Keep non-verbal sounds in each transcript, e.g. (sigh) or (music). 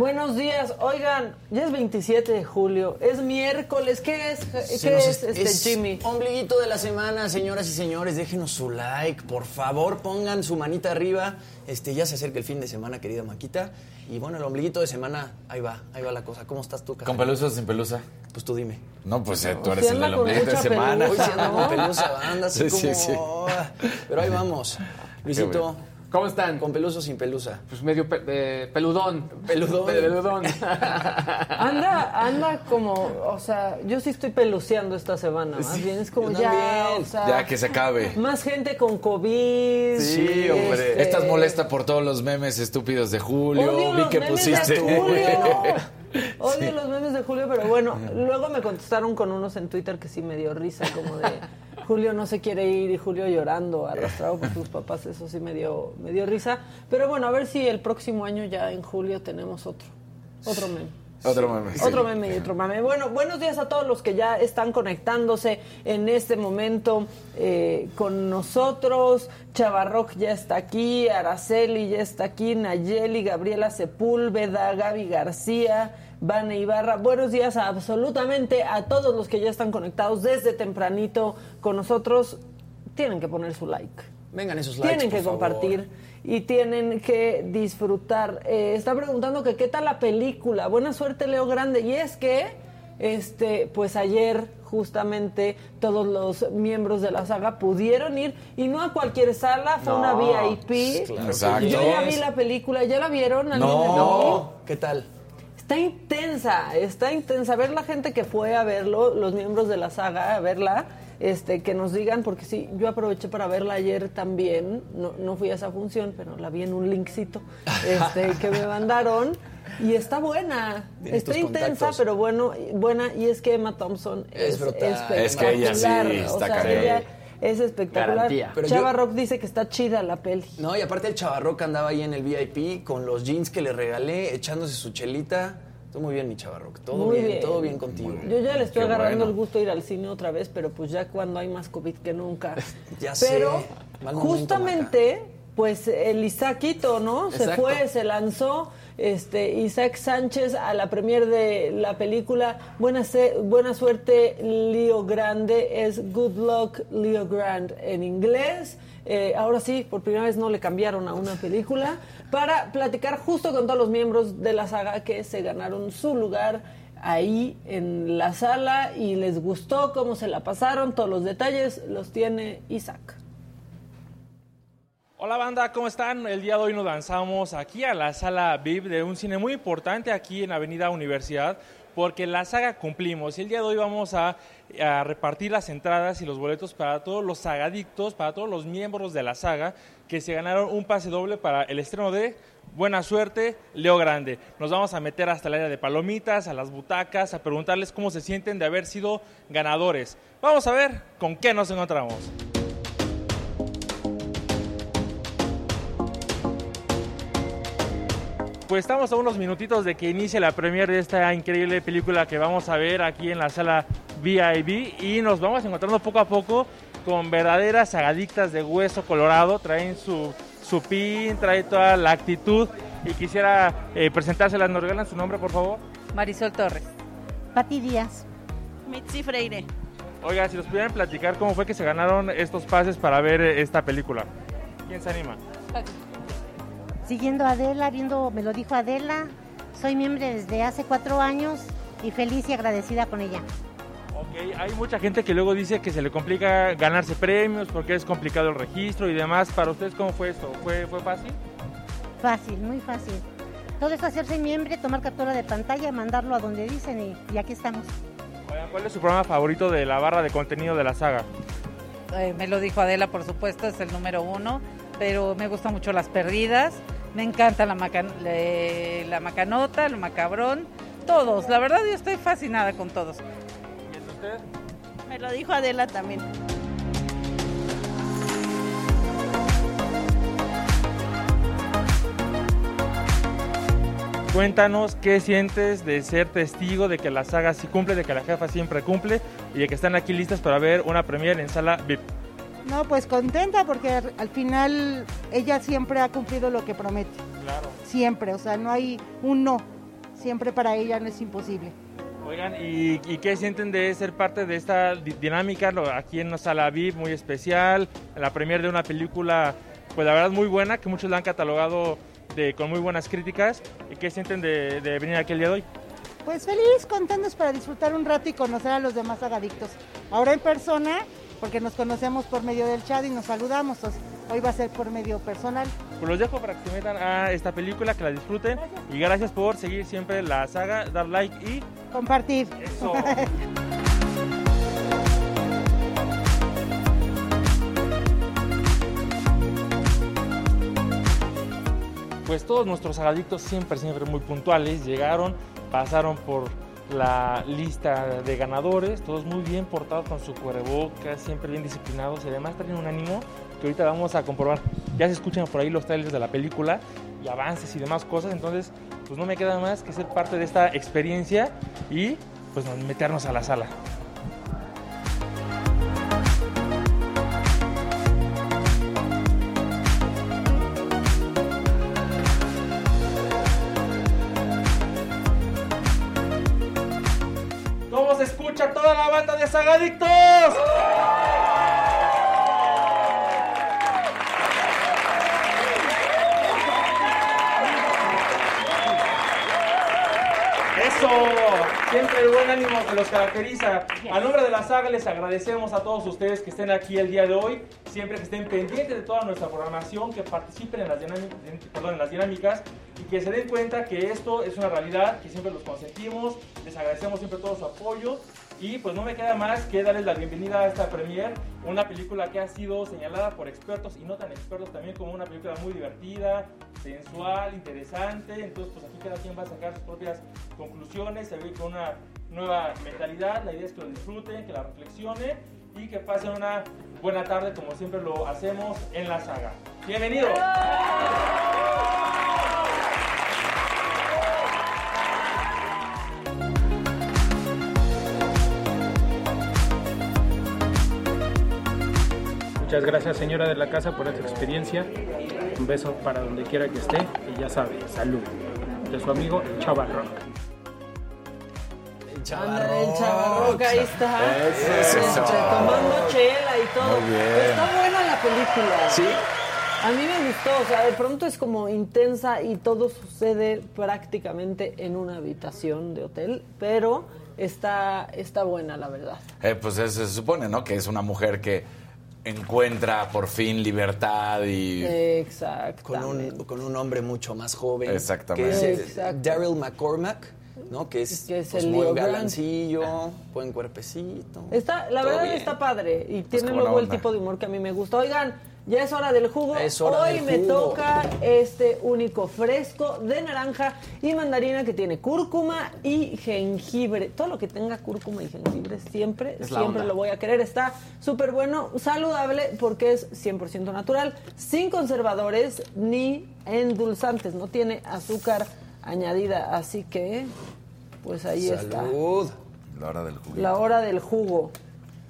Buenos días, oigan, ya es 27 de julio, es miércoles, ¿qué es? ¿Qué es, este Jimmy? Ombliguito de la semana, señoras y señores, déjenos su like, por favor, pongan su manita arriba. Este, ya se acerca el fin de semana, querida Maquita. Y bueno, el ombliguito de semana, ahí va, ahí va la cosa. ¿Cómo estás tú, ¿Con pelusa o sin pelusa? Pues tú dime. No, pues eh, tú eres el del ombliguito de semana. Hoy se anda con pelusa, anda así como... Sí, sí. Pero ahí vamos. Luisito, ¿Cómo están? ¿Con pelusa o sin pelusa? Pues medio pe- eh, peludón. Peludón. Peludón. (laughs) Anda, anda como, o sea, yo sí estoy peluceando esta semana, más bien es como ya, o sea, Ya que se acabe. más gente con COVID. Sí, hombre. este, Estás molesta por todos los memes estúpidos de Julio. Odio Vi los que memes pusiste. de Julio. (laughs) Odio los memes de Julio, pero bueno, luego me contestaron con unos en Twitter que sí me dio risa, como de Julio no se quiere ir y Julio llorando, arrastrado por sus papás, eso sí me dio, me dio risa. Pero bueno, a ver si el próximo año ya en julio tenemos otro, otro meme. Otro meme. sí. Otro meme y otro meme. Bueno, buenos días a todos los que ya están conectándose en este momento eh, con nosotros. Chavarroc ya está aquí, Araceli ya está aquí, Nayeli, Gabriela Sepúlveda, Gaby García, Vane Ibarra. Buenos días a absolutamente a todos los que ya están conectados desde tempranito con nosotros. Tienen que poner su like. Vengan esos likes, Tienen que por favor. compartir y tienen que disfrutar. Eh, está preguntando que qué tal la película. Buena suerte, Leo Grande. Y es que, este, pues ayer justamente todos los miembros de la saga pudieron ir y no a cualquier sala, fue una VIP. claro. Exacto. Yo ya vi la película, ¿ya la vieron? ¿Alguien aquí? No. ¿Qué tal? Está intensa, está intensa. Ver la gente que fue a verlo, los miembros de la saga, a verla, este, que nos digan, porque sí, yo aproveché para verla ayer también. No, no fui a esa función, pero la vi en un linkcito este, que me mandaron. Y está buena, está intensa, contactos. pero bueno, buena. Y es que Emma Thompson Es es, brutal. Es que ella sí está o sea, es espectacular. Garantía. Pero Chava yo- Rock dice que está chida la peli. No, y aparte el chavarroca andaba ahí en el VIP con los jeans que le regalé, echándose su chelita. Todo muy bien, mi chavarroc. Todo Muy bien, bien. todo bien contigo. Yo ya le estoy Qué agarrando bueno. el gusto de ir al cine otra vez, pero pues ya cuando hay más COVID que nunca. (laughs) Ya sé. Pero momento, justamente, pues el Isaquito, ¿no? Se fue, se lanzó este Isaac Sánchez a la premier de la película Buena, Buena Suerte Leo Grande, es Good Luck Leo Grande en inglés. Eh, ahora sí, por primera vez no le cambiaron a una película para platicar justo con todos los miembros de la saga que se ganaron su lugar ahí en la sala y les gustó cómo se la pasaron, todos los detalles los tiene Isaac. Hola banda, ¿cómo están? El día de hoy nos lanzamos aquí a la sala VIP de un cine muy importante aquí en Avenida Universidad porque la saga cumplimos y el día de hoy vamos a, a repartir las entradas y los boletos para todos los sagadictos, para todos los miembros de la saga que se ganaron un pase doble para el estreno de Buena Suerte, Leo Grande. Nos vamos a meter hasta el área de palomitas, a las butacas, a preguntarles cómo se sienten de haber sido ganadores. Vamos a ver con qué nos encontramos. Pues estamos a unos minutitos de que inicie la premiere de esta increíble película que vamos a ver aquí en la sala VIP y nos vamos encontrando poco a poco con verdaderas sagadictas de hueso colorado. Traen su, su pin, trae toda la actitud y quisiera eh, presentárselas. ¿Nos regalan su nombre, por favor? Marisol Torres. Pati Díaz. Mitzi Freire. Oiga, si nos pudieran platicar cómo fue que se ganaron estos pases para ver eh, esta película. ¿Quién se anima? Siguiendo a Adela, viendo, me lo dijo Adela. Soy miembro desde hace cuatro años y feliz y agradecida con ella. Ok, hay mucha gente que luego dice que se le complica ganarse premios porque es complicado el registro y demás. ¿Para ustedes cómo fue esto? ¿Fue, fue fácil? Fácil, muy fácil. Todo es hacerse miembro, tomar captura de pantalla, mandarlo a donde dicen y, y aquí estamos. Oigan, ¿cuál es su programa favorito de la barra de contenido de la saga? Eh, me lo dijo Adela, por supuesto, es el número uno, pero me gustan mucho las perdidas. Me encanta la, maca- le- la macanota, el macabrón, todos. La verdad, yo estoy fascinada con todos. ¿Y el de usted? Me lo dijo Adela también. Cuéntanos qué sientes de ser testigo de que la saga sí cumple, de que la jefa siempre cumple y de que están aquí listas para ver una premiere en sala VIP. No, pues contenta porque al al final ella siempre ha cumplido lo que promete. Claro. Siempre, o sea, no hay un no. Siempre para ella no es imposible. Oigan, ¿y, y qué sienten de ser parte de esta di- dinámica aquí en sala VIP muy especial? La premiere de una película, pues la verdad muy buena, que muchos la han catalogado de, con muy buenas críticas. ¿Y qué sienten de, de venir aquí el día de hoy? Pues feliz, contentos para disfrutar un rato y conocer a los demás agadictos. Ahora en persona, porque nos conocemos por medio del chat y nos saludamos. hoy va a ser por medio personal. Pues los dejo para que se metan a esta película, que la disfruten. Y gracias por seguir siempre la saga, dar like y Compartir. eso. (laughs) Pues todos nuestros sagadictos siempre, siempre muy puntuales, llegaron, pasaron por la lista de ganadores, todos muy bien portados con su cubrebocas, siempre bien disciplinados y además traen un ánimo que ahorita vamos a comprobar. Ya se escuchan por ahí los trailers de la película y avances y demás cosas, entonces pues no me queda más que ser parte de esta experiencia y pues meternos a la sala. Escucha toda la banda de Sagadictos? Eso, siempre el buen ánimo que los caracteriza. A nombre de la saga les agradecemos a todos ustedes que estén aquí el día de hoy, siempre que estén pendientes de toda nuestra programación, que participen en las, en las dinámicas y que se den cuenta que esto es una realidad, que siempre los consentimos, les agradecemos siempre todo su apoyo y pues no me queda más que darles la bienvenida a esta premier, una película que ha sido señalada por expertos y no tan expertos también como una película muy divertida, sensual, interesante, entonces pues aquí cada quien va a sacar sus propias conclusiones, se ve con una nueva mentalidad, la idea es que lo disfruten, que la reflexionen y que pasen una buena tarde como siempre lo hacemos en la saga. Bienvenido. Muchas gracias señora de la casa por esta experiencia. Un beso para donde quiera que esté y ya sabe, salud. De su amigo Chavarro. El chavarroca, ahí está. Eso. Este, Tomando chela y todo. Está buena la película. ¿Sí? A mí me gustó, o sea, de pronto es como intensa y todo sucede prácticamente en una habitación de hotel, pero está, está buena, la verdad. Eh, pues eso se supone, ¿no? Que es una mujer que encuentra por fin libertad y... Exacto. Con un, con un hombre mucho más joven. Exactamente. Que es Exacto. Daryl McCormack, ¿no? Que es, Que es pues, el muy galancillo, buen cuerpecito. Está, la verdad bien. está padre y tiene como luego el tipo de humor que a mí me gusta. Oigan, Ya es hora del jugo. Es hora Hoy del me jugo. toca este único fresco de naranja y mandarina que tiene cúrcuma y jengibre. Todo lo que tenga cúrcuma y jengibre siempre, siempre onda. lo voy a querer. Está súper bueno, saludable porque es 100% natural, sin conservadores ni endulzantes. No tiene azúcar añadida. Así que, pues ahí está. Salud. La hora del jugo. La hora del jugo.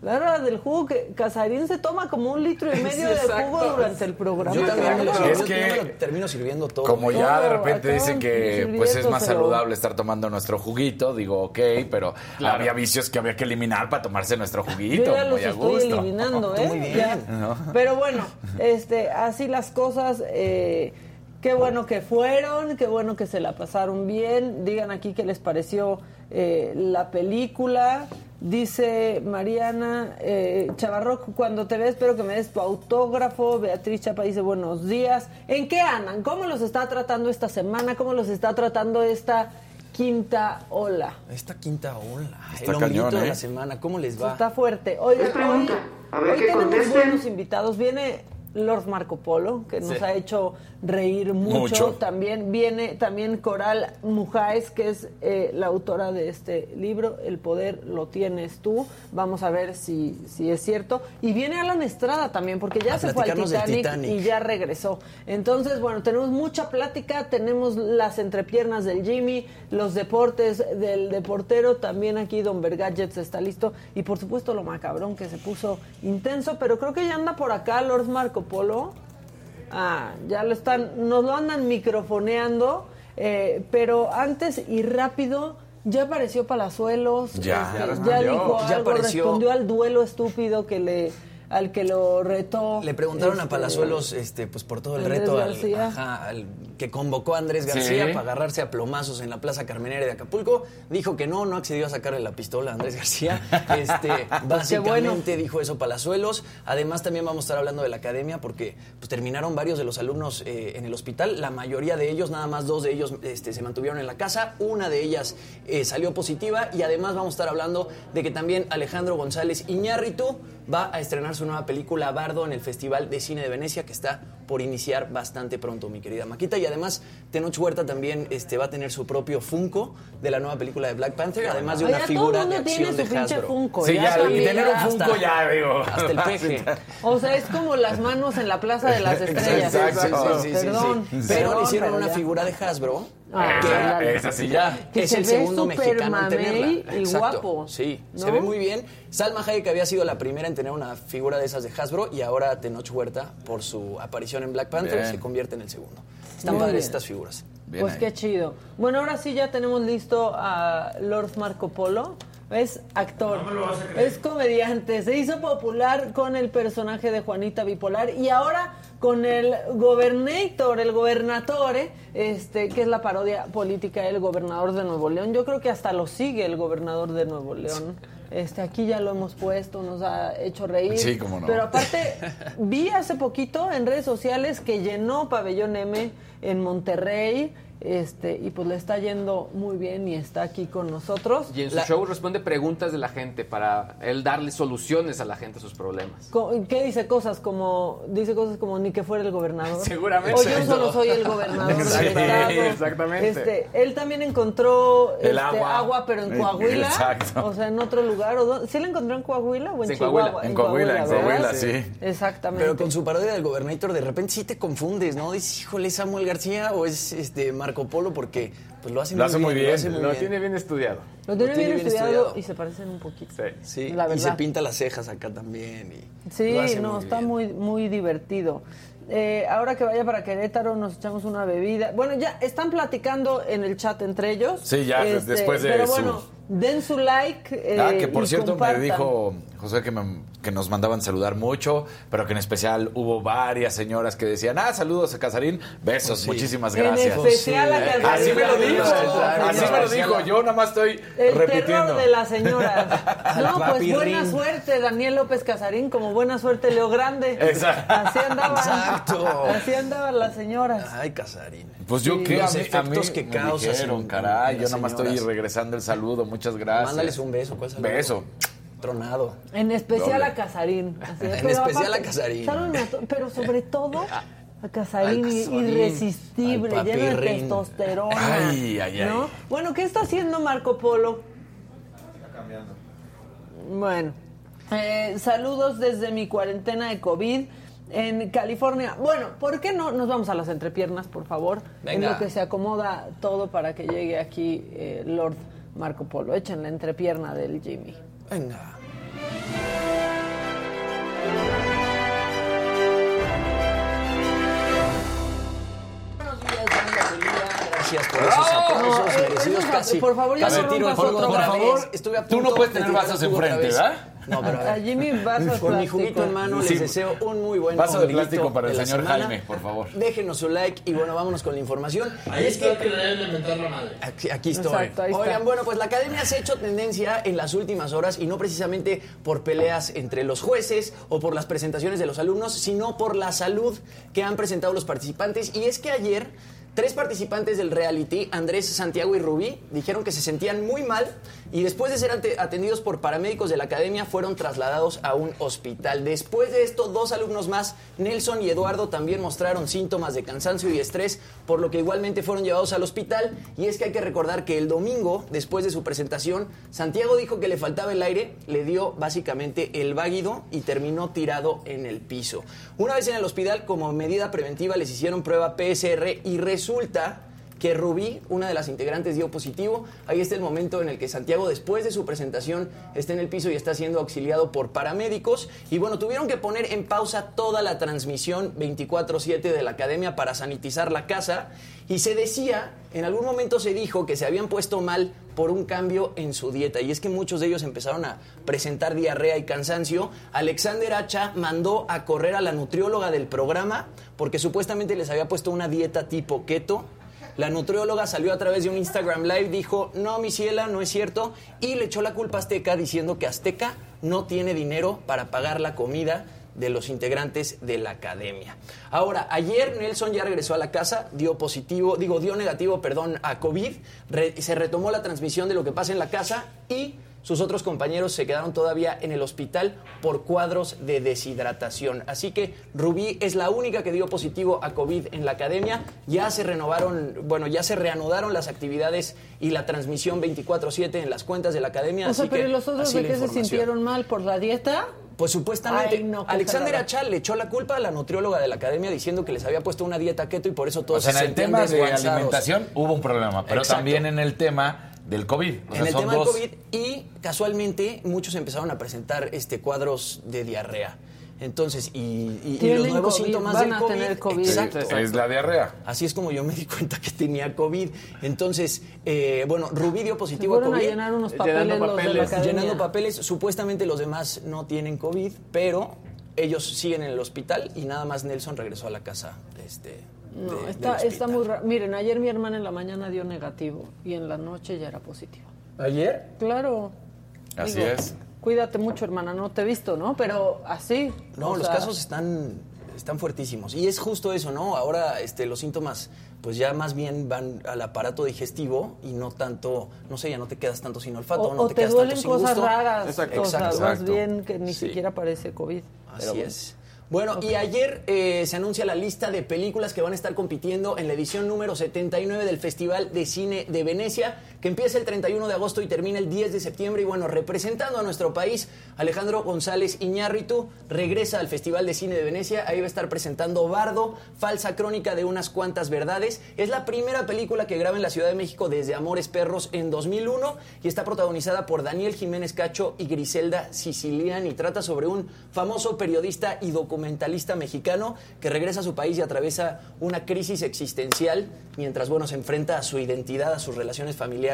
La hora del jugo que Casarín se toma como un litro y (laughs) medio de jugo durante el programa. Yo también me lo, Claro. Es yo que- también me lo termino sirviendo todo. Como ya de repente dicen que pues es más saludable estar tomando nuestro juguito, digo, ok, pero Claro. había vicios que había que eliminar para tomarse nuestro Yo juguito, ya los muy a estoy gusto. eliminando, ¿eh? muy bien. Ya. No. Pero bueno, este, así las cosas. eh, qué bueno que fueron, qué bueno que se la pasaron bien. Digan aquí qué les pareció eh, la película. Dice Mariana eh, Chavarro, cuando te ve espero que me des tu autógrafo. Beatriz Chapa dice buenos días. ¿En qué andan? ¿Cómo los está tratando esta semana? ¿Cómo los está tratando esta quinta ola? Esta quinta ola. Está el de ¿eh? la semana. ¿Cómo les va? Está fuerte. Hoy, hoy qué tenemos buenos invitados. Viene Lord Marco Polo, que nos Sí. ha hecho reír mucho. Mucho. También viene también Coral Mujáez, que es eh, la autora de este libro, El poder lo tienes tú. Vamos a ver si, si es cierto. Y viene Alan Estrada también, porque ya A se fue al Titanic. y ya regresó. Entonces, bueno, tenemos mucha plática, tenemos las entrepiernas del Jimmy, los deportes del deportero, también aquí Don Bergadgets está listo y por supuesto lo macabrón que se puso intenso, pero creo que ya anda por acá Lord Marco Polo. Ah, ya lo están, nos lo andan microfoneando, eh, pero antes y rápido ya apareció Palazuelos, Ya. este, Ya dijo Ya algo, apareció. respondió al duelo estúpido que le al que lo retó. Le preguntaron a este, Palazuelos este, pues por todo el Andrés reto al, García. ajá, al que convocó a Andrés Sí. García para agarrarse a plomazos en la Plaza Carmenera de Acapulco. Dijo que no, no accedió a sacarle la pistola a Andrés García. (laughs) Este, básicamente dijo eso Palazuelos. Además también vamos a estar hablando de la academia porque pues, terminaron varios de los alumnos eh, en el hospital. La mayoría de ellos, nada más dos de ellos este, se mantuvieron en la casa. Una de ellas eh, salió positiva y además vamos a estar hablando de que también Alejandro González Iñárritu va a estrenar su nueva película Bardo en el Festival de Cine de Venecia que está por iniciar bastante pronto, mi querida Maquita. Y además, Tenoch Huerta también este, va a tener su propio Funko de la nueva película de Black Panther, además de Oye, una todo el figura de mundo tiene acción su de pinche Hasbro. Funko. Sí, ya, y tener un ya. Funko ya, digo. Hasta el peje. (laughs) O sea, es como las manos en la Plaza de las Estrellas. Exacto. Sí, sí, sí, sí, Perdón. sí. Pero le hicieron pero una figura de Hasbro. Ah, que. Esa sí ya. Que es se el ve segundo mexicano en tenerla. y Exacto. guapo, Sí, ¿no? se ve muy bien. Salma Hayek había sido la primera en tener una figura de esas de Hasbro y ahora Tenoch Huerta, por su aparición en Black Panther, Bien. se convierte en el segundo. Están Muy padres bien. estas figuras. Bien pues ahí. qué chido. Bueno, ahora sí ya tenemos listo a Lord Marco Polo. Es actor, es comediante, se hizo popular con el personaje de Juanita Bipolar y ahora con el gobernator, el gobernatore, este, que es la parodia política del gobernador de Nuevo León. Yo creo que hasta lo sigue el gobernador de Nuevo León. Este, aquí ya lo hemos puesto, nos ha hecho reír. Sí, cómo no. Pero aparte, vi hace poquito en redes sociales que llenó Pabellón M en Monterrey. Este, y pues le está yendo muy bien y está aquí con nosotros. Y en su La- show responde preguntas de la gente para él darle soluciones a la gente a sus problemas. ¿Qué dice cosas como dice cosas como ni que fuera el gobernador? (laughs) Seguramente. O yo solo soy el gobernador Sí, exactamente. Este, él también encontró El este, agua. pero en Eh, Coahuila, exacto. o sea, en otro lugar. ¿O dónde? ¿Sí la encontró en Coahuila o en Sí, en Chihuahua? Coahuila. En Coahuila, en ¿verdad? Coahuila, sí. Exactamente. Pero con su parodia del Gobernator, de repente sí te confundes, ¿no? Dices, híjole, ¿es Samuel García o es este Marco Polo? Porque pues lo hace, Lo hace muy bien. Lo, hace muy Lo bien. tiene bien estudiado. Lo tiene lo bien, tiene bien estudiado, estudiado. y se parecen un poquito. Sí. Sí, La y verdad. se pinta las cejas acá también. Y Sí, lo no, muy está muy, muy divertido. Eh, ahora que vaya para Querétaro nos echamos una bebida. Bueno, ya están platicando en el chat entre ellos. Este, Sí, ya, después de Pero su- bueno, den su like. eh, Ah, que por y cierto compartan. me dijo José que, me- que nos mandaban saludar mucho, pero que en especial hubo varias señoras que decían, ah, saludos a Casarín, besos, muchísimas En gracias. especial a Casarín. Así me lo dijo, así me lo dijo, yo nada más estoy El repitiendo. terror de las señoras. (laughs) No, pues buena suerte, Daniel López Casarín, como buena suerte, Leo Grande. Exacto. Así andaban. Exacto. Así andaban las señoras. Ay, Casarín. Pues yo Sí. que a Los mí, a efectos mí que en- caray, yo nada más estoy regresando el saludo, muchas gracias. Mándales un beso, ¿cuál saludo? Beso. Tronado. En especial Doble. a Casarín. así En especial a Casarín. pero sobre todo (laughs) a Casarín, irresistible, lleno de testosterona. Ay, ay, ay. ¿no? Bueno, ¿qué está haciendo Marco Polo? Bueno, eh, saludos desde mi cuarentena de COVID en California. Bueno, ¿por qué no nos vamos a las entrepiernas, por favor? En Venga. lo que se acomoda todo para que llegue aquí eh, Lord Marco Polo. Echen la entrepierna del Jimmy. Venga. Gracias por esos aplausos No, eh, merecidos esos casi. por favor, ya casi no tiro el vaso. vez. Estuve a Tú no punto puedes de tener vasos enfrente. ¿verdad? No, pero a A. Jimmy vasos Con mi juguito en mano Sí. les deseo un muy buen Vaso de plástico para el señor semana. Jaime, por favor. Déjenos su like y bueno, vámonos con la información. Ahí es está que que le deben de mentar la madre. Aquí, aquí estoy. Exacto, ahí está. Oigan, bueno, pues la academia se ha hecho tendencia en las últimas horas y no precisamente por peleas entre los jueces o por las presentaciones de los alumnos, sino por la salud que han presentado los participantes. Y es que ayer tres participantes del reality, Andrés, Santiago y Rubí, dijeron que se sentían muy mal y después de ser atendidos por paramédicos de la academia fueron trasladados a un hospital. Después de esto, dos alumnos más, Nelson y Eduardo, también mostraron síntomas de cansancio y estrés, por lo que igualmente fueron llevados al hospital. Y es que hay que recordar que el domingo, después de su presentación, Santiago dijo que le faltaba el aire, le dio básicamente el váguido y terminó tirado en el piso. Una vez en el hospital, como medida preventiva, les hicieron prueba PSR y resulta que Rubí, una de las integrantes, dio positivo. Ahí está el momento en el que Santiago, después de su presentación, está en el piso y está siendo auxiliado por paramédicos. Y bueno, tuvieron que poner en pausa toda la transmisión 24-7 de la academia para sanitizar la casa. Y se decía, en algún momento se dijo que se habían puesto mal por un cambio en su dieta. Y es que muchos de ellos empezaron a presentar diarrea y cansancio. Alexander Hacha mandó a correr a la nutrióloga del programa porque supuestamente les había puesto una dieta tipo keto. La nutrióloga salió a través de un Instagram Live, dijo, no, mi ciela, no es cierto, y le echó la culpa a Azteca diciendo que Azteca no tiene dinero para pagar la comida de los integrantes de la academia. Ahora, ayer Nelson ya regresó a la casa, dio positivo, digo, dio negativo, perdón, a COVID, se retomó la transmisión de lo que pasa en la casa y sus otros compañeros se quedaron todavía en el hospital por cuadros de deshidratación. Así que Rubí es la única que dio positivo a COVID en la academia. Ya se renovaron, bueno, ya se reanudaron las actividades y la transmisión 24/7 en las cuentas de la academia. O sea, así pero que ¿y los otros de qué se sintieron mal por la dieta? Pues supuestamente Ay, no, Alexander. Achal le echó la culpa a la nutrióloga de la academia diciendo que les había puesto una dieta keto y por eso todos O sea, en se el sentían tema de alimentación hubo un problema, pero Exacto. también en el tema del COVID. O sea, en el son tema dos. del COVID y casualmente muchos empezaron a presentar este cuadros de diarrea. Entonces, y, y- y Tienen los nuevos COVID, síntomas van del a COVID. tener COVID. Exacto. Es la diarrea. Así es como yo me di cuenta que tenía COVID. Entonces, eh, bueno, Rubí dio positivo a fueron a COVID. llenar unos Llenando papeles, los de la papeles. Llenando papeles, supuestamente los demás no tienen COVID, pero ellos siguen en el hospital y nada más Nelson regresó a la casa. Este, No, de- está, está muy raro. Miren, ayer mi hermana en la mañana dio negativo y en la noche ya era positivo. ¿Ayer? Claro. Así Digo, es. Cuídate mucho, hermana, no te he visto, ¿no? Pero así. No, los sea, casos están, están fuertísimos. Y es justo eso, ¿no? Ahora este, los síntomas, pues ya más bien van al aparato digestivo y no tanto, no sé, ya no te quedas tanto sin olfato, O, no o te, te quedas duelen tanto sin cosas gusto. raras, Exacto. cosas Exacto. más bien que ni Sí. siquiera parece COVID. Así Pero bueno. es. Bueno, y ayer eh, se anuncia la lista de películas que van a estar compitiendo en la edición número 79 del Festival de Cine de Venecia, que empieza el 31 de agosto y termina el 10 de septiembre. Y bueno, representando a nuestro país, Alejandro González Iñárritu regresa al Festival de Cine de Venecia. Ahí va a estar presentando Bardo, falsa crónica de unas cuantas verdades. Es la primera película que graba en la Ciudad de México desde Amores Perros en 2001 y está protagonizada por Daniel Jiménez Cacho y Griselda Siciliani. Trata sobre un famoso periodista y documentalista mexicano que regresa a su país y atraviesa una crisis existencial mientras bueno se enfrenta a su identidad, a sus relaciones familiares,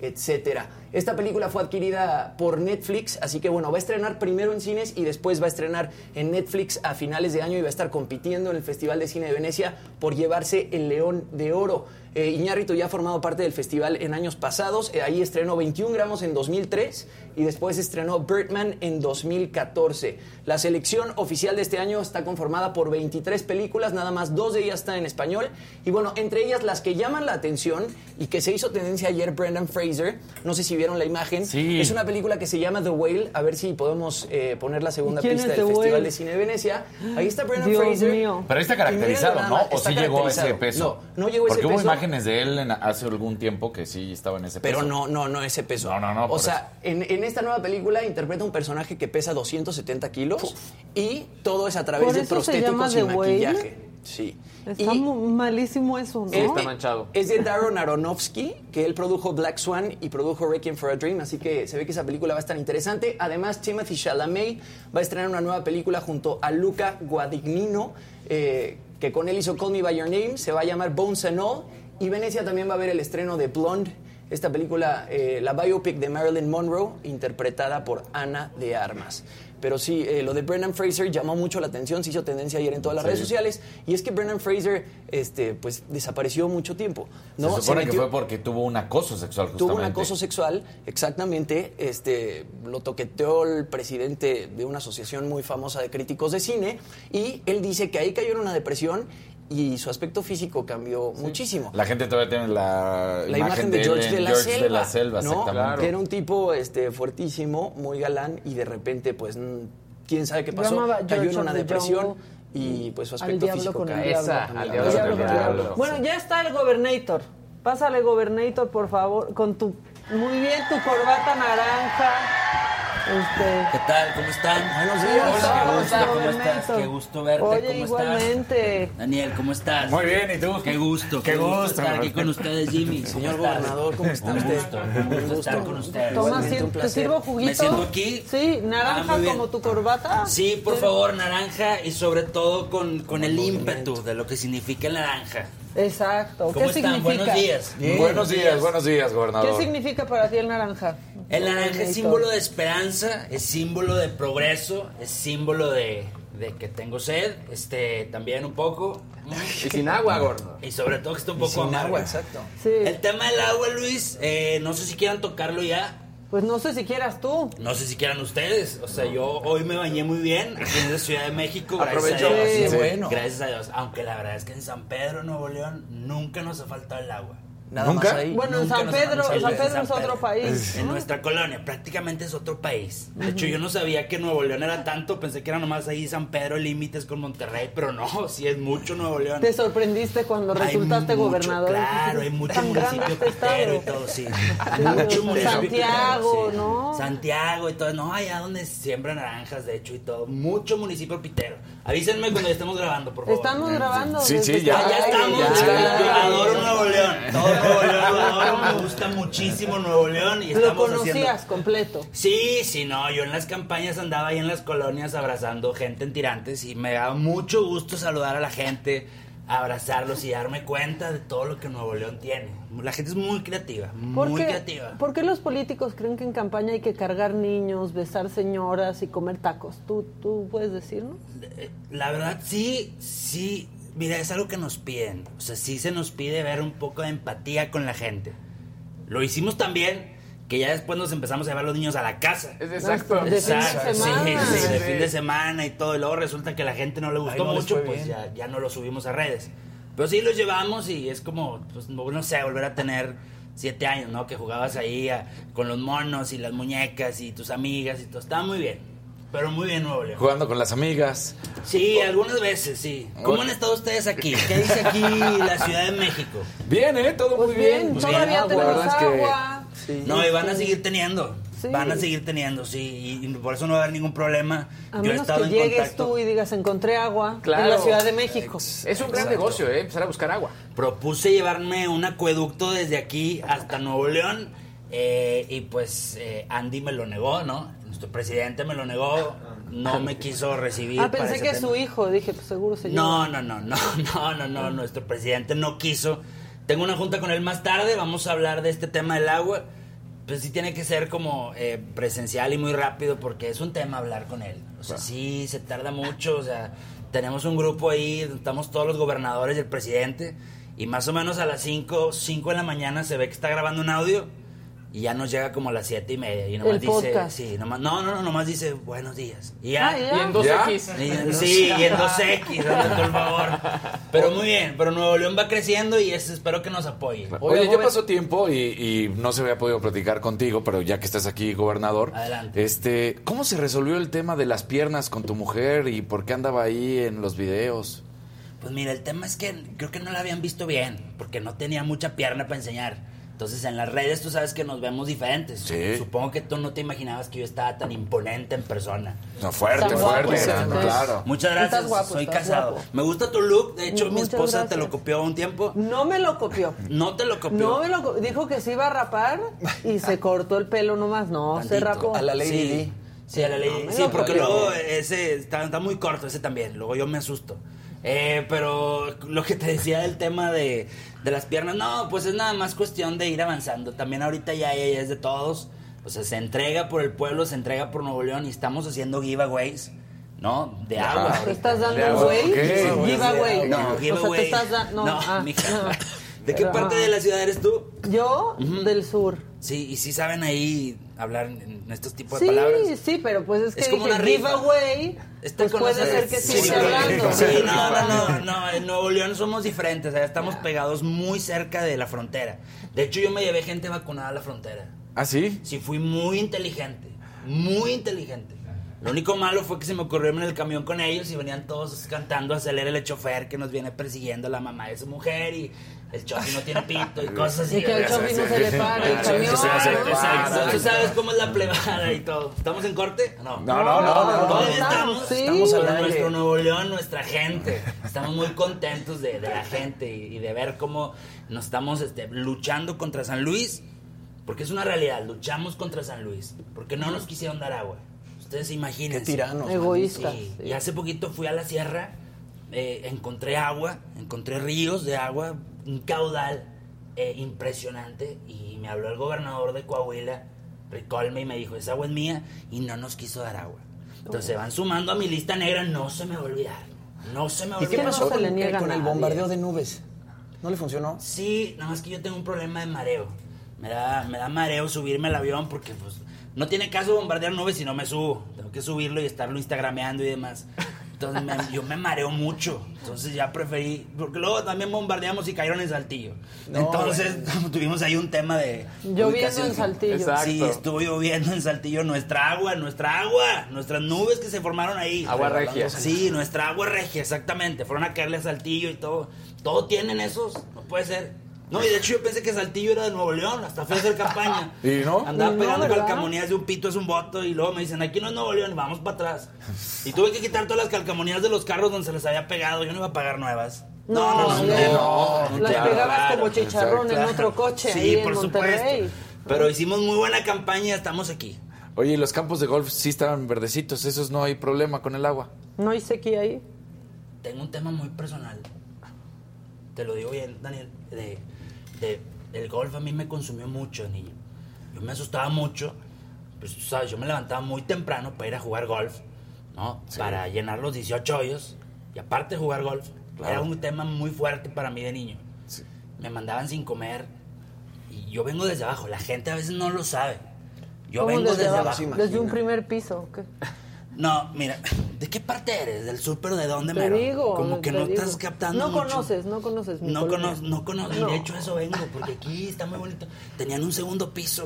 etcétera. Esta película fue adquirida por Netflix, así que bueno, va a estrenar primero en cines y después va a estrenar en Netflix a finales de año y va a estar compitiendo en el Festival de Cine de Venecia por llevarse el León de Oro. Eh, ya ha formado parte del festival en años pasados. Eh, ahí estrenó 21 gramos en 2003 y después estrenó Birdman en 2014. La selección oficial de este año está conformada por 23 películas, nada más dos de ellas están en español. Y bueno, entre ellas las que llaman la atención y que se hizo tendencia ayer, Brendan Fraser, no sé si vieron la imagen, Sí. es una película que se llama The Whale, a ver si podemos eh, poner la segunda ¿Y quién pista del The Festival Whale? de Cine de Venecia. Ahí está Brendan Dios Fraser. mío. Pero ahí está caracterizado, ¿no? ¿O sí llegó a ese peso? No, no llegó a ese Porque hubo peso. imágenes de él en- hace algún tiempo que sí estaba en ese peso. Pero no, no, no ese peso. No, no, no, O sea, en, en esta nueva película interpreta un personaje que pesa 270 kilos y todo es a través de prostéticos y Whale. maquillaje. Sí. Está Y- malísimo eso, ¿no? es, está manchado. Es de Darren Aronofsky, que él produjo Black Swan y produjo Requiem for a Dream, así que se ve que esa película va a estar interesante. Además, Timothy Chalamet va a estrenar una nueva película junto a Luca Guadagnino, eh, que con él hizo Call Me By Your Name, se va a llamar Bones and All. Y Venecia también va a ver el estreno de Blonde, esta película, eh, la biopic de Marilyn Monroe, interpretada por Ana de Armas. Pero sí, eh, lo de Brendan Fraser llamó mucho la atención, se hizo tendencia ayer en todas las Sí. redes sociales. Y es que Brendan Fraser este, pues, desapareció mucho tiempo. ¿no? Se supone que metió- fue porque tuvo un acoso sexual justamente. Tuvo un acoso sexual, exactamente. Este, lo toqueteó el presidente de una asociación muy famosa de críticos de cine. Y él dice que ahí cayó en una depresión y su aspecto físico cambió muchísimo. La gente todavía tiene la, La imagen de George de la George Selva, de la Selva. Que era un tipo este, fuertísimo, muy galán y de repente, pues, quién sabe qué pasó. Cayó en una depresión Jungle y pues su Al aspecto diablo físico con el cayó. diablo. Esa, Al al diablo diablo con con el el diablo. diablo. Bueno, ya está el Gobernator. Pásale, Gobernator, por favor, con tu... Muy bien, tu corbata naranja. Este... ¿Qué tal? ¿Cómo están? Buenos ¿Cómo días. estás, ¿Cómo estás? ¿Cómo estás? Qué gusto verte. Oye, ¿Cómo igualmente. estás? Daniel, ¿cómo estás? Muy bien, ¿y tú? Qué gusto. Qué gusto, estar aquí con ustedes, Jimmy. ¿Cómo Señor gobernador, ¿cómo está Un usted? gusto. Un gusto estar con ustedes. Toma, ¿te sirvo juguito? ¿Me siento aquí? Sí, naranja Ah, como tu corbata. Sí, por favor, naranja y sobre todo con, con el ímpetu de lo que significa el naranja. Exacto. ¿Cómo ¿Qué están? significa? Buenos días. Buenos días, buenos días, gobernador. ¿Qué significa para ti el naranja? El naranja es símbolo de esperanza, es símbolo de progreso, es símbolo de, de que tengo sed, este, también un poco. Y sin agua, gordo. Y sobre todo que está un poco Sin amargo. agua, exacto. Sí. El tema del agua, Luis, eh, no sé si quieran tocarlo ya. Pues no sé si quieras tú. No sé si quieran ustedes. O sea, yo hoy me bañé muy bien aquí en la Ciudad de México. Gracias Aprovechó. a Dios. Sí, bueno. Gracias a Dios. Aunque la verdad es que en San Pedro, Nuevo León, nunca nos ha faltado el agua. Nada ¿Nunca? más ahí. Bueno, en Nunca San Pedro, San Pedro San es otro Pedro. país. En nuestra colonia, prácticamente es otro país. De hecho, yo no sabía que Nuevo León era tanto. Pensé que era nomás ahí San Pedro, límites con Monterrey. Pero no, (laughs) sí es mucho Nuevo León. Te sorprendiste cuando Hay resultaste mucho, gobernador. Claro, hay mucho Tan municipio este pitero y todo, sí. (laughs) Sí, mucho municipio Santiago, pitero, sí. ¿no? Santiago y todo. No, allá donde siembran naranjas, de hecho, y todo. Mucho municipio pitero. Avísenme cuando ya estemos grabando, por favor. Estamos grabando. Sí, sí, ya. que- Ya, ya estamos. Yo adoro Nuevo León. Todo Nuevo León. Me gusta muchísimo Nuevo León. Y Lo conocías haciendo. completo. Sí, sí, no, yo en las campañas andaba ahí en las colonias abrazando gente en tirantes y me daba mucho gusto saludar a la gente, abrazarlos y darme cuenta de todo lo que Nuevo León tiene. La gente es muy creativa, ¿Por muy qué, creativa. por qué los políticos creen que en campaña hay que cargar niños, besar señoras y comer tacos? ¿Tú, tú puedes decirnos? Eh, La verdad, sí, sí, mira, es algo que nos piden. O sea, sí se nos pide ver un poco de empatía con la gente. Lo hicimos también, que ya después nos empezamos a llevar los niños a la casa. Es exacto. De fin de Exacto, sí, sí, de fin de semana y todo. Y luego resulta que a la gente no le gustó no mucho, pues ya, ya no lo subimos a redes. Pero sí los llevamos y es como, pues no no sé, volver a tener siete años, ¿no? Que jugabas ahí a- con los monos y las muñecas y tus amigas y todo. Estaba muy bien. Pero muy bien, Nuevo León. Jugando con las amigas. Sí, algunas veces, sí. ¿Cómo han estado ustedes aquí? ¿Qué dice aquí la Ciudad de México? Bien, ¿eh? Todo Pues muy bien. bien, Pues todavía bien, tenemos la verdad es que- agua. No, y van a seguir teniendo. Sí. Van a seguir teniendo, sí. Y por eso no va a haber ningún problema. A Yo he menos estado que en llegues contacto. tú y digas, encontré agua Claro. en la Ciudad de México. Es un gran negocio, ¿eh? Empezar a buscar agua. Propuse llevarme un acueducto desde aquí hasta Nuevo León. eh, y pues eh, Andy me lo negó, ¿no? Nuestro presidente me lo negó. No me quiso recibir. Ah, pensé que tema. su hijo, dije, pues seguro se No, no, no, no, (laughs) no, no, no, nuestro presidente no quiso. Tengo una junta con él más tarde, vamos a hablar de este tema del agua. Pues sí tiene que ser como eh, presencial y muy rápido porque es un tema hablar con él. O sea, sí, se tarda mucho, o sea, tenemos un grupo ahí, estamos todos los gobernadores y el presidente Y más o menos a las 5, 5 de la mañana se ve que está grabando un audio y ya nos llega como a las 7 y media. Y nomás El dice, podcast. sí, nomás, no, no, no, nomás dice buenos días. Y ya. Ah, ya. Y en 2X. Y en- sí, y en 2X, (laughs) hazme por favor. Pero muy bien, pero Nuevo León va creciendo y es- espero que nos apoye. Oye, ya pasó tiempo y, y no se había podido platicar contigo, pero ya que estás aquí, gobernador, Adelante. este, ¿cómo se resolvió el tema de las piernas con tu mujer y por qué andaba ahí en los videos? Pues mira, el tema es que creo que no la habían visto bien, porque no tenía mucha pierna para enseñar. Entonces en las redes tú sabes que nos vemos diferentes. Sí. Supongo que tú no te imaginabas que yo estaba tan imponente en persona. No, fuerte, fuerte, estás- claro. Muchas Estás gracias, guapo, soy casado. guapo. Me gusta tu look, de hecho mi Muchas esposa te gracias. lo copió un tiempo. No me lo copió. No te lo copió. No me lo dijo que se iba a rapar y se (laughs) cortó el pelo nomás. No, se Tantito. rapó. A la Lady sí. Sí, a la Lady No Sí, porque luego ese está, está muy corto, ese también. Luego yo me asusto. Eh, pero lo que te decía del tema de, de las piernas, no, pues es nada más cuestión de ir avanzando. También ahorita ya ella es de todos. O sea, se entrega por el pueblo, se entrega por Nuevo León y estamos haciendo giveaways, ¿no? De agua. ¿Te estás dando güey? Giveaway. No, O sea, giveaway. te estás dando. No, No, ah, mija. no. (laughs) ¿De qué Pero, parte ah. de la ciudad eres tú? Yo, del sur. Sí, y sí saben ahí hablar en en estos tipos Sí, de palabras. sí, pero pues es que Es como dije una rifa. Este Pues puede ser que sí, sí, hablando. Sí, no, no, no, no, en Nuevo León somos diferentes, o sea, estamos pegados muy cerca de la frontera. De hecho, yo me llevé gente vacunada a la frontera. ¿Ah, sí? Sí, fui muy inteligente, muy inteligente. Lo único malo fue que se me ocurrió en el camión con ellos y venían todos cantando acelera el chofer que nos viene persiguiendo la mamá de su mujer y el chofer no tiene pito y cosas así. Y que al chofer no se le para el camión. Exacto. Tú sabes cómo es la plebada y todo. ¿Estamos en corte? No. No, no, no, no, no. Todavía Estamos, estamos, sí. estamos al hablando de nuestro Nuevo León, nuestra gente. Estamos muy contentos de, de la gente y, y de ver cómo nos estamos este, luchando contra San Luis. Porque es una realidad, luchamos contra San Luis. Porque no nos quisieron dar agua. Ustedes imaginen. Qué tiranos. Egoístas. Sí, sí. Y hace poquito fui a la sierra, eh, encontré agua, encontré ríos de agua, un caudal eh, impresionante y me habló el gobernador de Coahuila, Ricolme, y me dijo, esa agua es mía y no nos quiso dar agua. Entonces se van sumando a mi lista negra, no se me va a olvidar. No se me va a ¿Y qué olvidar. pasó con, le niega con el bombardeo de nubes? ¿No le funcionó? Sí, nada más que yo tengo un problema de mareo. Me da, me da mareo subirme al avión porque pues no tiene caso bombardear nubes si no me subo. Tengo que subirlo y estarlo instagrameando y demás. Entonces me- yo me mareo mucho. Entonces ya preferí. Porque luego también bombardeamos y cayeron en Saltillo. No, Entonces (laughs) tuvimos ahí un tema de. Lloviendo en Saltillo. Exacto. Sí, estuvo lloviendo en Saltillo. Nuestra agua, nuestra agua. Nuestras nubes que se formaron ahí. Agua regia. Sí, nuestra agua regia, exactamente. Fueron a caerle a Saltillo y todo. Todo tienen esos. No puede ser. No, y de hecho yo pensé que Saltillo era de Nuevo León, hasta fue a hacer campaña. (laughs) ¿Y no? Andaba No, pegando ¿verdad? calcamonías de un pito es un voto y luego me dicen, aquí no es Nuevo León, vamos para atrás. Y tuve que quitar todas las calcamonías de los carros donde se les había pegado, yo no iba a pagar nuevas. No, no, no, Las claro, pegabas claro, como chicharrón en otro coche Sí, ahí en por Monterrey. supuesto. Pero hicimos muy buena campaña, estamos aquí. Oye, ¿y los campos de golf sí estaban verdecitos, esos no hay problema con el agua. No hay sequía ahí. tengo un tema muy personal. Te lo digo bien, Daniel. De, de- el golf a mí me consumió mucho de niño. Yo me asustaba mucho. Pues tú sabes, yo me levantaba muy temprano para ir a jugar golf, ¿no? Para llenar los 18 hoyos. Y aparte de jugar golf, Claro. era un tema muy fuerte para mí de niño. Me mandaban sin comer. Y yo vengo desde abajo. La gente a veces no lo sabe. Yo ¿Cómo vengo desde, abajo? abajo. Desde un primer piso. ¿o qué? (laughs) No, mira, (laughs) ¿de qué parte eres? ¿Del sur, pero de dónde, Te mero? digo. Como que te no digo. estás captando No mucho. conoces, no conoces mi No colonia. conozco, no conozco. No. De hecho eso vengo, porque aquí está muy bonito. Tenían un segundo piso.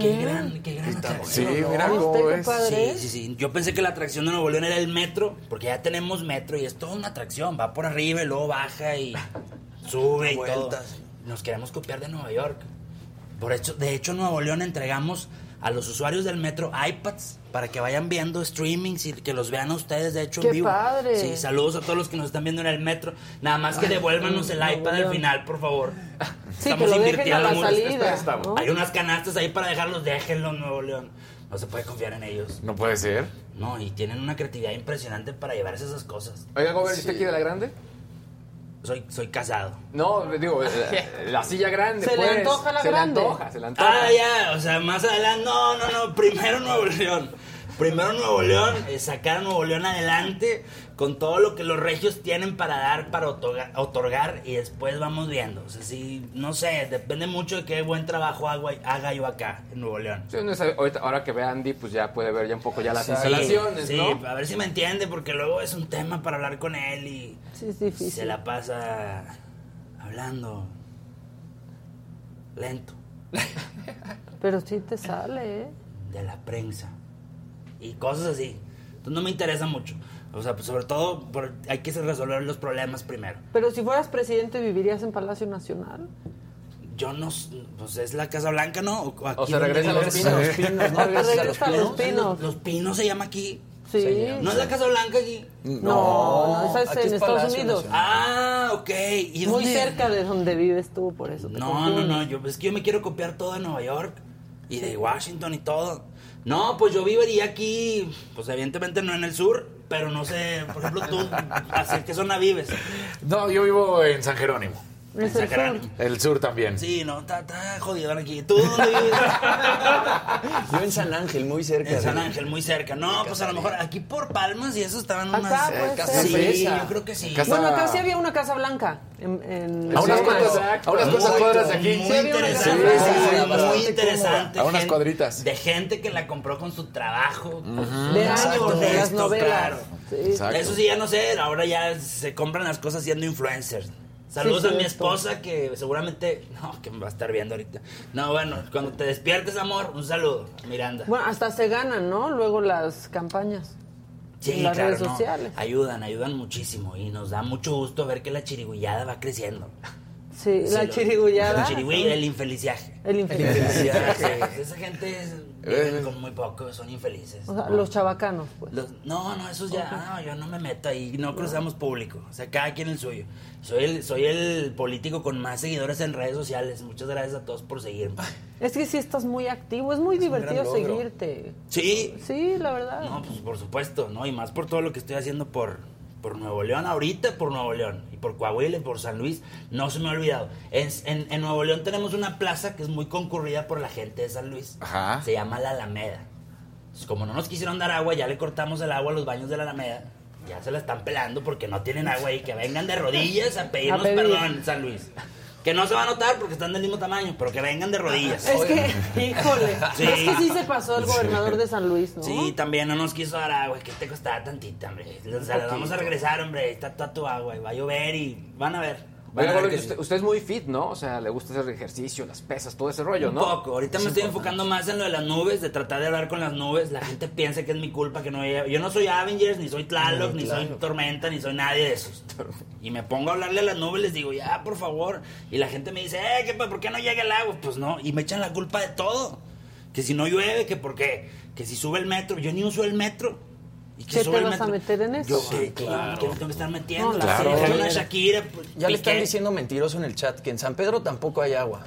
Qué gran, qué gran atracción. Sí, mira ¿Viste cómo qué ves. padre? Sí, sí, sí. Yo pensé que la atracción de Nuevo León era el metro, porque ya tenemos metro y es toda una atracción. Va por arriba y luego baja y (laughs) sube y todo. Vueltas. Nos queremos copiar de Nueva York. Por hecho, de hecho, en Nuevo León entregamos a los usuarios del metro iPads para que vayan viendo streamings y que los vean a ustedes, de hecho, ¡Qué en vivo. padre! Sí, saludos a todos los que nos están viendo en el metro. Nada más que devuélvanos el iPad al final, por favor. (laughs) Sí, que lo dejen a la mucho. salida. ¿no? Hay unas canastas ahí para dejarlos, déjenlos, Nuevo León. No se puede confiar en ellos. No puede ser. No, y tienen una creatividad impresionante para llevarse esas cosas. Oiga, Gober, ¿usted quiere la grande? Soy, soy casado. No, digo, la, (laughs) la silla grande. Se le pues. antoja la se grande. Le antoja, se le antoja. Ah, ya, o sea, más adelante. No, no, no. Primero Nuevo León. Primero Nuevo León, eh, sacar a Nuevo León adelante. Con todo lo que los regios tienen para dar, para otorga- otorgar, y después vamos viendo. O sea, sí, no sé, depende mucho de qué buen trabajo hago- haga yo acá, en Nuevo León. Sí, sabe- ahorita- ahora que ve a Andy, pues ya puede ver ya un poco ya las Sí, instalaciones, sí, ¿no? a ver si me entiende, porque luego es un tema para hablar con él y Sí, es difícil. se la pasa hablando lento (laughs) Pero sí te sale, ¿eh? de la prensa y cosas así. Entonces no me interesa mucho. O sea, pues sobre todo por- hay que resolver los problemas primero. Pero si fueras presidente, ¿vivirías en Palacio Nacional? Yo no, pues es la Casa Blanca, ¿no? O, aquí O se (laughs) regresa a Los Pinos. Los Pinos, ¿no? Regresas regresa a Los Pinos. Los Pinos se llama aquí. Sí. ¿No es la Casa Blanca aquí? No, no, esa es aquí en Estados Palacio Unidos. Nacional. Ah, ok. ¿Y Muy dónde? cerca de donde vives tú, por eso te No, no, no, yo, es que yo me quiero copiar todo de Nueva York y de Washington y todo. No, pues yo viviría aquí, pues evidentemente no en el sur, pero no sé, por ejemplo tú, ¿hacia qué zona vives? No, yo vivo en San Jerónimo. El sur. El sur también. Sí, no, está, está jodido aquí. ¿Tú? (laughs) Yo en San Ángel, muy cerca. En San de- Ángel, muy cerca. No, pues a lo mejor aquí por Palmas y eso estaban unas... Acá puede casas. Sí, yo creo que sí. Casa- Bueno, acá sí había una Casa Blanca. En, en A unas Sí, cuantas, cuadras de aquí. Muy Sí, interesante, sí, muy interesante. A unas cuadritas. De gente que la compró con su trabajo. De Exacto, años, de las novelas. claro. Eso sí, ya no sé, ahora ya se compran las cosas siendo influencers. Saludos Sí, a mi esposa que seguramente, (laughs) no, que me va a estar viendo ahorita. No, bueno, cuando te despiertes, amor, un saludo, Miranda. Bueno, hasta se ganan, ¿no? Luego las campañas. Sí, las claro, redes no, sociales. Ayudan, ayudan muchísimo y nos da mucho gusto ver que la chirigullada va creciendo. Sí, Sí, la lo- chirigullada. El chirigüey, el infeliziaje. El infelicidad. (laughs) Esa gente es- viven con muy poco, son infelices. O sea, los chavacanos, pues. Los- no, no, esos ya, no, yo no me meto ahí, no cruzamos público, o sea, cada quien el suyo. Soy el, soy el político con más seguidores en redes sociales, muchas gracias a todos por seguirme. Es que sí estás muy activo, es muy divertido seguirte. Sí, Sí, la verdad. no, pues por supuesto, ¿no? Y más por todo lo que estoy haciendo por, por Nuevo León, ahorita por Nuevo León, y por Coahuila y por San Luis, no se me ha olvidado. En, en, en Nuevo León tenemos una plaza que es muy concurrida por la gente de San Luis. Ajá. Se llama La Alameda. Como no nos quisieron dar agua, ya le cortamos el agua a los baños de la Alameda. Ya se la están pelando porque no tienen agua ahí. Que vengan de rodillas a pedirnos A pedir. perdón, San Luis. Que no se va a notar porque están del mismo tamaño, pero que vengan de rodillas. Es que, (laughs) híjole, Sí. es que sí se pasó el gobernador de San Luis, ¿no? Sí, también no nos quiso dar agua. ¿Qué te costaba tantita, hombre? O sea, vamos a regresar, hombre. Está toda tu agua y va a llover y van a ver. Van Oiga, a ver Gordo, que usted, sí. usted es muy fit, ¿no? O sea, le gusta hacer ejercicio, las pesas, todo ese rollo, Un ¿no? poco. Ahorita me Es estoy enfocando más en lo de las nubes, de tratar de hablar con las nubes. La gente piensa que es mi culpa que no haya- Yo no soy Avengers, ni soy Tlaloc, ni soy Tormenta, ni soy nadie de esos. Y me pongo a hablarle a las nubes, les digo, ya, por favor. Y la gente me dice, eh, ¿qué, ¿por qué no llega el agua? Pues no. Y me echan la culpa de todo. Que si no llueve, que por qué. Que si sube el metro. Yo ni uso el metro. ¿Y que ¿Qué te vas a meter en eso? Yo, Sí, ¿qué, claro. ¿Qué me tengo que estar metiendo? No, la claro. Shakira, Claro. Shakira, pues, Ya le están Piqué. diciendo mentiroso en el chat que en San Pedro tampoco hay agua.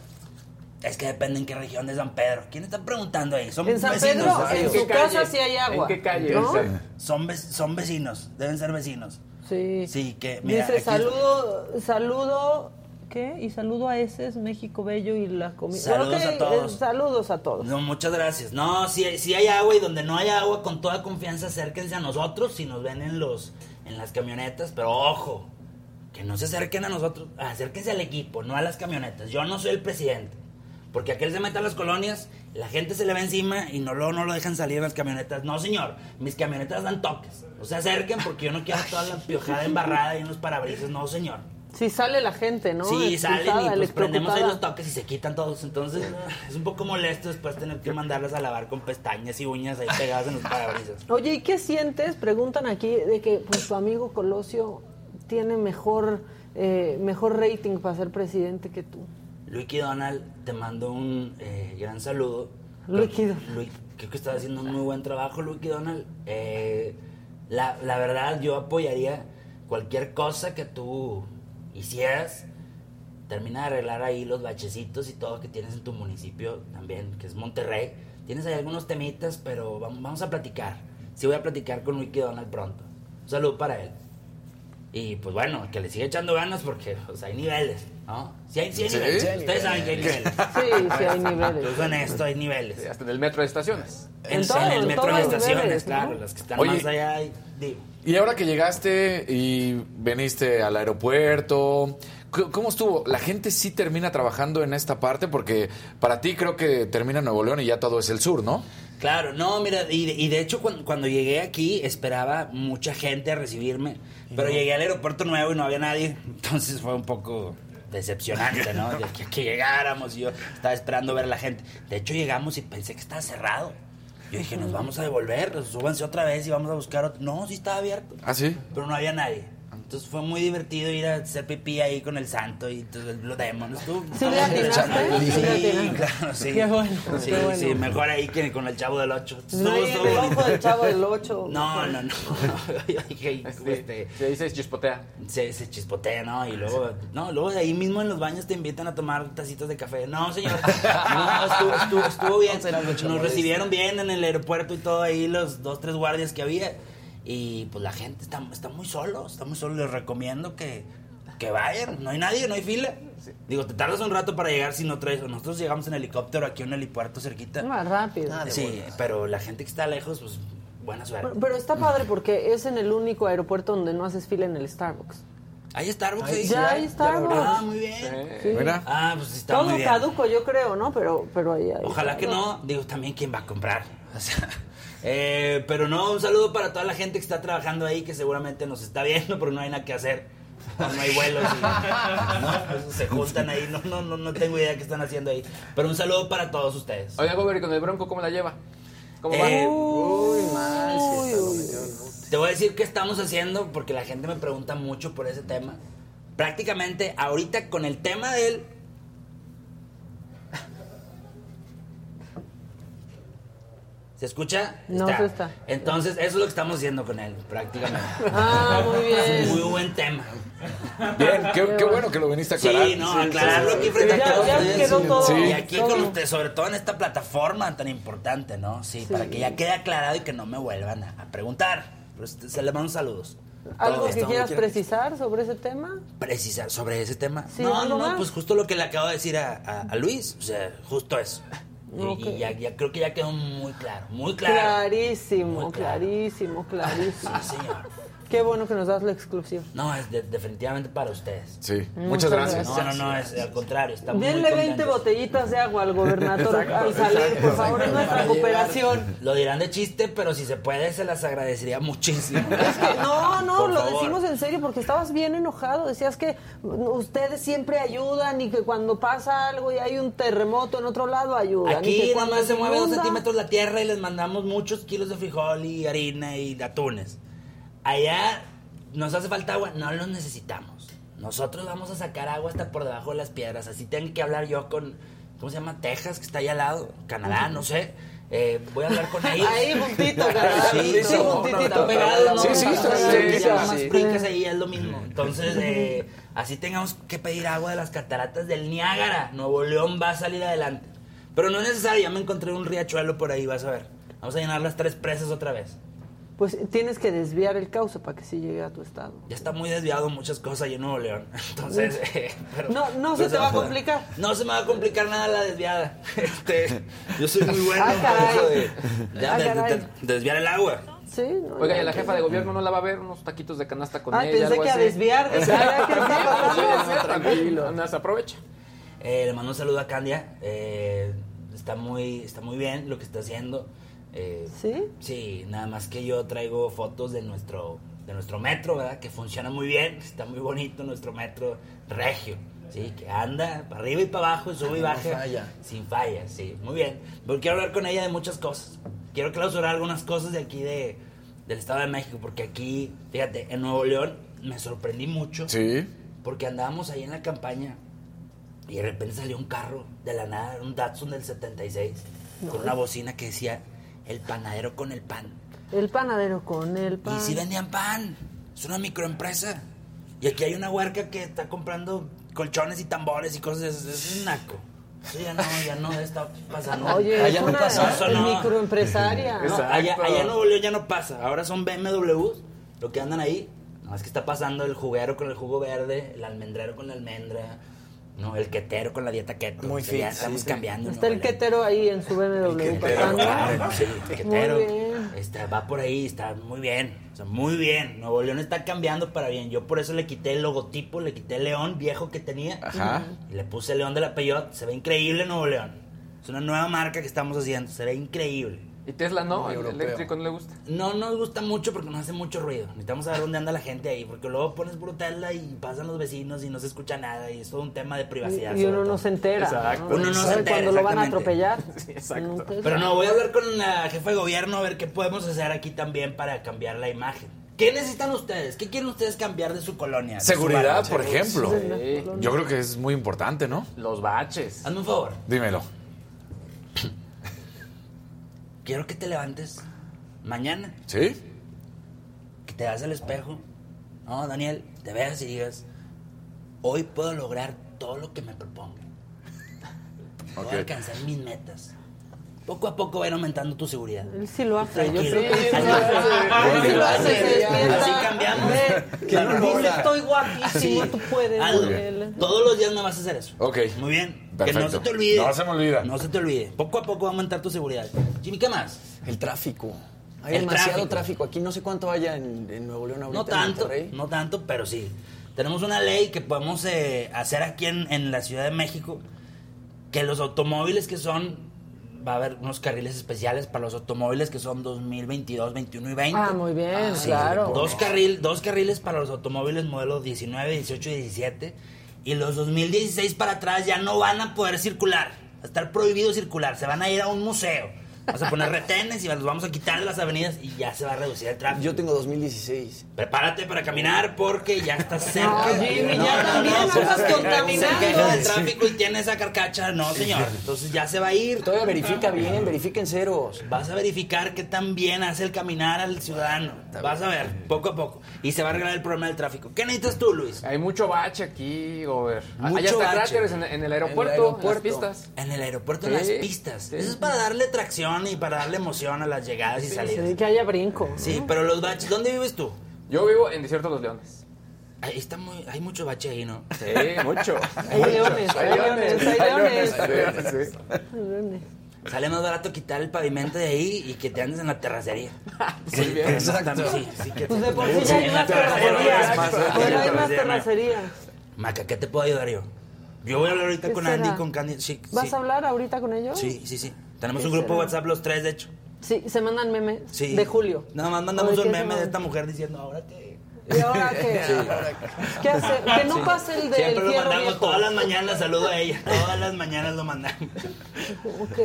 Es que depende en qué región de San Pedro. ¿Quién está preguntando ahí? Son En San vecinos. Pedro, en ¿En qué su casa calle? sí hay agua. ¿En qué calle? ¿no? Son, ve- son vecinos, deben ser vecinos. Sí. Sí, que mira, Dice aquí- saludo, saludo, ¿qué? Y saludo a ese, es México Bello y la comida. Saludos a todos. saludos a todos. No, muchas gracias. No, si, si hay agua y donde no hay agua, con toda confianza acérquense a nosotros si nos ven en los en las camionetas, pero ojo, que no se acerquen a nosotros, acérquense al equipo, no a las camionetas. Yo no soy el presidente. Porque aquel se mete a las colonias, la gente se le va encima y no lo, no lo dejan salir en las camionetas. No, señor, mis camionetas dan toques. No se acerquen porque yo no quiero toda la piojada embarrada ahí en los parabrisas. No, señor. Sí sale la gente, ¿no? Sí, salen y pues prendemos ahí los toques y se quitan todos. Entonces es un poco molesto después tener que mandarlas a lavar con pestañas y uñas ahí pegadas en los parabrisas. Oye, ¿y qué sientes? Preguntan aquí de que pues, tu amigo Colosio tiene mejor, eh, mejor rating para ser presidente que tú. Luiki Donald, te mando un eh, gran saludo. Luiki Donald. Luis, creo que estás haciendo un muy buen trabajo, Luiki Donald. Eh, la, la verdad, yo apoyaría cualquier cosa que tú hicieras. Termina de arreglar ahí los bachecitos y todo que tienes en tu municipio también, que es Monterrey. Tienes ahí algunos temitas, pero vamos, vamos a platicar. Sí voy a platicar con Luiki Donald pronto. Un saludo para él. Y pues bueno, que le siga echando ganas porque pues, hay niveles, ¿no? Sí hay, sí hay Sí. niveles. Sí. Ustedes saben que hay niveles. Sí, sí hay niveles. Incluso en esto hay niveles. Hasta en el metro de estaciones. En, En todo, en el en metro de estaciones, niveles, ¿no? claro. Las que están Oye, más allá, digo. Y ahora que llegaste y veniste al aeropuerto, ¿cómo estuvo? ¿La gente sí termina trabajando en esta parte? Porque para ti creo que termina Nuevo León y ya todo es el sur, ¿no? Claro, no, mira, y de, y de hecho cuando, cuando llegué aquí esperaba mucha gente a recibirme, pero llegué al aeropuerto nuevo y no había nadie, (laughs) entonces fue un poco decepcionante, ¿no? De que, que llegáramos y yo estaba esperando ver a la gente. De hecho llegamos y pensé que estaba cerrado. Yo dije, nos vamos a devolver, súbanse otra vez y vamos a buscar otro. No, sí estaba abierto. ¿Ah, sí? Pero no había nadie. Entonces fue muy divertido ir a hacer pipí ahí con el santo y todo el Blue Demon. Estuvo, ¿Sí? Sí, ¿Sí claro, sí. Qué bueno, Sí, qué bueno. sí, mejor ahí que con el chavo del 8. No el ojo del chavo del 8. No, no, no. (laughs) Dije, este, Se dice chispotea. se, se chispotea, ¿no? Y luego, no, luego ahí mismo en los baños te invitan a tomar tacitos de café. No, señor. (laughs) No, estuvo, estuvo, estuvo bien. Nos recibieron bien en el aeropuerto y todo ahí, los dos, tres guardias que había. Y pues la gente está, está muy solo, está muy solo. Les recomiendo que, que vayan. No hay nadie, no hay fila. Digo, te tardas un rato para llegar si no traes. Nosotros llegamos en helicóptero aquí a un helipuerto cerquita. Más rápido. Sí, pero la gente que está lejos, pues buena suerte. Pero, pero está padre porque es en el único aeropuerto donde no haces fila en el Starbucks. ¿Hay Starbucks ahí? ya hay Starbucks. Ah, muy bien. Sí. Mira. Ah, pues está Todo muy bien. caduco, yo creo, ¿no? Pero, pero ahí hay. Ojalá que no. Digo, también quién va a comprar. (laughs) O sea, eh, pero no, un saludo para toda la gente que está trabajando ahí, que seguramente nos está viendo, pero no hay nada que hacer. No, hay vuelos. y- ¿no? Se juntan ahí. No, no, no, no tengo idea qué están haciendo ahí. Pero un saludo para todos ustedes. Oiga, Gober, ¿y con el Bronco cómo la lleva? ¿Cómo Eh, va? uy, mal, sí está Te voy a decir qué estamos haciendo porque la gente me pregunta mucho por ese tema. Prácticamente ahorita con el tema de él. ¿Se escucha? No se está. Entonces, eso es lo que estamos haciendo con él, prácticamente. Ah, muy bien. Muy buen tema. Bien, qué, qué bueno que lo viniste a aclarar. Sí, no, aclararlo aquí frente a Ya- todos ya ustedes. quedó todo. Sí. Y aquí Todo. con ustedes, sobre todo en esta plataforma tan importante, ¿no? Sí, para que ya quede aclarado y que no me vuelvan a, a preguntar. Pero este- se les mando saludos. ¿Algo Todo que esto, quieras precisar sobre ese tema? precisar sobre ese tema. Sí, no, ¿algo no, no, pues justo lo que le acabo de decir a, a- a Luis. O sea, justo eso. Y, ya, ya creo que ya quedó muy claro, muy claro. Clarísimo, Muy claro. clarísimo, (laughs) clarísimo. Sí, señor. Qué bueno que nos das la exclusiva. No, es de- definitivamente para ustedes. Sí, Muchas muchas gracias. No, no, no, es al contrario. Estamos muy Denle 20 contentos. botellitas de agua al gobernador al salir, por favor, es nuestra cooperación. Lo dirán de chiste, pero si se puede, se las agradecería muchísimo. (laughs) No, no, Por lo favor. decimos en serio porque estabas bien enojado. Decías que ustedes siempre ayudan y que cuando pasa algo y hay un terremoto en otro lado ayudan. y Aquí que nada más se mueve dos centímetros la tierra y les mandamos muchos kilos de frijol y harina y atunes. Allá nos hace falta agua, no los necesitamos. Nosotros vamos a sacar agua hasta por debajo de las piedras. Así tengo que hablar yo con, ¿cómo se llama? Texas, que está ahí al lado. Canadá, no sé. Eh, voy a hablar con ellos. Ahí, Canadá. Sí, Sí, no, pegados, ¿no? Sí, sí, sí, sí, ahí es lo mismo. Entonces, eh, así tengamos que pedir agua de las cataratas del Niágara. Nuevo León va a salir adelante. Pero no es necesario, ya me encontré un riachuelo por ahí, vas a ver. Vamos a llenar las tres presas otra vez. Pues tienes que desviar el cauce para que sí llegue a tu estado. Ya está muy desviado muchas cosas ahí en Nuevo León. (laughs) Entonces, eh, pero- No, no se pero te va a complicar. No se me va a complicar nada la desviada. (laughs) Este, yo soy muy bueno Ah, eso de, de- Ah, de- de- caray. de desviar el agua. Sí, no, Oiga, ya ¿y la jefa de gobierno no la va a ver? Unos taquitos de canasta con Ay, ella, pensé algo que a desviar. (laughs) Tranquilo, nada, se aprovecha. Eh, le mando un saludo a Candia. Eh, está, muy, está muy bien lo que está haciendo. Eh, ¿Sí? Sí, nada más que yo traigo fotos de nuestro, de nuestro metro, ¿verdad? Que funciona muy bien, está muy bonito nuestro metro regio. Sí, que anda para arriba y para abajo, sube y No baja. falla. Sin falla, sí, muy bien. Pero quiero hablar con ella de muchas cosas. Quiero clausurar algunas cosas de aquí de, del Estado de México, porque aquí, fíjate, en Nuevo León me sorprendí mucho. Sí. Porque andábamos ahí en la campaña y de repente salió un carro de la nada, un Datsun del 76, con una bocina que decía, el panadero con el pan. El panadero con el pan. Y sí vendían pan. Es una microempresa. Y aquí hay una huerca que está comprando colchones y tambores y cosas de esas. Es un naco. Eso ya no, ya no está pasando. Oye, Allá es no una pasa. Eso no. microempresaria. (laughs) No, allá, allá en Nuevo León ya no pasa. Ahora son BMWs lo que andan ahí. No, es que está pasando el juguero con el jugo verde, el almendrero con la almendra, no, el quetero con la dieta keto. Muy O sea, ya estamos sí, sí. cambiando. Está el quetero ahí en su BMW Quetero, pasando. claro, sí, el quetero. Muy bien. Está, va por ahí, está muy bien. O sea, muy bien. Nuevo León está cambiando para bien. Yo por eso le quité el logotipo, le quité el león viejo que tenía. Ajá. Y le puse el león de la Peyot. Se ve increíble Nuevo León. Es una nueva marca que estamos haciendo. Se ve increíble. ¿Y Tesla no? Muy ¿El europeo. eléctrico no le gusta? No nos gusta mucho porque nos hace mucho ruido. Necesitamos saber dónde anda la gente ahí. Porque luego pones puro Tesla y pasan los vecinos y no se escucha nada. Y es todo un tema de privacidad. Y uno todo. no se entera. Exacto. ¿no? Uno no se ¿Sabe entera. Cuando lo van a atropellar. (laughs) Sí, exacto. Pero no, voy a hablar con la jefa de gobierno a ver qué podemos hacer aquí también para cambiar la imagen. ¿Qué necesitan ustedes? ¿Qué quieren ustedes cambiar de su colonia? de Seguridad, por ejemplo. Sí. Yo creo que es muy importante, ¿no? Los baches. Hazme un favor. Dímelo. Quiero que te levantes mañana, ¿Sí? que te veas al espejo. No, Daniel, te veas y digas, hoy puedo lograr todo lo que me Ok. a alcanzar mis metas. Poco a poco va a ir aumentando tu seguridad. Él sí lo hace. Yo Tranquilo. creo que sí sí lo hace. Se. Así cambiamos. No Dice, estoy guapísimo, tú puedes. Todos los días me vas a hacer eso. Ok. Muy bien. Que no Perfecto. se te olvide. No se me olvida. No se te olvide. Poco a poco va a aumentar tu seguridad. Jimmy, ¿qué más? El tráfico. Hay El demasiado tráfico. tráfico. Aquí no sé cuánto haya en, en Nuevo León ahorita. No tanto, no tanto, pero sí. Tenemos una ley que podemos eh, hacer aquí en, en la Ciudad de México, que los automóviles que son, va a haber unos carriles especiales para los automóviles que son 2022, 21 y 20. Ah, muy bien, Sí, claro. Dos, carril, dos carriles para los automóviles modelo 19, 18 y 17. Y los 2016 para atrás ya no van a poder circular. Va a estar prohibido circular. Se van a ir a un museo. Vas a poner retenes y los vamos a quitar de las avenidas y ya se va a reducir el tráfico. Yo tengo 2016. Prepárate para caminar porque ya estás cerca. No, Jimmy, ya también pues, andas se contaminando. del tráfico y tiene esa carcacha. No, señor. Entonces ya se va a ir. Todavía verifica bien, verifica en ceros. Vas a verificar qué tan bien hace el caminar al ciudadano. Vas a ver, poco a poco. Y se va a arreglar el problema del tráfico. ¿Qué necesitas tú, Luis? Hay mucho bache aquí, Gober. Hay hasta bache. cráteres en, en el aeropuerto, en, aeropuerto. las pistas. En el aeropuerto, en las pistas. sí. Eso es para darle tracción y para darle emoción a las llegadas y salidas. Sí, que haya brinco. Sí, pero los baches, ¿dónde vives tú? Yo vivo en Desierto de los Leones. Ahí está muy, hay mucho bache ahí, ¿no? Sí, mucho. Hay leones, hay leones, hay leones. Hay leones, sí. Hay leones. Sale más barato quitar el pavimento de ahí y que te andes en la terracería. (laughs) Muy bien. exacto. Sí, sí, que Pues de por sí hay más terracería. terracerías. Pero hay más terracería. terracerías. Maca, ¿qué te puedo ayudar yo? Yo voy a hablar ahorita ¿Qué con será? Andy y con Candy. Sí, ¿Vas sí. a hablar ahorita con ellos? Sí, sí, sí. Tenemos ¿Qué un grupo de? WhatsApp los tres, de hecho. Sí, se mandan memes Sí. de Julio. Nada más ¿O mandamos de un qué meme de esta mujer diciendo, ahora qué. ¿Y ahora qué? (laughs) ¿Qué hacer? Que no pase el del Siempre lo mandamos viejo. todas las mañanas, saludo a ella. Todas las mañanas lo mandamos. Ok.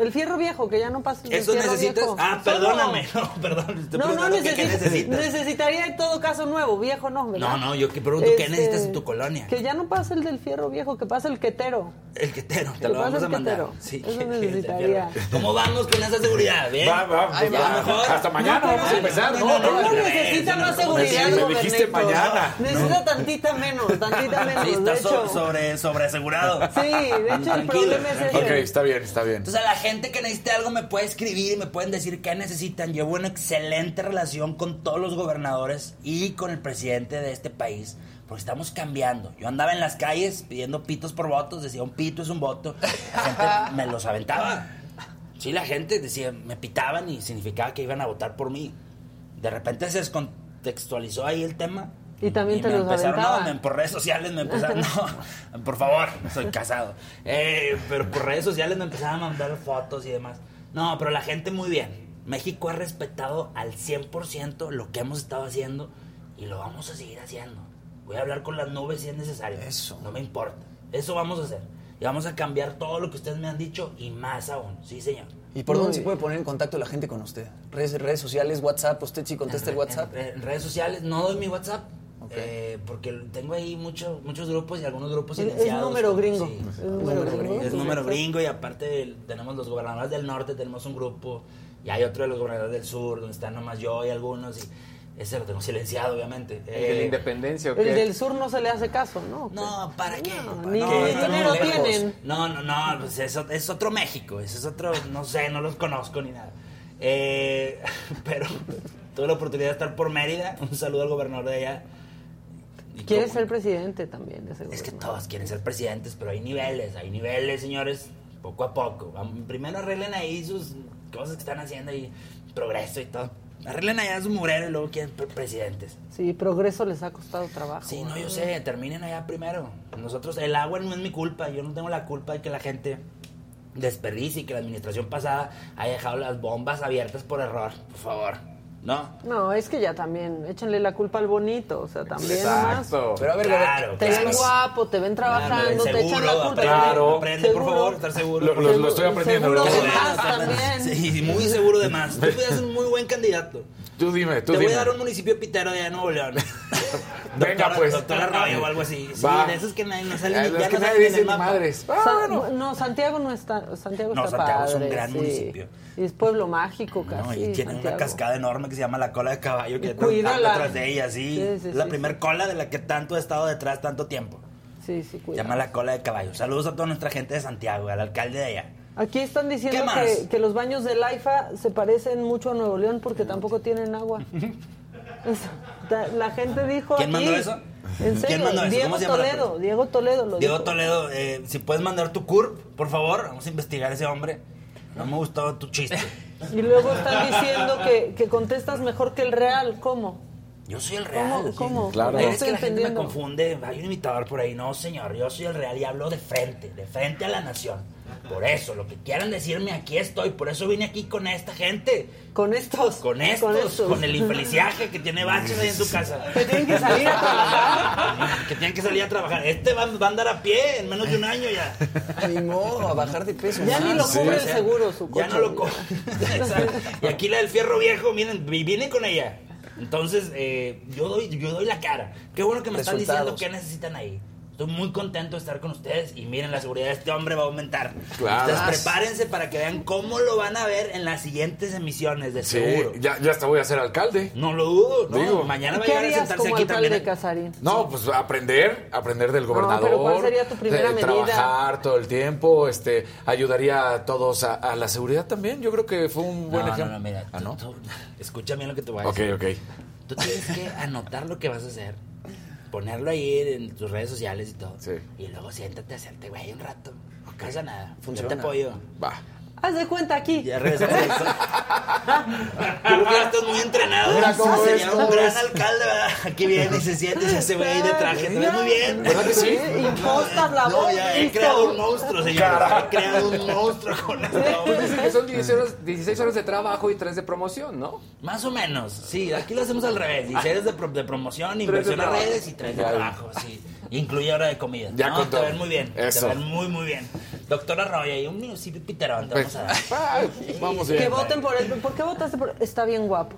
El fierro viejo, que ya no pase el ¿Eso fierro necesitas? viejo. Ah, perdóname. (laughs) No, perdón. Te No, no ¿Qué necesito, necesitas? necesitaría en todo caso nuevo, viejo no, ¿verdad? No, no, yo que pregunto, ¿qué Este, necesitas en tu colonia? Que ya no pase el del fierro viejo, que pase el quetero. El quetero, te Que lo pase vamos el a mandar. quetero. Sí, Eso que- necesitaría. ¿Cómo vamos con esa seguridad? ¿Bien? Va, va, Ahí va. mejor. Hasta mañana vamos a empezar, ¿no? Uno No, necesita más seguridad, Me dijiste mañana. Necesita tantita menos, tantita menos, Sí, está sobre, sobre asegurado. Sí, de hecho el Tranquilo, problema es ese. Ok, está bien, está bien. Entonces, a la gente que necesite algo me puede escribir y me pueden decir qué necesitan. Llevo una excelente relación con todos los gobernadores y con el presidente de este país. Porque estamos cambiando. Yo andaba en las calles pidiendo pitos por votos, decía un pito es un voto. La gente (laughs) me los aventaba. Sí, la gente decía, me pitaban y significaba que iban a votar por mí. De repente se descontextualizó ahí el tema. Y también te me los empezaron, aventaban. no, me- por redes sociales me empezaron, (laughs) no, por favor, soy casado. Eh, pero por redes sociales me empezaron a mandar fotos y demás. No, pero la gente muy bien. México ha respetado al 100% lo que hemos estado haciendo y lo vamos a seguir haciendo. Voy a hablar con las nubes si es necesario. Eso. No me importa. Eso vamos a hacer. Y vamos a cambiar todo lo que ustedes me han dicho y más aún. Sí, señor. ¿Y por dónde se puede poner en contacto la gente con usted? ¿Redes, redes sociales, WhatsApp? ¿Usted sí contesta el (laughs) WhatsApp? En, en redes sociales no doy mi WhatsApp. Eh, porque tengo ahí mucho- muchos grupos y algunos grupos Es- es silenciados. número gringo. Sí. Es número gringo. Es número gringo y aparte el- tenemos los gobernadores del norte, tenemos un grupo y hay otro de los gobernadores del sur donde están nomás yo y algunos y ese lo tengo silenciado obviamente. ¿El de la independencia o El qué? del sur no se le hace caso, ¿no? No, ¿para qué? No, ni muy dinero tienen. No, no, no, pues es, otro México, ese es otro, no sé, no los conozco ni nada. Eh, (laughs) pero tuve la oportunidad de estar por Mérida, un saludo al gobernador de allá. Quiere ser presidente también, de seguro. Es que todos quieren ser presidentes, pero hay niveles, hay niveles, señores, poco a poco. Primero arreglen ahí sus cosas que están haciendo y progreso y todo. Arreglen allá su mugrero y luego quieren pre- presidentes. Sí, progreso les ha costado trabajo. Sí, no, yo sé, terminen allá primero. Nosotros, el agua no es mi culpa, yo no tengo la culpa de que la gente desperdicie y que la administración pasada haya dejado las bombas abiertas por error, por favor. ¿No? No, es que ya también, échenle la culpa al bonito, o sea, también Exacto. nomás. Pero a ver, Claro, te ven guapo, te ven trabajando, te echan la culpa. Claro, aprende, por favor, estar seguro. Lo- lo- lo estoy aprendiendo, Seguro luego. de más también. Sí, muy seguro de más. Tú (laughs) puedes ser un muy buen candidato. Tú dime, tú Te voy dime. a dar un municipio pitero de allá de Nuevo León. (laughs) Venga, Doctora- pues. Doctor Arroyo o algo así. Sí, Va. de esos que nadie no Eh, salen los ya que no nadie dice el ni madres. No, Santiago no está, Santiago No, está Santiago es un padre, gran sí. municipio. Y es pueblo mágico casi, No, y tiene una cascada enorme que se llama la cola de caballo que cuídala. detrás de ella, sí. Sí, sí, Es la sí, primer cola de la que tanto he estado detrás tanto tiempo. Sí, sí, Se cuidado. llama la cola de caballo. Saludos a toda nuestra gente de Santiago, al alcalde de allá. Aquí están ¿Qué diciendo que, que los baños del AIFA se parecen mucho a Nuevo León porque tampoco tienen agua. (laughs) La gente dijo ¿Quién aquí. mandó eso? ¿En serio? ¿Quién mandó eso? Diego ¿Cómo Toledo, Diego Toledo lo Diego dijo. Toledo, eh, si puedes mandar tu CURP, por favor, vamos a investigar a ese hombre. No me gustó tu chiste. (laughs) Y luego están diciendo que, que contestas mejor que el real. ¿Cómo? Yo soy el ¿Cómo? real. ¿Cómo? Claro. No Es que la gente me confunde. Hay un imitador por ahí. No, señor, yo soy el real y hablo de frente, de frente a la nación. Por eso, lo que quieran decirme, aquí estoy. Por eso vine aquí con esta gente. Con estos. Con estos, con, estos. el infeliciaje que tiene baches ahí en su casa. (laughs) Que tienen que salir a trabajar. Que tienen que salir a trabajar. Este va, va a andar a pie en menos de un año ya. Animó a bajar de peso. Ya ni lo cubre el seguro su coche. Ya no lo (laughs) Exacto. Y aquí la del fierro viejo, miren, vi- viene con ella. Entonces, eh, yo, doy, yo doy la cara. Qué bueno que me están diciendo qué necesitan ahí. Estoy muy contento de estar con ustedes y miren, la seguridad de este hombre va a aumentar. Claro. Entonces, prepárense para que vean cómo lo van a ver en las siguientes emisiones, de Sí, seguro. ya, ya hasta voy a ser alcalde. No lo dudo, ¿no? Digo. Mañana va a ¿Qué llegar a sentarse como aquí alcalde también. de Casarín? No, pues aprender, aprender del No, gobernador. pero ¿cuál sería tu primera eh, medida? Trabajar todo el tiempo, este, ayudaría a todos a, a la seguridad también. Yo creo que fue un buen no, ejemplo. No, no, mira, Ah, tú- ¿no? tú- escucha bien lo que te voy a Ok, decir. ok. Tú tienes que anotar lo que vas a hacer, ponerlo ahí en tus redes sociales y todo. Sí. Y luego siéntate a hacerte güey un rato. No pasa nada. Funciona. Yo te apoyo. Va. Haz de cuenta aquí. Ya regresamos. Creo (laughs) que ya estás muy entrenado. Mira cómo Sí, Sería un gran alcalde, ¿verdad? Aquí viene y se siente se hace güey de traje. Te ves muy bien. ¿Verdad que sí? Impostas la No, voz. ya he creado un monstruo, señor. He creado un monstruo con esto. Pues es que son 16 horas, 16 horas de trabajo y 3 de promoción, ¿no? Más o menos, sí, aquí lo hacemos al revés. 16 de, pro- de promoción, inversión a redes y 3 de trabajo, sí. Incluye hora de comida. Ya no, con te todo. ven muy bien. Eso. Te ven muy, muy bien. Doctora Arroyo, y un municipio piterón te vamos a dar. Ah, vamos Que bien. voten por él. ¿Por qué votaste por Está bien guapo.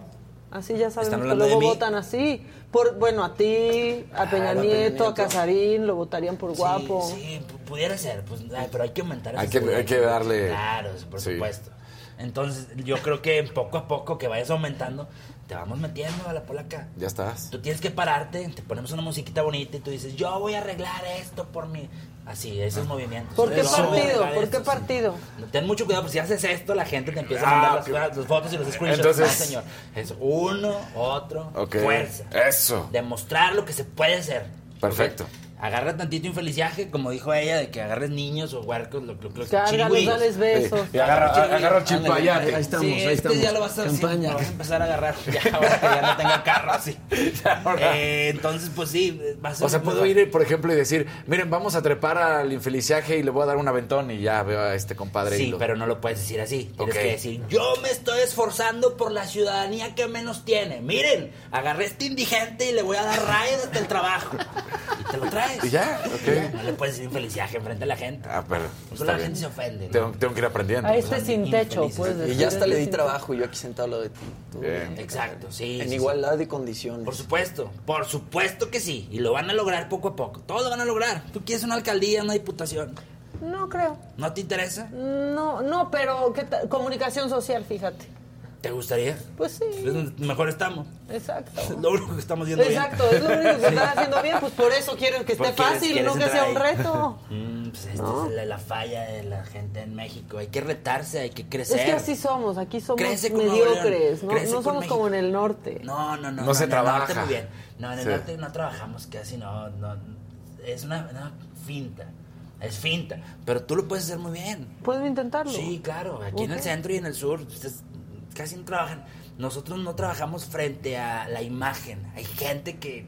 Así ya sabemos ¿Están que luego votan así. Por, bueno, a ti, a Peña a Peña Nieto, a Nieto. Casarín, lo votarían por guapo. Sí, sí, pu- pudiera ser, pues, ay, pero hay que aumentar Hay que- hay que darle- Claro, por Sí. supuesto. Entonces, yo creo que poco a poco que vayas aumentando, te vamos metiendo a la polaca. Ya estás. Tú tienes que pararte, te ponemos una musiquita bonita y tú dices, yo voy a arreglar esto por mi... Así, esos movimientos. ¿Por qué partido? ¿Por qué esto, sí. partido? Ten mucho cuidado, porque si haces esto, la gente te empieza a Ah, mandar ok. las, las fotos y los screenshots. Entonces- No, señor. Es uno, otro, fuerza. Eso. Demostrar lo que se puede hacer. Perfecto. Agarra tantito infeliciaje, como dijo ella, de que agarres niños o huercos, lo, lo, lo, Cárgalos, dales besos. Y agarra, Chirigüillos. agarra el Ándale, chilpayate. ahí estamos, sí, ahí este estamos. ya lo vas a hacer. Campaña. lo vas a empezar a agarrar. Ya, ahora que ya no tenga carro así. (laughs) Eh, entonces, pues sí, va a ser O sea, puedo ir, por ejemplo, y decir, miren, vamos a trepar al infeliciaje y le voy a dar un aventón y ya veo a este compadre. y Sí, lo- pero no lo puedes decir así. Tienes Ok. que decir, yo me estoy esforzando por la ciudadanía que menos tiene. Miren, agarré a este indigente y le voy a dar ride hasta el trabajo. Y te lo traes. Y ya, ok. No le puedes decir infeliciaje enfrente a la gente. Ah, pero Porque la bien. gente se ofende. ¿no? Tengo, tengo que ir aprendiendo. A este sin techo, puedes decir. Y ya hasta le di trabajo y yo aquí sentado al lado de ti. Exacto, sí. En sí, igualdad de condiciones. Por supuesto, por supuesto que sí. Y lo van a lograr poco a poco. Todos lo van a lograr. Tú quieres una alcaldía, una diputación. No creo. ¿No te interesa? No, no, pero comunicación social, fíjate. ¿Te gustaría? Pues sí, Es donde mejor estamos. exacto. (laughs) Es lo único que estamos viendo Exacto, es lo único que (laughs) están haciendo bien, pues por eso quiero que esté Porque fácil, quieres no que sea un reto. (laughs) Mm, pues esta ¿No? es la, la falla de la gente en México. Hay que retarse, hay que crecer. Es que así somos, aquí somos mediocres, no, crece no somos México. como en el norte. No, no, no. No se en el norte trabaja. muy bien. No, en el Sí. norte no trabajamos casi, no. no es una, una finta. Es finta. Pero tú lo puedes hacer muy bien. Puedo intentarlo. Sí, claro. Aquí en el centro y en el sur. Casi no trabajan. Nosotros no trabajamos frente a la imagen. Hay gente que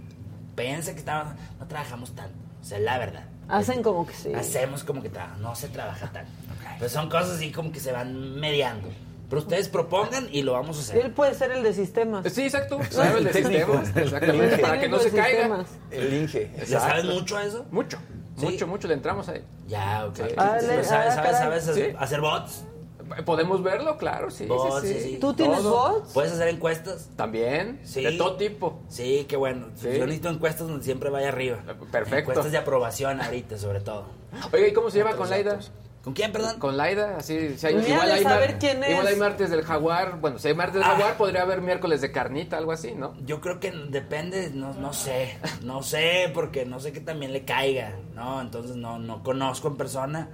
piensa que estamos, no trabajamos tanto. O sea, la verdad. Hacen como que sí. Hacemos como que trabaja, no se trabaja tanto. Pero son cosas así como que se van mediando. Pero ustedes propongan y lo vamos a hacer. Él puede ser el de sistemas. Sí, exacto. Sabe el de sistemas. Exactamente. Para que no se caiga. El Inge. ¿Ya sabes mucho a eso? Mucho. Mucho, mucho. Le entramos ahí. Ya, ok. Ah, ¿Sabes, ah, sabes, sabes Sí. hacer bots? Podemos verlo, claro, sí. Bots, sí, sí, sí. ¿Tú tienes Todo. bots? ¿Puedes hacer encuestas? También. Sí. De todo tipo. Sí, qué bueno. Sí. Yo necesito encuestas donde siempre vaya arriba. Perfecto. Encuestas de aprobación ahorita, sobre todo. Oiga, ¿y cómo se lleva con Laida? ¿Con quién, perdón? Con Laida, así, si hay, Mira, igual, hay saber quién es. igual hay martes del jaguar, bueno, si hay martes del Ah. jaguar, podría haber miércoles de carnita, algo así, ¿no? Yo creo que depende, no, no sé, no sé, porque no sé que también le caiga, ¿no? Entonces no, no conozco en persona,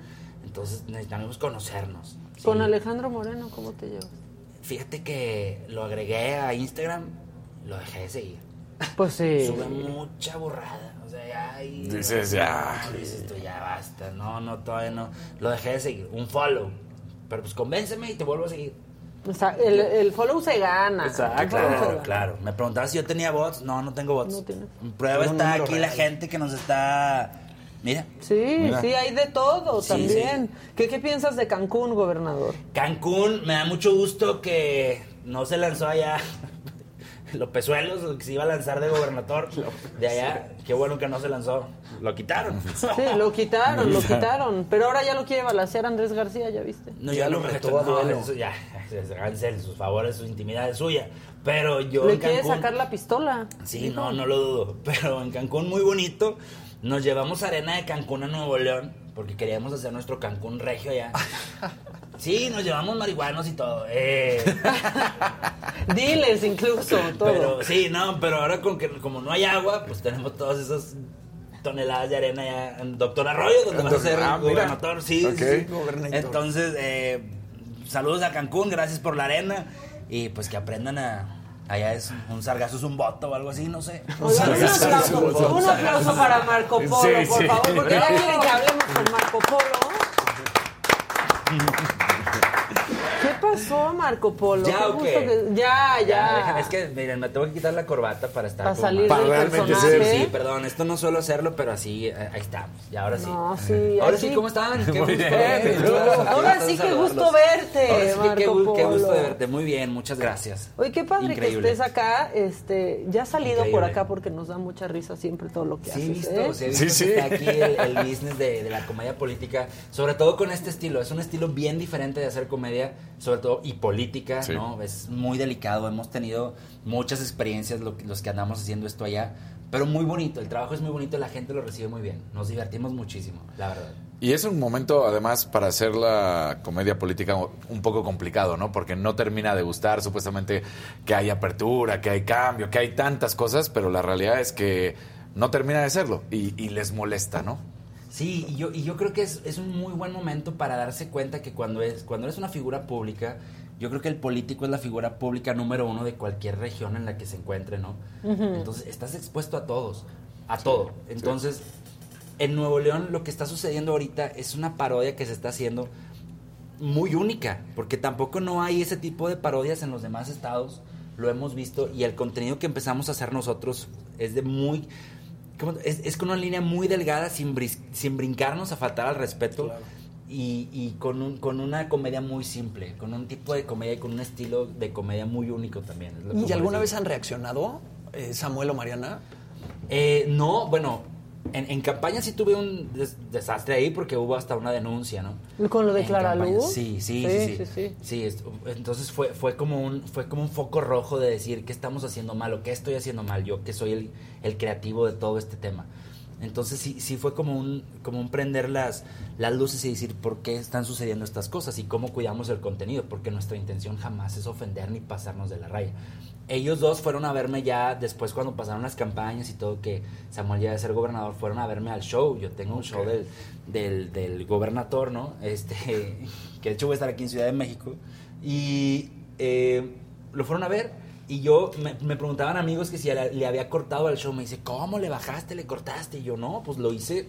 entonces necesitamos conocernos. Sí. Con Alejandro Moreno, ¿cómo te llevas? Fíjate que lo agregué a Instagram, lo dejé de seguir. Pues sí. (laughs) Sube mucha burrada, o sea, ya... ahí- Dices, ya. No, dices tú, ya basta, no, no, todavía no. Lo dejé de seguir, un follow, pero pues convénceme y te vuelvo a seguir. O sea, el, el follow se gana. Exacto. Follow se Claro, gana. claro. Me preguntaba si yo tenía bots. No, no tengo bots. No tienes. Prueba está aquí la real. gente que nos está. Mira. Sí, Mira. sí, hay de todo Sí, también. ¿Qué, ¿Qué piensas de Cancún, gobernador? Cancún, me da mucho gusto que no se lanzó allá (laughs) los pezuelos, que se iba a lanzar de gobernador (laughs) de allá. Qué bueno que no se lanzó. Lo quitaron. (laughs) Sí, lo quitaron, lo quitaron. Pero ahora ya lo quiere balancear Andrés García, ¿ya viste? No, Ya ya lo retó a no, duelo. eso ya, sus favores, su intimidad es suya. Pero yo Le en quiere sacar la pistola. Sí, no, no lo dudo. Pero en Cancún muy bonito. Nos llevamos arena de Cancún a Nuevo León porque queríamos hacer nuestro Cancún regio allá. (laughs) Sí, nos llevamos marihuanos y todo. Eh, (laughs) Diles incluso, todo. pero sí, no, pero ahora con que como no hay agua, pues tenemos todas esas toneladas de arena ya en Doctor Arroyo, donde va a ser Ah, gobernador. Sí, Ok. sí. Entonces, eh, saludos a Cancún, gracias por la arena. Y pues que aprendan a. Allá es un sargazo, es un voto o algo así, no sé. Oigan, un aplauso, un aplauso para Marco Polo, Sí, por sí. favor, porque ya quieren que hablemos con Marco Polo. (laughs) ¿Qué pasó, Marco Polo? ¿Ya Qué o gusto qué? que- Ya, ya. déjame- es que, miren, me tengo que quitar la corbata para estar Para salir más- Para del personaje. ser, Sí, perdón, esto no suelo hacerlo, pero así, eh, ahí estamos. Y ahora sí. No, sí. Ahora sí, ¿cómo están? (laughs) Qué Muy gusto bien. verte. Ahora sí, qué gusto verte, Ahora sí que qué, Marco qué gusto de verte. Muy bien, muchas gracias. Oye, qué padre Increíble. que estés acá. Este, ya has salido por acá porque nos da mucha risa siempre todo lo que Sí, haces. visto, ¿eh? o sea, he visto Sí, que sí. está aquí el, el business de, de la comedia política, sobre todo con este estilo. Es un estilo bien diferente de hacer comedia, sobre todo y política, Sí. ¿no? Es muy delicado. Hemos tenido muchas experiencias lo los que andamos haciendo esto allá, pero muy bonito. El trabajo es muy bonito, la gente lo recibe muy bien. Nos divertimos muchísimo, la verdad. Y es un momento, además, para hacer la comedia política un poco complicado, ¿no? Porque no termina de gustar, supuestamente, que hay apertura, que hay cambio, que hay tantas cosas, pero la realidad es que no termina de serlo y, y les molesta, ¿no? Sí, y yo, y yo creo que es, es un muy buen momento para darse cuenta que cuando, es, cuando eres una figura pública, yo creo que el político es la figura pública número uno de cualquier región en la que se encuentre, ¿no? Entonces, estás expuesto a todos, a todo. Entonces, en Nuevo León lo que está sucediendo ahorita es una parodia que se está haciendo muy única, porque tampoco no hay ese tipo de parodias en los demás estados, lo hemos visto, y el contenido que empezamos a hacer nosotros es de muy... Es, es con una línea muy delgada, sin, bris- sin brincarnos a faltar al respeto, y, y con, un- con una comedia muy simple, con un tipo de comedia y con un estilo de comedia muy único también. ¿Y alguna decir. vez han reaccionado, eh, Samuel o Mariana? Eh, no, bueno, en, en campaña sí tuve un des- desastre ahí porque hubo hasta una denuncia, ¿no? ¿Con lo de En Clara campaña. Luz? Sí, sí, Sí, sí, sí. sí, sí. Sí, es- entonces fue, fue, como un, fue como un foco rojo de decir qué estamos haciendo mal o qué estoy haciendo mal yo, que soy el, el creativo de todo este tema. Entonces sí, sí fue como un, como un prender las, las luces y decir por qué están sucediendo estas cosas y cómo cuidamos el contenido, porque nuestra intención jamás es ofender ni pasarnos de la raya. Ellos dos fueron a verme ya después cuando pasaron las campañas y todo, que Samuel ya de ser gobernador, fueron a verme al show. Yo tengo un show del, del, del gobernador, ¿no? Este, que de hecho voy a estar aquí en Ciudad de México. Y eh, lo fueron a ver y yo me, me preguntaban amigos que si le, le había cortado al show. Me dice, ¿cómo le bajaste, le cortaste? Y yo, no, pues lo hice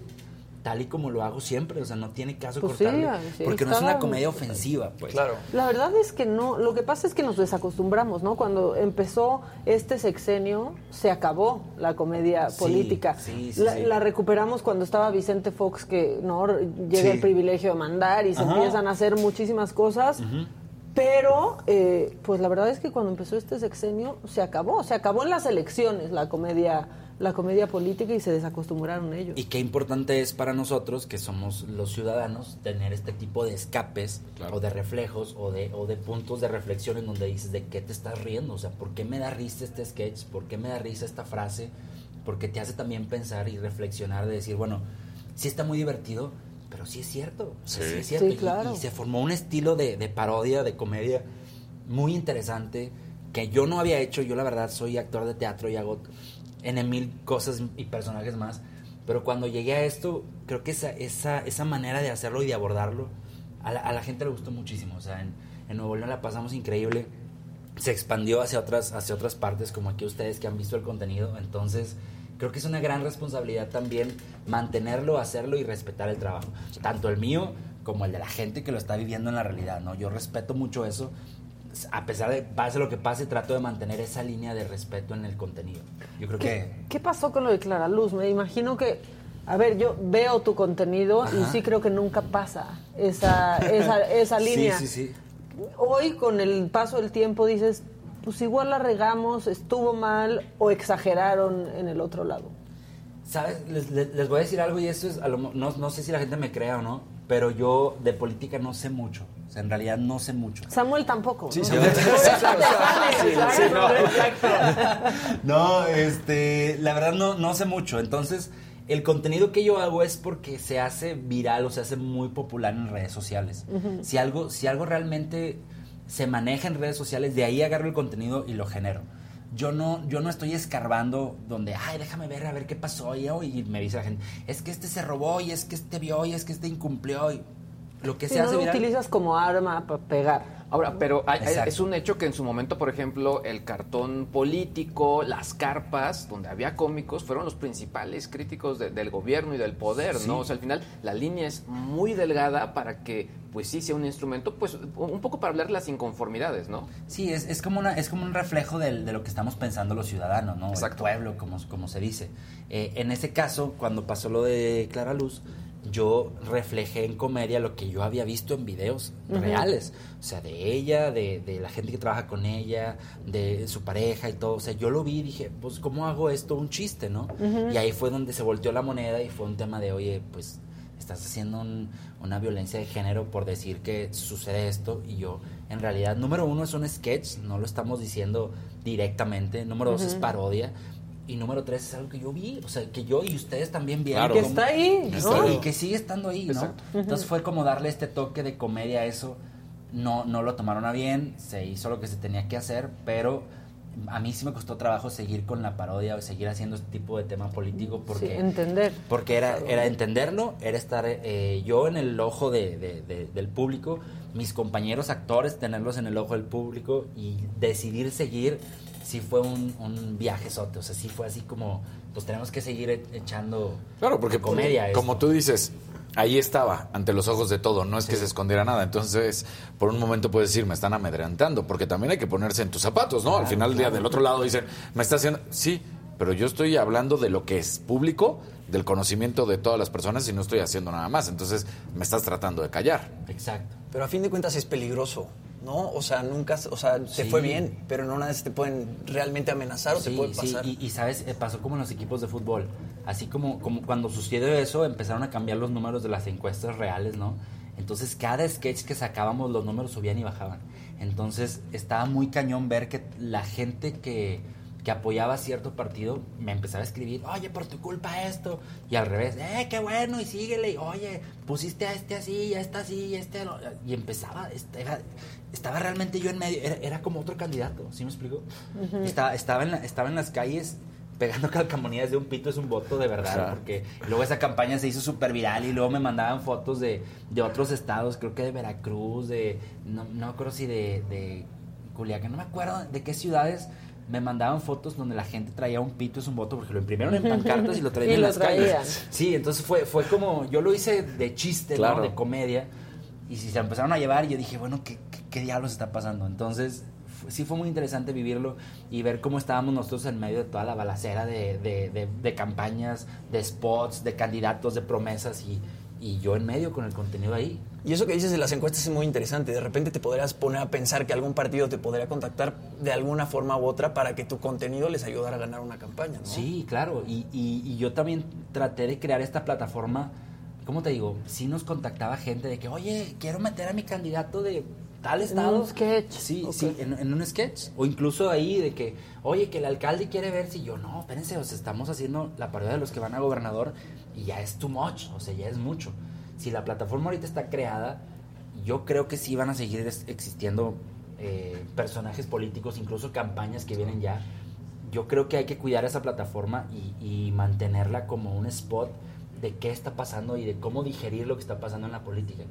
tal y como lo hago siempre, o sea, no tiene caso Pues cortarle, sí, porque no es una comedia ofensiva, pues. Claro. La verdad es que no, lo que pasa es que nos desacostumbramos, ¿no? Cuando empezó este sexenio, se acabó la comedia Sí, política. sí, sí, la, sí. la recuperamos cuando estaba Vicente Fox, que no llega Sí. el privilegio de mandar y se Ajá. empiezan a hacer muchísimas cosas. Ujú. Pero, eh, pues la verdad es que cuando empezó este sexenio, se acabó. Se acabó en las elecciones la comedia, la comedia política y se desacostumbraron ellos. Y qué importante es para nosotros, que somos los ciudadanos, tener este tipo de escapes o de reflejos o de, o de puntos de reflexión en donde dices de qué te estás riendo, o sea, ¿por qué me da risa este sketch? ¿Por qué me da risa esta frase? Porque te hace también pensar y reflexionar de decir, bueno, sí está muy divertido, pero sí es cierto. Sí. sí es cierto. Sí, Y- claro. y, se formó un estilo de, de parodia, de comedia muy interesante que yo no había hecho. Yo la verdad soy actor de teatro y hago N mil cosas y personajes más. Pero cuando llegué a esto, creo que esa, esa, esa manera de hacerlo y de abordarlo, a la, a la gente le gustó muchísimo. O sea, en, en Nuevo León la pasamos increíble. Se expandió hacia otras, hacia otras partes, como aquí ustedes que han visto el contenido. Entonces, creo que es una gran responsabilidad también mantenerlo, hacerlo y respetar el trabajo. Tanto el mío como el de la gente que lo está viviendo en la realidad, ¿no? Yo respeto mucho eso. A pesar de pase lo que pase, trato de mantener esa línea de respeto en el contenido. Yo creo ¿Qué, que... qué pasó con lo de Clara Luz? Me imagino que, a ver, yo veo tu contenido y Ajá. sí creo que nunca pasa esa, esa, esa (laughs) línea. Sí, sí, sí. Hoy, con el paso del tiempo, dices, pues igual la regamos, estuvo mal o exageraron en el otro lado. ¿Sabes? Les, les- les voy a decir algo y esto es, a lo no, no sé si la gente me crea o no, pero yo de política no sé mucho. O sea, en realidad no sé mucho. Samuel tampoco. ¿no? (laughs) sí, eso claro, no. exacto. (laughs) No, este, la verdad no, no sé mucho. Entonces, el contenido que yo hago es porque se hace viral o se hace muy popular en redes sociales. Si algo, si algo realmente se maneja en redes sociales, de ahí agarro el contenido y lo genero. Yo no, yo no estoy escarbando donde, ay, déjame ver a ver qué pasó y, hoy y me dice la gente, es que este se robó y es que este vio y es que este incumplió y lo que se no hace lo viral. utilizas como arma para pegar. Ahora, pero hay- Exacto. es un hecho que en su momento, por ejemplo, el cartón político, las carpas, donde había cómicos, fueron los principales críticos de- del gobierno y del poder, Sí. ¿no? O sea, al final la línea es muy delgada para que, pues sí, sea un instrumento, pues un poco para hablar de las inconformidades, ¿no? Sí, es, es, como una, es como un reflejo del- de lo que estamos pensando los ciudadanos, ¿no? El pueblo, como, como se dice. Eh, en ese caso, cuando pasó lo de Clara Luz, yo reflejé en comedia lo que yo había visto en videos reales. O sea, de ella, de, de la gente que trabaja con ella, de su pareja y todo. O sea, yo lo vi y dije, pues, ¿cómo hago esto un chiste, no? Y ahí fue donde se volteó la moneda y fue un tema de, oye, pues estás haciendo un- una violencia de género por decir que sucede esto y yo en realidad número uno es un sketch no lo estamos diciendo directamente número dos es parodia y número tres es algo que yo vi o sea que yo y ustedes también vieron Claro. Que está ahí, ¿no? Está ahí, y que sigue estando ahí no Exacto. entonces fue como darle este toque de comedia a eso no no lo tomaron a bien se hizo lo que se tenía que hacer pero a mí sí me costó trabajo seguir con la parodia o seguir haciendo este tipo de tema político porque Sí, entender. porque era, era entenderlo, era estar eh, yo en el ojo de- de- de- del público, mis compañeros actores tenerlos en el ojo del público y decidir seguir, sí fue un, un viajezote, o sea, sí fue así como, pues tenemos que seguir e- echando Claro, porque comedia. como tú dices, ahí estaba, ante los ojos de todo, no es que se escondiera nada. Entonces, por un momento puedes decir, me están amedrentando, porque también hay que ponerse en tus zapatos, ¿no? Al final del día, claro. del otro lado dicen, me está haciendo, sí, pero yo estoy hablando de lo que es público, del conocimiento de todas las personas y no estoy haciendo nada más. Entonces, me estás tratando de callar. Exacto. Pero a fin de cuentas es peligroso, ¿no? O sea, nunca, o sea, te Sí. fue bien, pero no una vez te pueden realmente amenazar o te Sí, puede sí, pasar. y, y, sabes, Eh, pasó como en los equipos de fútbol. Así como, como cuando sucedió eso, empezaron a cambiar los números de las encuestas reales, ¿no? Entonces cada sketch que sacábamos los números subían y bajaban. Entonces estaba muy cañón ver que la gente que, que apoyaba cierto partido me empezaba a escribir, oye, por tu culpa esto. Y al revés, eh, qué bueno, y síguele. Y, oye, pusiste a este así, y a este así, y a este... lo-". Y empezaba, era- estaba realmente yo en medio, era, era como otro candidato, ¿sí me explico? Estaba, estaba, en la- estaba en las calles pegando (laughs) calcamonías de un pito es un voto de verdad, porque luego esa campaña se hizo súper viral y luego me mandaban fotos de, de otros estados, creo que de Veracruz, de, no, no acuerdo si de, de Culiacán, no me acuerdo de qué ciudades me mandaban fotos donde la gente traía un pito es un voto porque lo imprimieron en (laughs) pancartas y lo traían Y en lo las traían. calles. Sí, entonces fue, fue como, yo lo hice de chiste, de comedia, y si se empezaron a llevar, yo dije, bueno, ¿qué, qué, qué diablos está pasando? Entonces, sí fue muy interesante vivirlo y ver cómo estábamos nosotros en medio de toda la balacera de, de, de- de campañas, de spots, de candidatos, de promesas, y, y yo en medio con el contenido ahí. Y eso que dices de las encuestas es muy interesante. De repente te podrías poner a pensar que algún partido te podría contactar de alguna forma u otra para que tu contenido les ayudara a ganar una campaña, ¿no? Sí, claro. Y, y- y yo también traté de crear esta plataforma. ¿Cómo te digo? Sí nos contactaba gente de que, oye, quiero meter a mi candidato de tal estado. un sketch. Sí, sí, en, en un sketch. O incluso ahí de que, oye, que el alcalde quiere ver si yo, no, espérense, o sea, estamos haciendo la parodia de los que van a gobernador y ya es too much, o sea, ya es mucho. Si la plataforma ahorita está creada, yo creo que sí van a seguir existiendo eh, personajes políticos, incluso campañas que vienen ya. Yo creo que hay que cuidar esa plataforma y, y mantenerla como un spot de qué está pasando y de cómo digerir lo que está pasando en la política.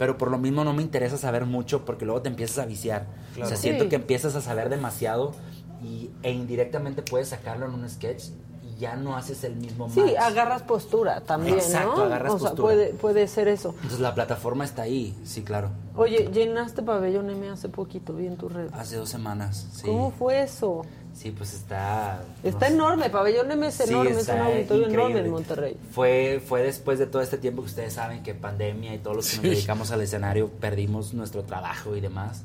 Pero por lo mismo no me interesa saber mucho porque luego te empiezas a viciar. Claro. O sea, siento Sí. que empiezas a saber demasiado y, e indirectamente puedes sacarlo en un sketch y ya no haces el mismo Sí, match. agarras postura también, Exacto, ¿no? agarras o sea, postura. puede, puede ser eso. Entonces la plataforma está ahí, sí, claro. Oye, llenaste pabellón M hace poquito, vi en tu red. Hace dos semanas, sí. ¿Cómo fue eso? Sí, pues está... Está no sé. enorme, pabellón M es Sí, enorme, es un auditorio enorme en Monterrey. Fue, fue después de todo este tiempo que ustedes saben que pandemia y todos los que nos dedicamos al escenario perdimos nuestro trabajo y demás.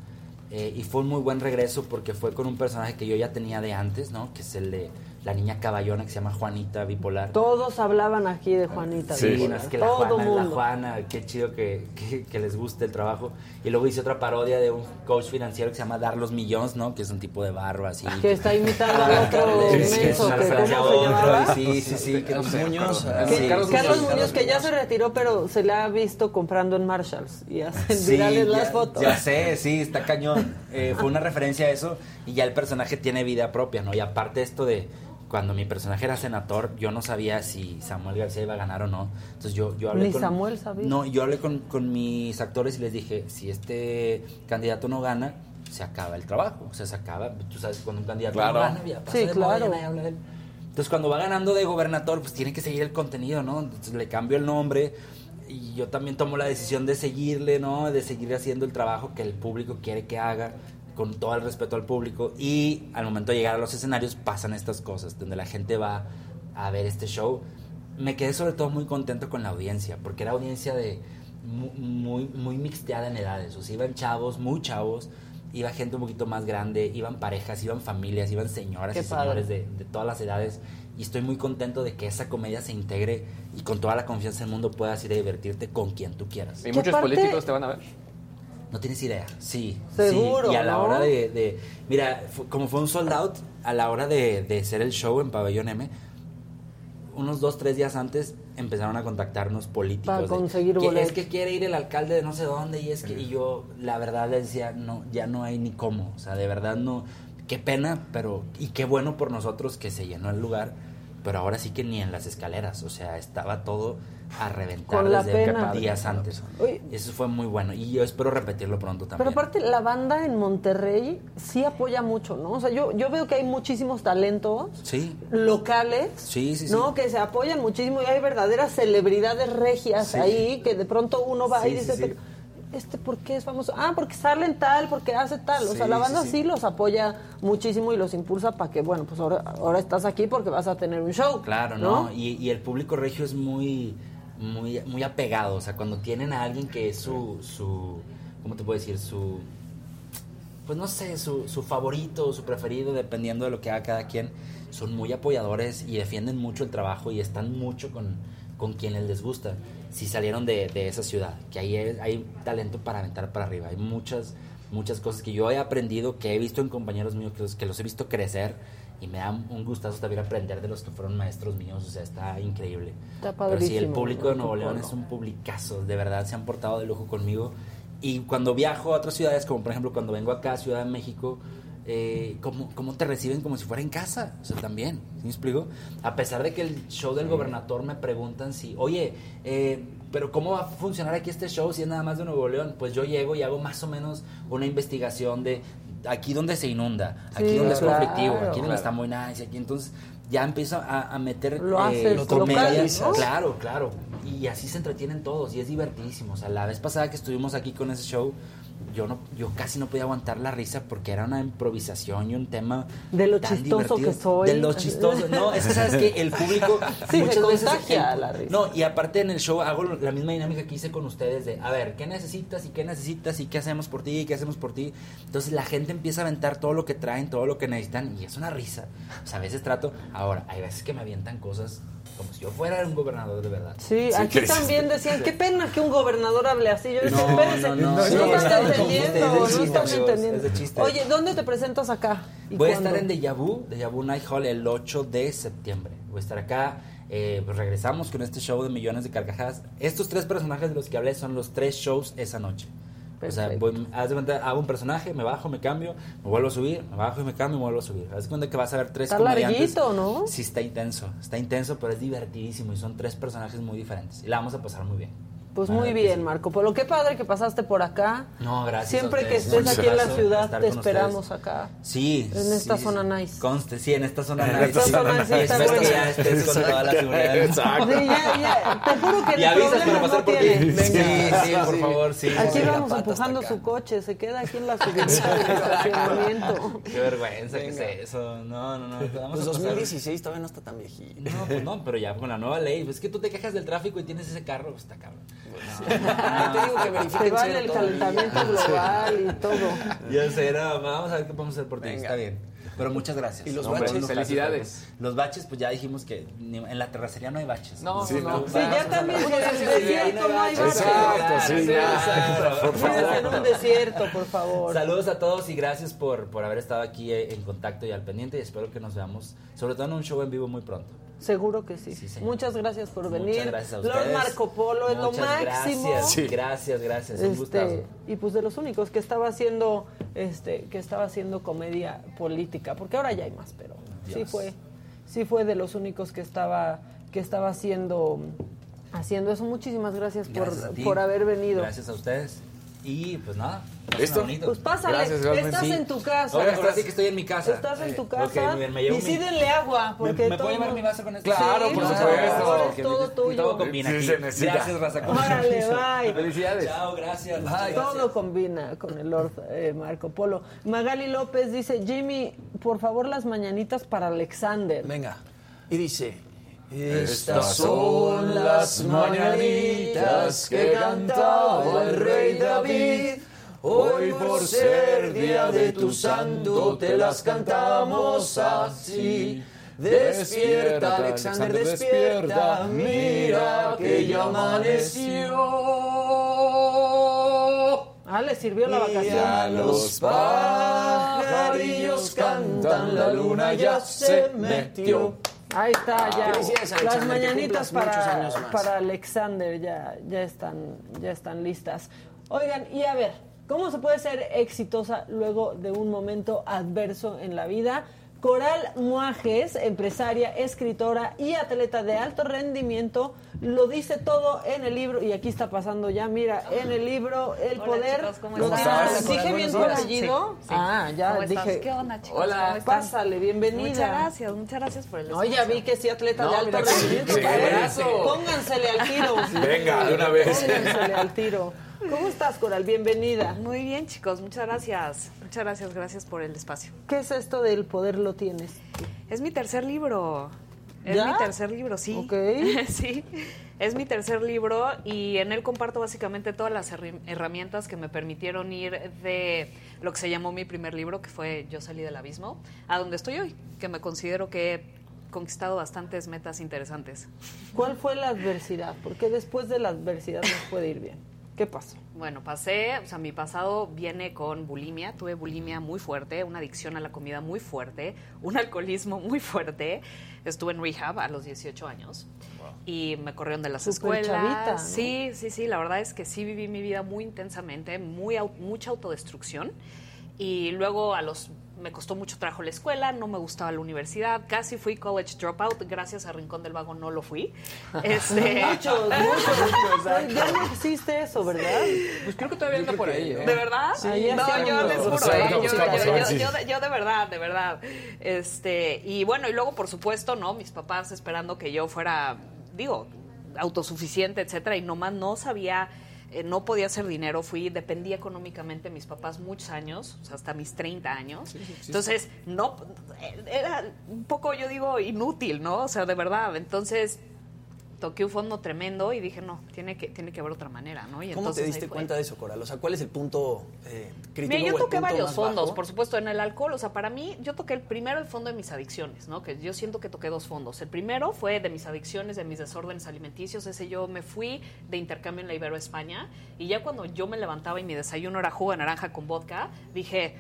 Eh, y fue un muy buen regreso porque fue con un personaje que yo ya tenía de antes, ¿no? Que es el de la niña caballona que se llama Juanita Bipolar. Todos hablaban aquí de Juanita. Sí, Bipolar, no, es que la todo Juana, la mundo. Juana, qué chido que, que, que les guste el trabajo. Y luego hice otra parodia de un coach financiero que se llama Dar los Millones, ¿no? Que es un tipo de barba así. Que está imitando al otro Sí, sí, menso, una que ¿cómo se llamaba? Sí, sí, sí. sé, Muñoz, ah, Carlos, Muñoz, que ya se retiró, pero se le ha visto comprando en Marshalls y hacen Sí, virales ya, las fotos. Ya sé, sí, está cañón. Eh, fue una referencia a eso y ya el personaje tiene vida propia, ¿no? Y aparte esto de cuando mi personaje era senador, yo no sabía si Samuel García iba a ganar o no. Entonces yo, yo hablé Ni con... Samuel sabía. No, yo hablé con, con mis actores y les dije, si este candidato no gana, se acaba el trabajo. O sea, se acaba, tú sabes, cuando un candidato Claro. no gana, ya pasa Sí, de moda, ya claro. nadie habla de él. Entonces cuando va ganando de gobernador, pues tiene que seguir el contenido, ¿no? Entonces le cambio el nombre y yo también tomo la decisión de seguirle, ¿no? De seguir haciendo el trabajo que el público quiere que haga, con todo el respeto al público. Y al momento de llegar a los escenarios pasan estas cosas, donde la gente va a ver este show. Me quedé sobre todo muy contento con la audiencia, porque era audiencia de mu- muy, muy mixteada en edades. O sea, iban chavos, muy chavos, iba gente un poquito más grande, iban parejas, iban familias, iban señoras Qué y padre. señores de, de todas las edades. Y estoy muy contento de que esa comedia se integre y con toda la confianza del mundo puedas ir a divertirte con quien tú quieras. ¿Y muchos políticos te van a ver? No tienes idea, sí. Seguro, sí. Y a la ¿no? hora de, de- Mira, como fue un sold out, a la hora de, de hacer el show en Pabellón M, unos dos, tres días antes empezaron a contactarnos políticos. Para de, conseguir boletos. Es que quiere ir el alcalde de no sé dónde y es que... Y yo, la verdad, les decía, no, ya no hay ni cómo. O sea, de verdad no... Qué pena, pero... Y qué bueno por nosotros que se llenó el lugar. Pero ahora sí que ni en las escaleras. O sea, estaba todo a reventar Con la desde pena. días antes. Oye. Eso fue muy bueno. Y yo espero repetirlo pronto también. Pero aparte, la banda en Monterrey sí apoya mucho, ¿no? O sea, yo, yo veo que hay muchísimos talentos Sí, locales, sí, sí. sí. ¿no? Que se apoyan muchísimo y hay verdaderas celebridades regias Sí. ahí que de pronto uno va Sí, y sí, dice, sí. "Pero, ¿este por qué es famoso? Ah, porque salen tal, porque hace tal. O sea, la banda sí, sí, sí. los apoya muchísimo y los impulsa para que, bueno, pues ahora, ahora estás aquí porque vas a tener un show. Claro, ¿no? Y, y el público regio es muy, muy, muy apegado. O sea, cuando tienen a alguien que es su, su ¿cómo te puedo decir? Su, pues no sé, su, su favorito, su preferido, dependiendo de lo que haga cada quien, son muy apoyadores y defienden mucho el trabajo y están mucho con, con quienes les gusta. Si salieron de, de esa ciudad, que ahí hay, hay talento para aventar para arriba. Hay muchas, muchas cosas que yo he aprendido, que he visto en compañeros míos, que los, que los he visto crecer y me da un gustazo también aprender de los que fueron maestros míos. O sea, está increíble. Está Pero sí, el público de. Nuevo León es un publicazo, de verdad se han portado de lujo conmigo. Y cuando viajo a otras ciudades, como por ejemplo cuando vengo acá a Ciudad de México, eh, ¿cómo, cómo te reciben como si fuera en casa? O sea, también, ¿sí me explico? A pesar de que el show del gobernador me preguntan si, oye, eh, pero ¿cómo va a funcionar aquí este show si es nada más de Nuevo León? Pues yo llego y hago más o menos una investigación de aquí donde se inunda, aquí Sí, donde es claro. conflictivo, aquí donde Claro. está muy nice, aquí entonces ya empiezo a, a meter Lo haces local, comedia. ¿no? Claro, claro. Y así se entretienen todos y es divertidísimo. O sea, la vez pasada que estuvimos aquí con ese show, yo no, yo casi no podía aguantar la risa porque era una improvisación y un tema De lo tan chistoso divertido. que soy. De lo chistoso. No, es que sabes que el público (laughs) Sí, muchas se veces contagia el- la risa. No, y aparte en el show hago la misma dinámica que hice con ustedes de, a ver, ¿qué necesitas y qué necesitas y qué hacemos por ti y qué hacemos por ti? Entonces la gente empieza a aventar todo lo que traen, todo lo que necesitan y es una risa. O sea, a veces trato, ahora, hay veces que me avientan cosas como si yo fuera un gobernador de verdad. Sí, aquí también decían, qué pena que un gobernador hable así. Yo decía, No, espérense, no, no, no, sí, están es de entendiendo, no están entendiendo. Oye, ¿dónde te presentas acá? ¿Y Voy a estar en Deja Vu, Deja Vu Night Hall el 8 de septiembre. Voy a estar acá. eh, pues regresamos con este show de millones de carcajadas. Estos tres personajes de los que hablé son los tres shows esa noche. O sea, voy- haz de cuenta, hago un personaje, me bajo, me cambio, me vuelvo a subir, me bajo y me cambio y me vuelvo a subir. Haz de cuenta que vas a ver tres Está comediantes. larguito, ¿no? Sí, está intenso. Está intenso, pero es divertidísimo y son tres personajes muy diferentes. Y la vamos a pasar muy bien. Pues muy bien, Marco Polo. Qué padre que pasaste por acá. No, gracias. Siempre a que estés Un aquí en la ciudad, te esperamos ustedes. acá. Sí. En sí, esta sí, zona sí. nice. Conste, sí, en esta zona En nice. esta sí. zona nice, sí, ya estés con toda la seguridad. Exacto. Sí, ya, ya, te juro que Y el avisas problema para pasar no por ti. tiene. Sí, sí, por favor, sí. Aquí sí. vamos empujando su coche, se queda aquí en la subida estacionamiento. Qué vergüenza que es eso. No, no, no. vamos Pues a pasar. 2016 todavía no está tan viejito. No, pues no, pero ya con la nueva ley. Pues es que tú te quejas del tráfico y tienes ese carro, pues está cabrón. (laughs) Ya te digo que verifiquen Te vale el todo. calentamiento (laughs) global y todo. Ya sé, no, vamos a ver qué podemos hacer por ti. Venga. Está bien. Pero muchas gracias. ¿Y los Hombre, baches? no, Felicidades. gracias. Los baches, pues ya dijimos que ni- en la terracería no hay baches. No, Sí, no, no. no. Sí, ya también en el desierto no hay baches. Exacto, sí, ya. Por Vives en un desierto, por favor. Saludos a todos y gracias por, por haber estado aquí eh, en contacto y al pendiente y espero que nos veamos, sobre todo en un show en vivo muy pronto. Seguro que sí. Muchas gracias por venir. Muchas gracias a Lord. Marco Polo es lo máximo. Gracias, Sí. gracias, gracias. Un gustazo. Este, y pues de los únicos que estaba haciendo este que estaba haciendo comedia política porque ahora ya hay más pero sí fue sí fue de los únicos que estaba que estaba haciendo haciendo eso muchísimas gracias, Gracias por, por haber venido Gracias a ustedes. Y pues nada. ¿Listo? bonito. pues pásale Gracias, estás Sí. en tu casa Ahora, ahora sí que estoy en mi casa. estás en tu casa muy bien, me llevo y sí denle agua porque ¿Me, me todo puedo llevar mi vaso con esto? Claro, por supuesto. es todo tuyo. Todo combina Sí, aquí. se necesita. Gracias, Raza. Órale, bye. Felicidades. Chao, gracias. Bye. Todo combina con el Lord eh, Marco Polo. Magali López dice, Jimmy, por favor las mañanitas para Alexander. Venga. Y dice... Estas son las mañanitas que cantaba el rey David. Hoy por ser día de tu santo te las cantamos así. Despierta, Alexander, despierta, mira que ya amaneció. Ah, le sirvió la Y a vacación. los pajarillos cantan, la luna ya se metió. Ahí está, ya. Felicidades, Las mañanitas para, para Alexander ya, ya, están, ya están listas. Oigan, y a ver, ¿cómo se puede ser exitosa luego de un momento adverso en la vida? Coral Muajes, empresaria, escritora y atleta de alto rendimiento, lo dice todo en el libro, y aquí está pasando ya, mira, en el libro El Hola, Poder. chicos, ¿cómo lo. Hola, ¿Dije bien tu apellido? Sí, sí. Ah, ya, ¿Cómo estás? dije. ¿Qué onda, chicos? Hola, ¿Cómo están? pásale, bienvenida. Muchas gracias, muchas gracias por el No, ya espacio. vi que sí, atleta No, de alto rendimiento. sí, Pónganse- eso. Póngansele al tiro. Venga, de una vez. Póngansele al tiro. ¿Cómo estás, Coral? Bienvenida. Muy bien, chicos, muchas gracias. Muchas gracias, gracias por el espacio. ¿Qué es esto del poder lo tienes? Es mi tercer libro. Es ¿Ya? mi tercer libro, sí. Ok. (laughs) sí. Es mi tercer libro y en él comparto básicamente todas las herramientas que me permitieron ir de lo que se llamó mi primer libro, que fue Yo salí del abismo, a donde estoy hoy, que me considero que he conquistado bastantes metas interesantes. ¿Cuál fue la adversidad? Porque después de la adversidad nos puede ir bien. ¿Qué pasó? Bueno, pasé, o sea, mi pasado viene con bulimia. Tuve bulimia muy fuerte, una adicción a la comida muy fuerte, un alcoholismo muy fuerte. Estuve en rehab a los 18 años y me corrieron de las Súper escuelas. chavita, ¿no? Sí, sí, sí. La verdad es que sí viví mi vida muy intensamente, muy mucha autodestrucción. Y luego a los me costó mucho trabajo la escuela, no me gustaba la universidad, casi fui college dropout, gracias a Rincón del Vago no lo fui. (laughs) Este, Muchos, (laughs) muchos. Ya no existe eso, ¿verdad? Pues creo que todavía anda por ahí. ¿eh? ¿De verdad? Sí, no, sí, yo les juro, O sea, ¿eh? yo, yo- yo- si- yo de, yo de verdad, de verdad. Este, y bueno, y luego, por supuesto, ¿no? Mis papás esperando que yo fuera, digo, autosuficiente, etcétera, y nomás no sabía, eh, no podía hacer dinero, fui, dependía económicamente de mis papás muchos años, o sea, hasta mis 30 años. Entonces, no, eh, era un poco, yo digo, inútil, ¿no? O sea, de verdad. Entonces, toqué un fondo tremendo y dije, no, tiene que, tiene que haber otra manera, ¿no? Y ¿Cómo entonces te diste cuenta de eso, Coral? O sea, ¿cuál es el punto eh, crítico? Mira, yo toqué varios fondos, bajo? por supuesto, en el alcohol. O sea, para mí, yo toqué el primero el fondo de mis adicciones, ¿no? Que yo siento que toqué dos fondos. El primero fue de mis adicciones, de mis desórdenes alimenticios. Ese yo me fui de intercambio en la Ibero España. Y ya cuando yo me levantaba y mi desayuno era jugo de naranja con vodka, dije,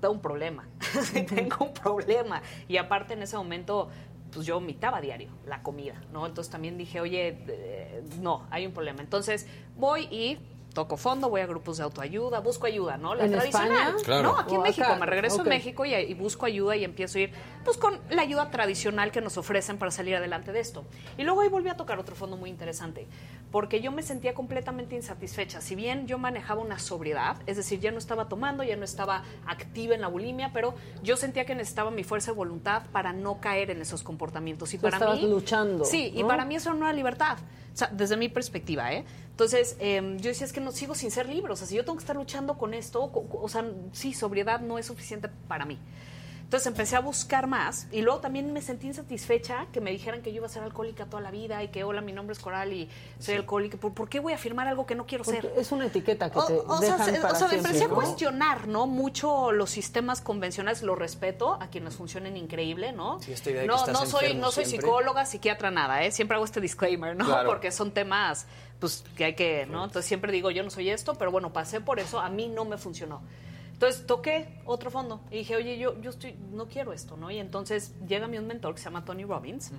tengo un problema. (laughs) tengo un problema. Y aparte, en ese momento pues yo vomitaba diario la comida, ¿no? Entonces también dije, oye, eh, no, hay un problema. Entonces voy y toco fondo, voy a grupos de autoayuda, busco ayuda, ¿no? La ¿En tradicional. España? Claro. No, aquí en México. acá. Me regreso Ok. a México y, y busco ayuda y empiezo a ir, pues con la ayuda tradicional que nos ofrecen para salir adelante de esto. Y luego ahí volví a tocar otro fondo muy interesante, porque yo me sentía completamente insatisfecha. Si bien yo manejaba una sobriedad, es decir, ya no estaba tomando, ya no estaba activa en la bulimia, pero yo sentía que necesitaba mi fuerza de voluntad para no caer en esos comportamientos. Y Tú para estabas mí, luchando, Sí, y para mí eso no era libertad. O sea, desde mi perspectiva, ¿eh? Entonces, eh, yo decía, es que no sigo sin ser libre. O sea, si yo tengo que estar luchando con esto, o sea, sí, sobriedad no es suficiente para mí. Entonces empecé a buscar más y luego también me sentí insatisfecha que me dijeran que yo iba a ser alcohólica toda la vida y que hola, mi nombre es Coral y soy alcohólica. ¿Por, por qué voy a afirmar algo que no quiero Porque ser? es una etiqueta que O, te o sea, dejan para o sea, me siempre, empecé a cuestionar, ¿no? Mucho los sistemas convencionales, lo respeto a quienes funcionen increíble, ¿no? Sí, idea de que no, estás no soy, no soy siempre. psicóloga, psiquiatra, nada, ¿eh? Siempre hago este disclaimer, ¿no? Claro. Porque son temas, pues, que hay que, ¿no? Entonces siempre digo, yo no soy esto, pero bueno, pasé por eso, a mí no me funcionó. Entonces toqué otro fondo y dije, oye, yo, yo estoy, no quiero esto, ¿no? Y entonces llega mi un mentor que se llama Tony Robbins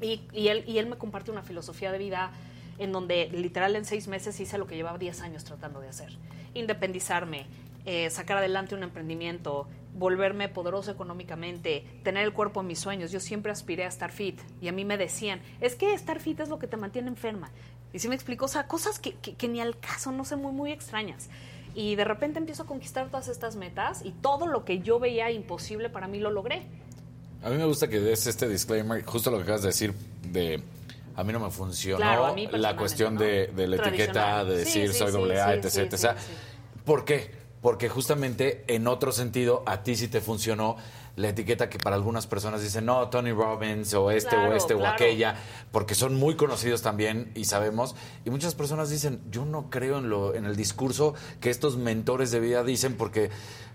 y, y él, y él me comparte una filosofía de vida en donde literal en seis meses hice lo que llevaba 10 años tratando de hacer. Independizarme, eh, sacar adelante un emprendimiento, volverme poderoso económicamente, tener el cuerpo de mis sueños. Yo siempre aspiré a estar fit y a mí me decían, es que estar fit es lo que te mantiene enferma. Y sí me explicó, o sea, cosas que, que- que ni al caso, no sé, muy, muy extrañas. Y de repente empiezo a conquistar todas estas metas y todo lo que yo veía imposible para mí lo logré. A mí me gusta que des este disclaimer, justo lo que acabas de decir de a mí no me funcionó Claro, la cuestión ¿no? de, de la etiqueta, de decir sí, soy sí, doble A, etc. ¿Por qué? Porque justamente en otro sentido a ti sí te funcionó la etiqueta que para algunas personas dicen, no, Tony Robbins o este o Claro, este o aquella, porque son muy conocidos también y sabemos. Y muchas personas dicen, yo no creo en, lo, en el discurso que estos mentores de vida dicen porque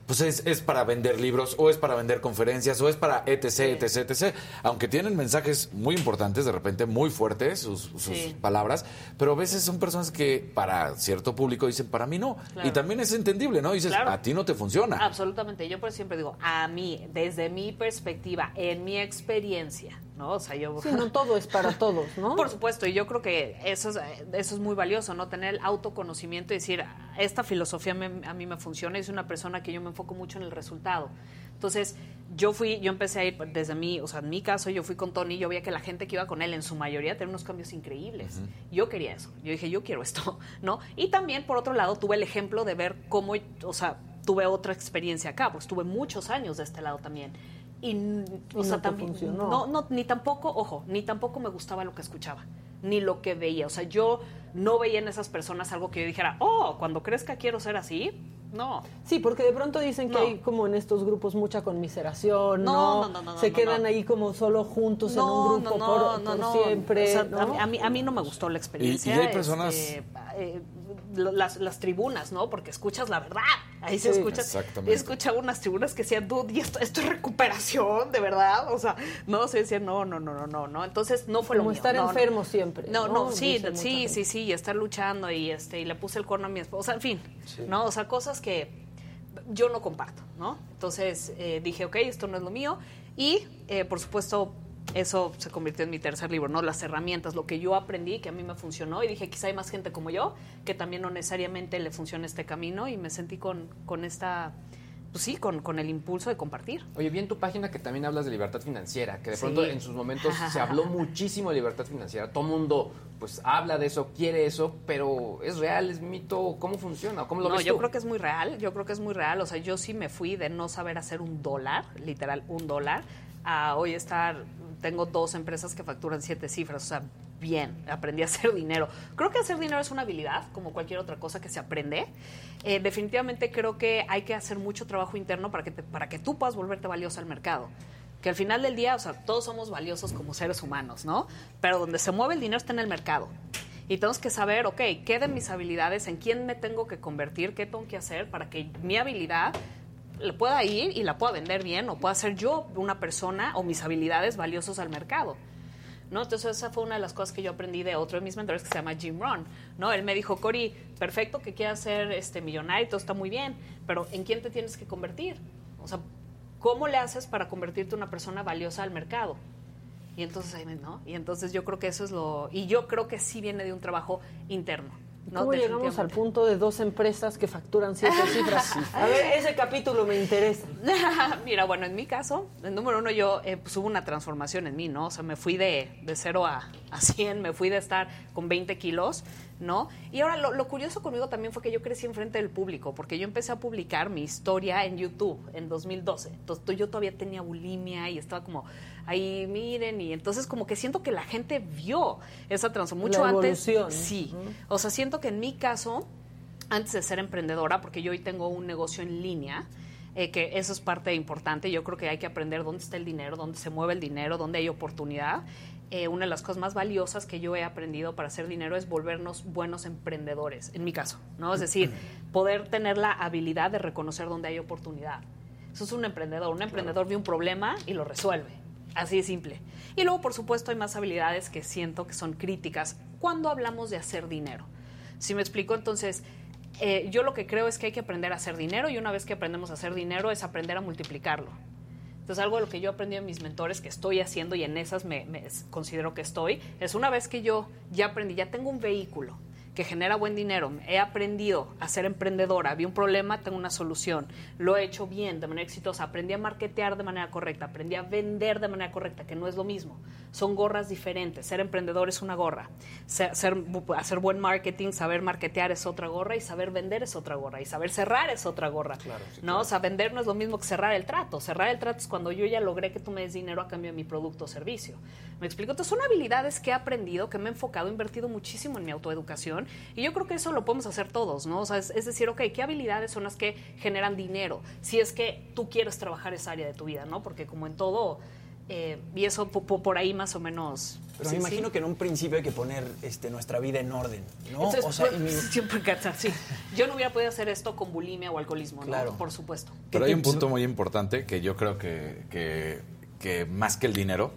pues es, es para vender libros o es para vender conferencias o es para etc, etc, etc. Aunque tienen mensajes muy importantes, de repente muy fuertes sus, sus Sí. palabras, pero a veces son personas que para cierto público dicen, para mí no. Claro. Y también es entendible, ¿no? Dices, Claro. a ti no te funciona. Absolutamente. Yo por siempre digo, a mí, desde mi perspectiva, en mi experiencia, ¿no? O sea, yo... Sí, no todo es para todos, ¿no? Por supuesto, y yo creo que eso es, eso es muy valioso, ¿no? Tener el autoconocimiento y decir, esta filosofía me- a mí me funciona, y es una persona que yo me enfoco mucho en el resultado. Entonces, yo fui, yo empecé a ir desde mí, o sea, en mi caso, yo fui con Tony, yo veía que la gente que iba con él, en su mayoría, tenía unos cambios increíbles. Yo quería eso. Yo dije, yo quiero esto, (laughs) ¿no? Y también, por otro lado, tuve el ejemplo de ver cómo, o sea, tuve otra experiencia acá, pues tuve muchos años de este lado también. Y, o Y sea, no te también, funcionó. no, no, ni tampoco, ojo, ni tampoco me gustaba lo que escuchaba, ni lo que veía. O sea, yo no veía en esas personas algo que yo dijera, oh, cuando crezca quiero ser así. No. Sí, porque de pronto dicen que No. hay como en estos grupos mucha conmiseración, No, ¿no? no, no, no, Se no, quedan no. ahí como solo juntos en un grupo no, por, no, por no. siempre. O sea, ¿no? a, mí, a mí- no me gustó la experiencia. Y- y hay personas- este, eh, lo- las, las tribunas, ¿no? Porque escuchas la verdad. Ahí se escucha. exactamente. Escuchaba unas tribunas que decían, dude, ¿y esto, esto es recuperación, de verdad. O sea, no, se decía, no, no, no, no, no, no. Entonces no fue lo Como mío. estar No, no. enfermo siempre. No, no, sí, sí, sí, sí, y estar luchando y este y le puse el cuerno a mi esposa, en fin, ¿no? O sea, cosas que yo no comparto, ¿no? Entonces eh, dije, ok, esto no es lo mío y eh, por supuesto eso se convirtió en mi tercer libro, ¿no? Las herramientas, lo que yo aprendí, que a mí me funcionó y dije, quizá hay más gente como yo que también no necesariamente le funciona este camino y me sentí con, con esta pues sí, con, con el impulso de compartir. Oye, vi en tu página que también hablas de libertad financiera, que de Sí. pronto en sus momentos (laughs) se habló muchísimo de libertad financiera. Todo mundo pues habla de eso, quiere eso, pero ¿es real, es mito? ¿Cómo funciona? ¿Cómo lo no, ves yo tú? creo que es muy real, yo creo que es muy real. O sea, yo sí me fui de no saber hacer un dólar, literal un dólar, a hoy estar, tengo dos empresas que facturan siete cifras, o sea, bien, aprendí a hacer dinero. Creo que hacer dinero es una habilidad, como cualquier otra cosa que se aprende. Eh, definitivamente creo que hay que hacer mucho trabajo interno para que, para que tú puedas volverte valioso al mercado. Que al final del día, o sea, todos somos valiosos como seres humanos, ¿no? Pero donde se mueve el dinero está en el mercado. Y tenemos que saber, ok, ¿qué de mis habilidades, en quién me tengo que convertir, qué tengo que hacer para que mi habilidad le pueda ir y la pueda vender bien o pueda ser yo una persona o mis habilidades valiosos al mercado? ¿No? Entonces esa fue una de las cosas que yo aprendí de otro de mis mentores que se llama Jim Rohn, ¿no? Él me dijo, Cori, perfecto que quieras ser este millonario, todo está muy bien, pero ¿en quién te tienes que convertir? O sea, ¿cómo le haces para convertirte en una persona valiosa al mercado? Y entonces, ¿no? Y entonces yo creo que eso es lo... Y yo creo que sí viene de un trabajo interno. ¿No? ¿Cómo llegamos al punto de dos empresas que facturan siete (laughs) cifras? A ver, ese capítulo me interesa. (laughs) Mira, bueno, en mi caso, el número uno, yo eh, pues hubo una transformación en mí, ¿no? O sea, me fui de, de 0 a, a 100, me fui de estar con 20 kilos, ¿no? Y ahora lo, lo curioso conmigo también fue que yo crecí enfrente del público, porque yo empecé a publicar mi historia en YouTube en 2012. Entonces yo todavía tenía bulimia y estaba como ahí, miren, y entonces como que siento que la gente vio esa transformación mucho La antes. Sí. O sea, siento que en mi caso, antes de ser emprendedora, porque yo hoy tengo un negocio en línea, eh, que eso es parte importante. Yo creo que hay que aprender dónde está el dinero, dónde se mueve el dinero, dónde hay oportunidad. Eh, una de las cosas más valiosas que yo he aprendido para hacer dinero es volvernos buenos emprendedores, en mi caso, ¿no? Es decir, poder tener la habilidad de reconocer dónde hay oportunidad. Eso es un emprendedor. Un emprendedor ve un problema y lo resuelve. Así de simple. Y luego, por supuesto, hay más habilidades que siento que son críticas cuando hablamos de hacer dinero. Si me explico, entonces, eh, yo lo que creo es que hay que aprender a hacer dinero y una vez que aprendemos a hacer dinero es aprender a multiplicarlo. Entonces, algo de lo que yo aprendí en mis mentores que estoy haciendo y en esas me, me considero que estoy, es una vez que yo ya aprendí, ya tengo un vehículo que genera buen dinero, he aprendido a ser emprendedora, vi un problema, tengo una solución, lo he hecho bien, de manera exitosa, aprendí a marketear de manera correcta, aprendí a vender de manera correcta, que no es lo mismo, son gorras diferentes, ser emprendedor es una gorra, ser, hacer buen marketing, saber marketear es otra gorra y saber vender es otra gorra y saber cerrar es otra gorra, ¿no? O sea, vender no es lo mismo que cerrar el trato, cerrar el trato es cuando yo ya logré que tú me des dinero a cambio de mi producto o servicio. ¿Me explico? Entonces son habilidades que he aprendido, que me he enfocado, he invertido muchísimo en mi autoeducación y yo creo que eso lo podemos hacer todos, ¿no? O sea, es, es decir, ok, ¿qué habilidades son las que generan dinero? Si es que tú quieres trabajar esa área de tu vida, ¿no? Porque como en todo, eh, y eso po- po- por ahí más o menos... Pero sí, me sí. imagino que en un principio hay que poner este, nuestra vida en orden, ¿no? Entonces, o sea, pues, (laughs) mi- siempre cansar, sí. Yo no hubiera podido hacer esto con bulimia o alcoholismo, Claro. ¿no? Por supuesto. Pero hay un punto muy importante que yo creo que, que, que más que el dinero,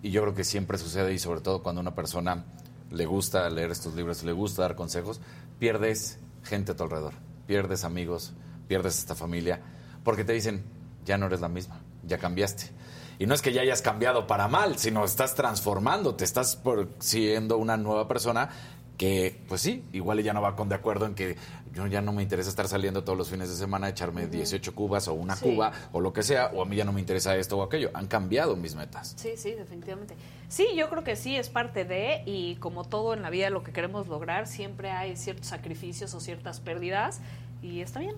y yo creo que siempre sucede, y sobre todo cuando a una persona le gusta leer estos libros, le gusta dar consejos, pierdes gente a tu alrededor, pierdes amigos, pierdes esta familia, porque te dicen, ya no eres la misma, ya cambiaste. Y no es que ya hayas cambiado para mal, sino estás transformando, te estás siendo una nueva persona que, pues sí, igual ella no va con de acuerdo en que yo ya no me interesa estar saliendo todos los fines de semana a echarme 18 cubas o una Sí. cuba o lo que sea, o a mí ya no me interesa esto o aquello. Han cambiado mis metas. Sí, sí, definitivamente. Sí, yo creo que sí, es parte de, y como todo en la vida, lo que queremos lograr, siempre hay ciertos sacrificios o ciertas pérdidas, y está bien.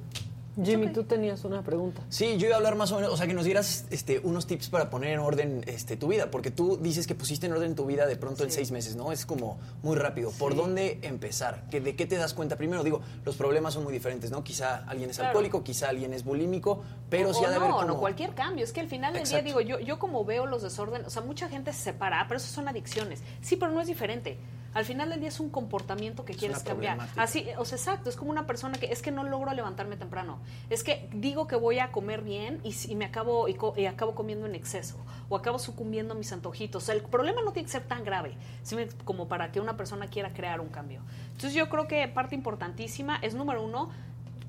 Jimmy, tú tenías una pregunta. Sí, yo iba a hablar más o menos, o sea, que nos dieras este, unos tips para poner en orden este, tu vida, porque tú dices que pusiste en orden tu vida de pronto en seis meses, ¿no? Es como muy rápido. ¿Por dónde empezar? ¿Que ¿De qué te das cuenta? Primero digo, los problemas son muy diferentes, ¿no? Quizá alguien es Claro. alcohólico, quizá alguien es bulímico, pero o, sí ha de no, haber no, cualquier cambio. Es que al final del Exacto. día, digo, yo, yo como veo los desórdenes, o sea, mucha gente se separa, "Ah, pero eso son adicciones. Sí, pero no es diferente. Al final del día es un comportamiento que quieres cambiar. Así, o sea, exacto, es como una persona que es que no logro levantarme temprano. Es que digo que voy a comer bien y, me acabo y, co- y acabo comiendo en exceso o acabo sucumbiendo a mis antojitos. O sea, el problema no tiene que ser tan grave ¿sí me- como para que una persona quiera crear un cambio. Entonces yo creo que parte importantísima es número uno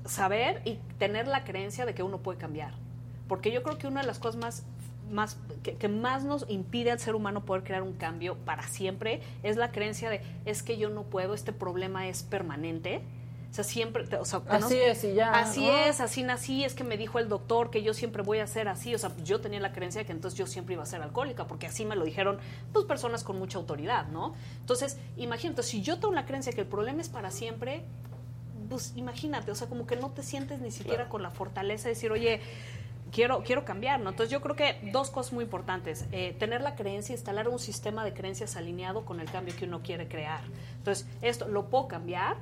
saber y tener la creencia de que uno puede cambiar. Porque yo creo que una de las cosas más, más que, que más nos impide al ser humano poder crear un cambio para siempre es la creencia de es que yo no puedo, este problema es permanente. sea, siempre, o sea, Así es, y ya, Así ¿no? es, así nací, es que me dijo el doctor que yo siempre voy a ser así, o sea, yo tenía la creencia de que entonces yo siempre iba a ser alcohólica, porque así me lo dijeron, pues, personas con mucha autoridad, ¿no? Entonces, imagínate, si yo tengo la creencia que el problema es para siempre, pues, imagínate, o sea, como que no te sientes ni siquiera con la fortaleza de decir, oye, quiero, quiero cambiar, ¿no? Entonces yo creo que dos cosas muy importantes. Eh, tener la creencia, instalar un sistema de creencias alineado con el cambio que uno quiere crear. Entonces, esto lo puedo cambiar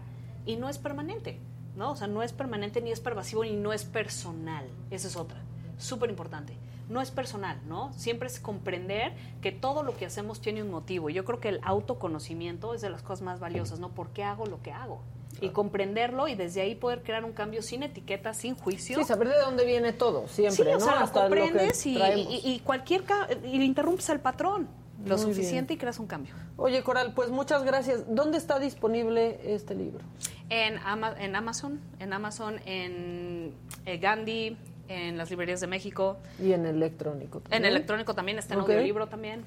y no es permanente, ¿no? O sea, no es permanente ni es pervasivo ni no es personal. Esa es otra. Súper importante. No es personal, ¿no? Siempre es comprender que todo lo que hacemos tiene un motivo. Yo creo que el autoconocimiento es de las cosas más valiosas, ¿no? ¿Por qué hago lo que hago? Y comprenderlo y desde ahí poder crear un cambio sin etiqueta, sin juicio. Sí, saber de dónde viene todo, siempre, Sí, o ¿no? sea, lo Hasta comprendes y, traemos. y- y cualquier y le interrumpes al patrón lo Muy suficiente bien. y creas un cambio. Oye, Coral, pues muchas gracias. ¿Dónde está disponible este libro? En, Ama- en Amazon, en Amazon, en eh, Gandhi, en las librerías de México, Y en electrónico. en también. electrónico también, está en Ok. audiolibro también.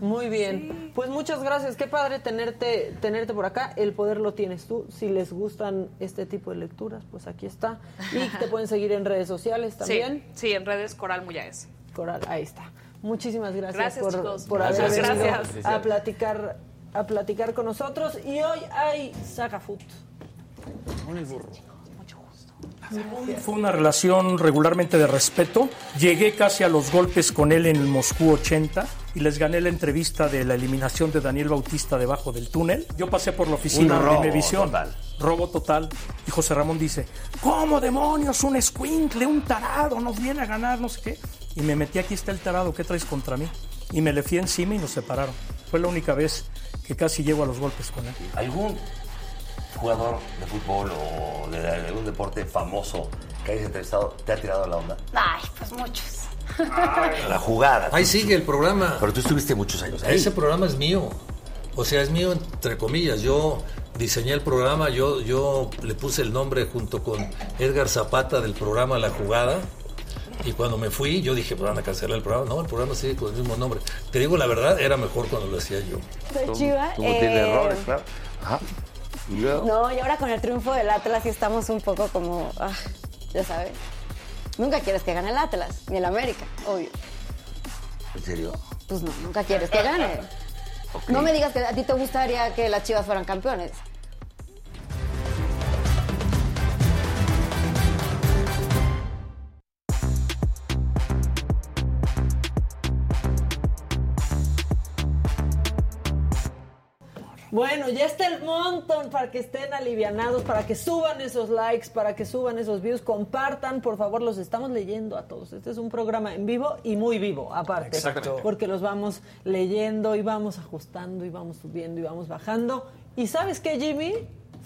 Muy bien. Pues muchas gracias. Qué padre tenerte, tenerte por acá. El poder lo tienes tú. Si les gustan este tipo de lecturas, pues aquí está. Y te (laughs) pueden seguir en redes sociales también. Sí, sí, en redes Coral Muyaes. Coral, ahí está. Muchísimas gracias, Gracias, por, chicos. por Gracias. haber venido Gracias. a platicar a platicar con nosotros. Y hoy hay Saga Food. Con el burro. Fue una relación regularmente de respeto. Llegué casi a los golpes con él en el Moscú 80 y les gané la entrevista de la eliminación de Daniel Bautista debajo del túnel. Yo pasé por la oficina Un robo de Imevisión. total. Robo total. Y José Ramón dice, ¿cómo demonios? Un escuincle, un tarado, nos viene a ganar, no sé qué. Y me metí, aquí está el tarado, ¿qué traes contra mí? Y me le fui encima y nos separaron. Fue la única vez que casi llego a los golpes con él. ¿Algún jugador de fútbol o de algún deporte famoso que hayas entrevistado te ha tirado la onda? Ay, pues muchos. La jugada. Ahí sigue el programa. Pero tú estuviste muchos años ahí. Ese programa es mío. O sea, es mío entre comillas. Yo diseñé el programa, yo, yo le puse el nombre junto con Edgar Zapata del programa La Jugada. Y cuando me fui, yo dije, pues van a cancelar el programa. No, el programa sigue con el mismo nombre. Te digo la verdad, era mejor cuando lo hacía yo. Soy chiva. Tú tiene eh, errores, claro. Ajá. Y luego. No, y ahora con el triunfo del Atlas sí estamos un poco como, ah, ya sabes. Nunca quieres que gane el Atlas, ni el América, obvio. ¿En serio? Pues no, nunca quieres que gane. No me digas que a ti te gustaría que las Chivas fueran campeones. Bueno, ya está el montón para que estén alivianados, para que suban esos likes, para que suban esos views, compartan, por favor, los estamos leyendo a todos. Este es un programa en vivo y muy vivo, aparte. Exacto. Porque los vamos leyendo y vamos ajustando y vamos subiendo y vamos bajando. ¿Y sabes qué, Jimmy?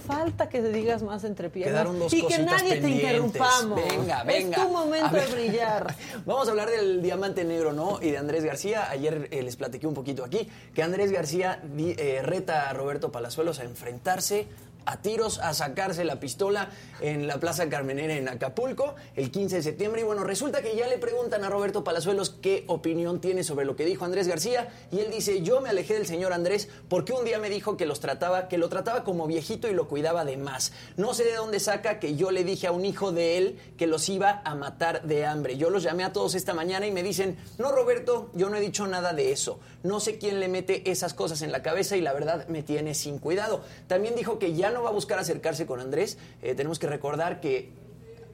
Falta que te digas más entre piernas dos y que nadie te interrumpamos. Venga, venga. Es tu momento de brillar. (laughs) Vamos a hablar del diamante negro, ¿no? Y de Andrés García. Ayer eh, les platiqué un poquito aquí que Andrés García eh, reta a Roberto Palazuelos a enfrentarse a tiros, a sacarse la pistola en la Plaza Carmenera en Acapulco el 15 de septiembre. Y bueno, resulta que ya le preguntan a Roberto Palazuelos qué opinión tiene sobre lo que dijo Andrés García. Y él dice, yo me alejé del señor Andrés porque un día me dijo que los trataba, que lo trataba como viejito y lo cuidaba de más. No sé de dónde saca que yo le dije a un hijo de él que los iba a matar de hambre. Yo los llamé a todos esta mañana y me dicen, no Roberto, yo no he dicho nada de eso. No sé quién le mete esas cosas en la cabeza y la verdad me tiene sin cuidado. También dijo que ya no va a buscar acercarse con Andrés. Eh, tenemos que recordar que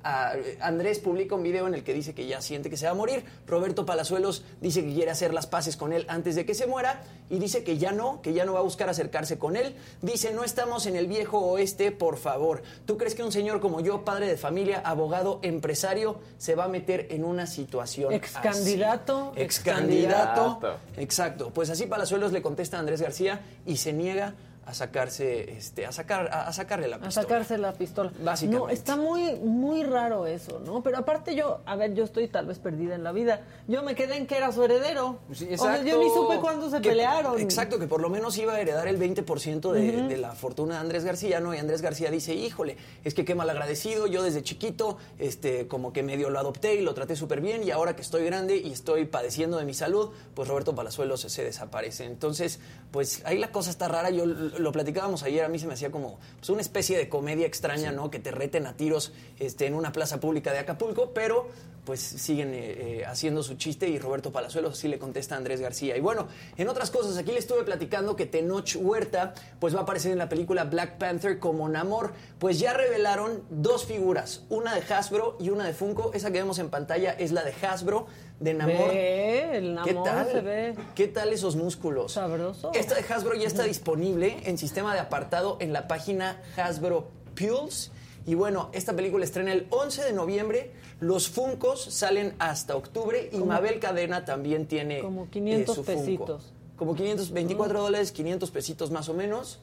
a- Andrés publica un video en el que dice que ya siente que se va a morir. Roberto Palazuelos dice que quiere hacer las paces con él antes de que se muera y dice que ya no, que ya no va a buscar acercarse con él. Dice, no estamos en el viejo oeste, por favor. ¿Tú crees que un señor como yo, padre de familia, abogado, empresario, se va a meter en una situación Ex candidato, Ex candidato. Exacto. Pues así Palazuelos le contesta a Andrés García y se niega a sacarse, este, a sacar, a, a sacarle la A pistola. sacarse la pistola. Básicamente. No, está muy, muy raro eso, ¿no? Pero aparte yo, a ver, yo estoy tal vez perdida en la vida. Yo me quedé en que era su heredero. Sí, O sea, yo ni supe cuándo se Que- pelearon. Exacto, que por lo menos iba a heredar el 20% de, de la fortuna de Andrés García, ¿no? Y Andrés García dice, híjole, es que qué mal agradecido, yo desde chiquito, este, como que medio lo adopté y lo traté súper bien, y ahora que estoy grande y estoy padeciendo de mi salud, pues Roberto Palazuelos se desaparece. Entonces, pues ahí la cosa está rara, yo lo platicábamos ayer, a mí se me hacía como pues, una especie de comedia extraña, ¿no? Que te reten a tiros este, en una plaza pública de Acapulco, pero pues siguen eh, eh, haciendo su chiste y Roberto Palazuelos sí le contesta a Andrés García. Y bueno, en otras cosas, aquí le estuve platicando que Tenoch Huerta pues va a aparecer en la película Black Panther como Namor. Pues ya revelaron dos figuras, una de Hasbro y una de Funko. Esa que vemos en pantalla es la de Hasbro de Namor. Ve, el ¿Qué Namor tal? se ve ¿Qué tal esos músculos? sabroso. Esta de Hasbro ya está disponible en sistema de apartado en la página Hasbro Pulse. Y bueno, esta película estrena el 11 de noviembre. Los Funcos salen hasta octubre y Como- Mabel Cadena también tiene Como 500 eh, su Funko. pesitos. Como 500, 24 dólares, 500 pesitos más o menos.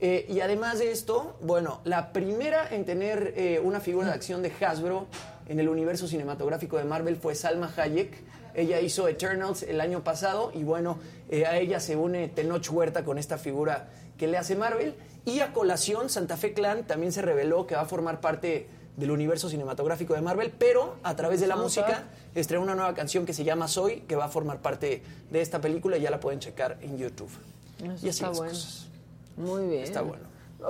Eh, y además de esto, bueno, la primera en tener eh, una figura de acción de Hasbro en el universo cinematográfico de Marvel fue Salma Hayek. Ella hizo Eternals el año pasado y bueno, eh, a ella se une Tenoch Huerta con esta figura que le hace Marvel. Y a colación, Santa Fe Clan también se reveló que va a formar parte del universo cinematográfico de Marvel, pero a través de la música estrenó una nueva canción que se llama Soy, que va a formar parte de esta película y ya la pueden checar en YouTube. Eso y así está las bueno. cosas. Muy bien. Está bueno.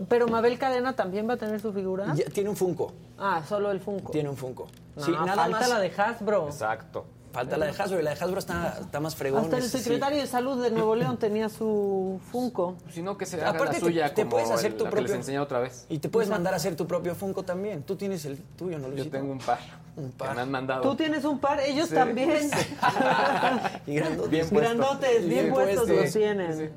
Pero Mabel Cadena también va a tener su figura. Ya tiene un Funko. Ah, solo el Funko. Tiene un Funko. No, Sí, nada falta más. la de Hasbro. Exacto. Falta la de Hasbro y la de Hasbro está, está más fregón. Hasta el sí. secretario de Salud de Nuevo León tenía su Funko. Sino que se haga Aparte, la te- suya te, como puedes hacer el- tu la que les propio. enseñé otra vez. Y te puedes mandar a hacer tu propio Funko también. Tú tienes el tuyo, ¿no, Yo Luisito? tengo un par. Un Que par. me han mandado. Tú tienes un par, ellos Sí. también. (laughs) Y grandotes. Bien puesto. Grandotes, bien, Bien puestos puesto. los tienen.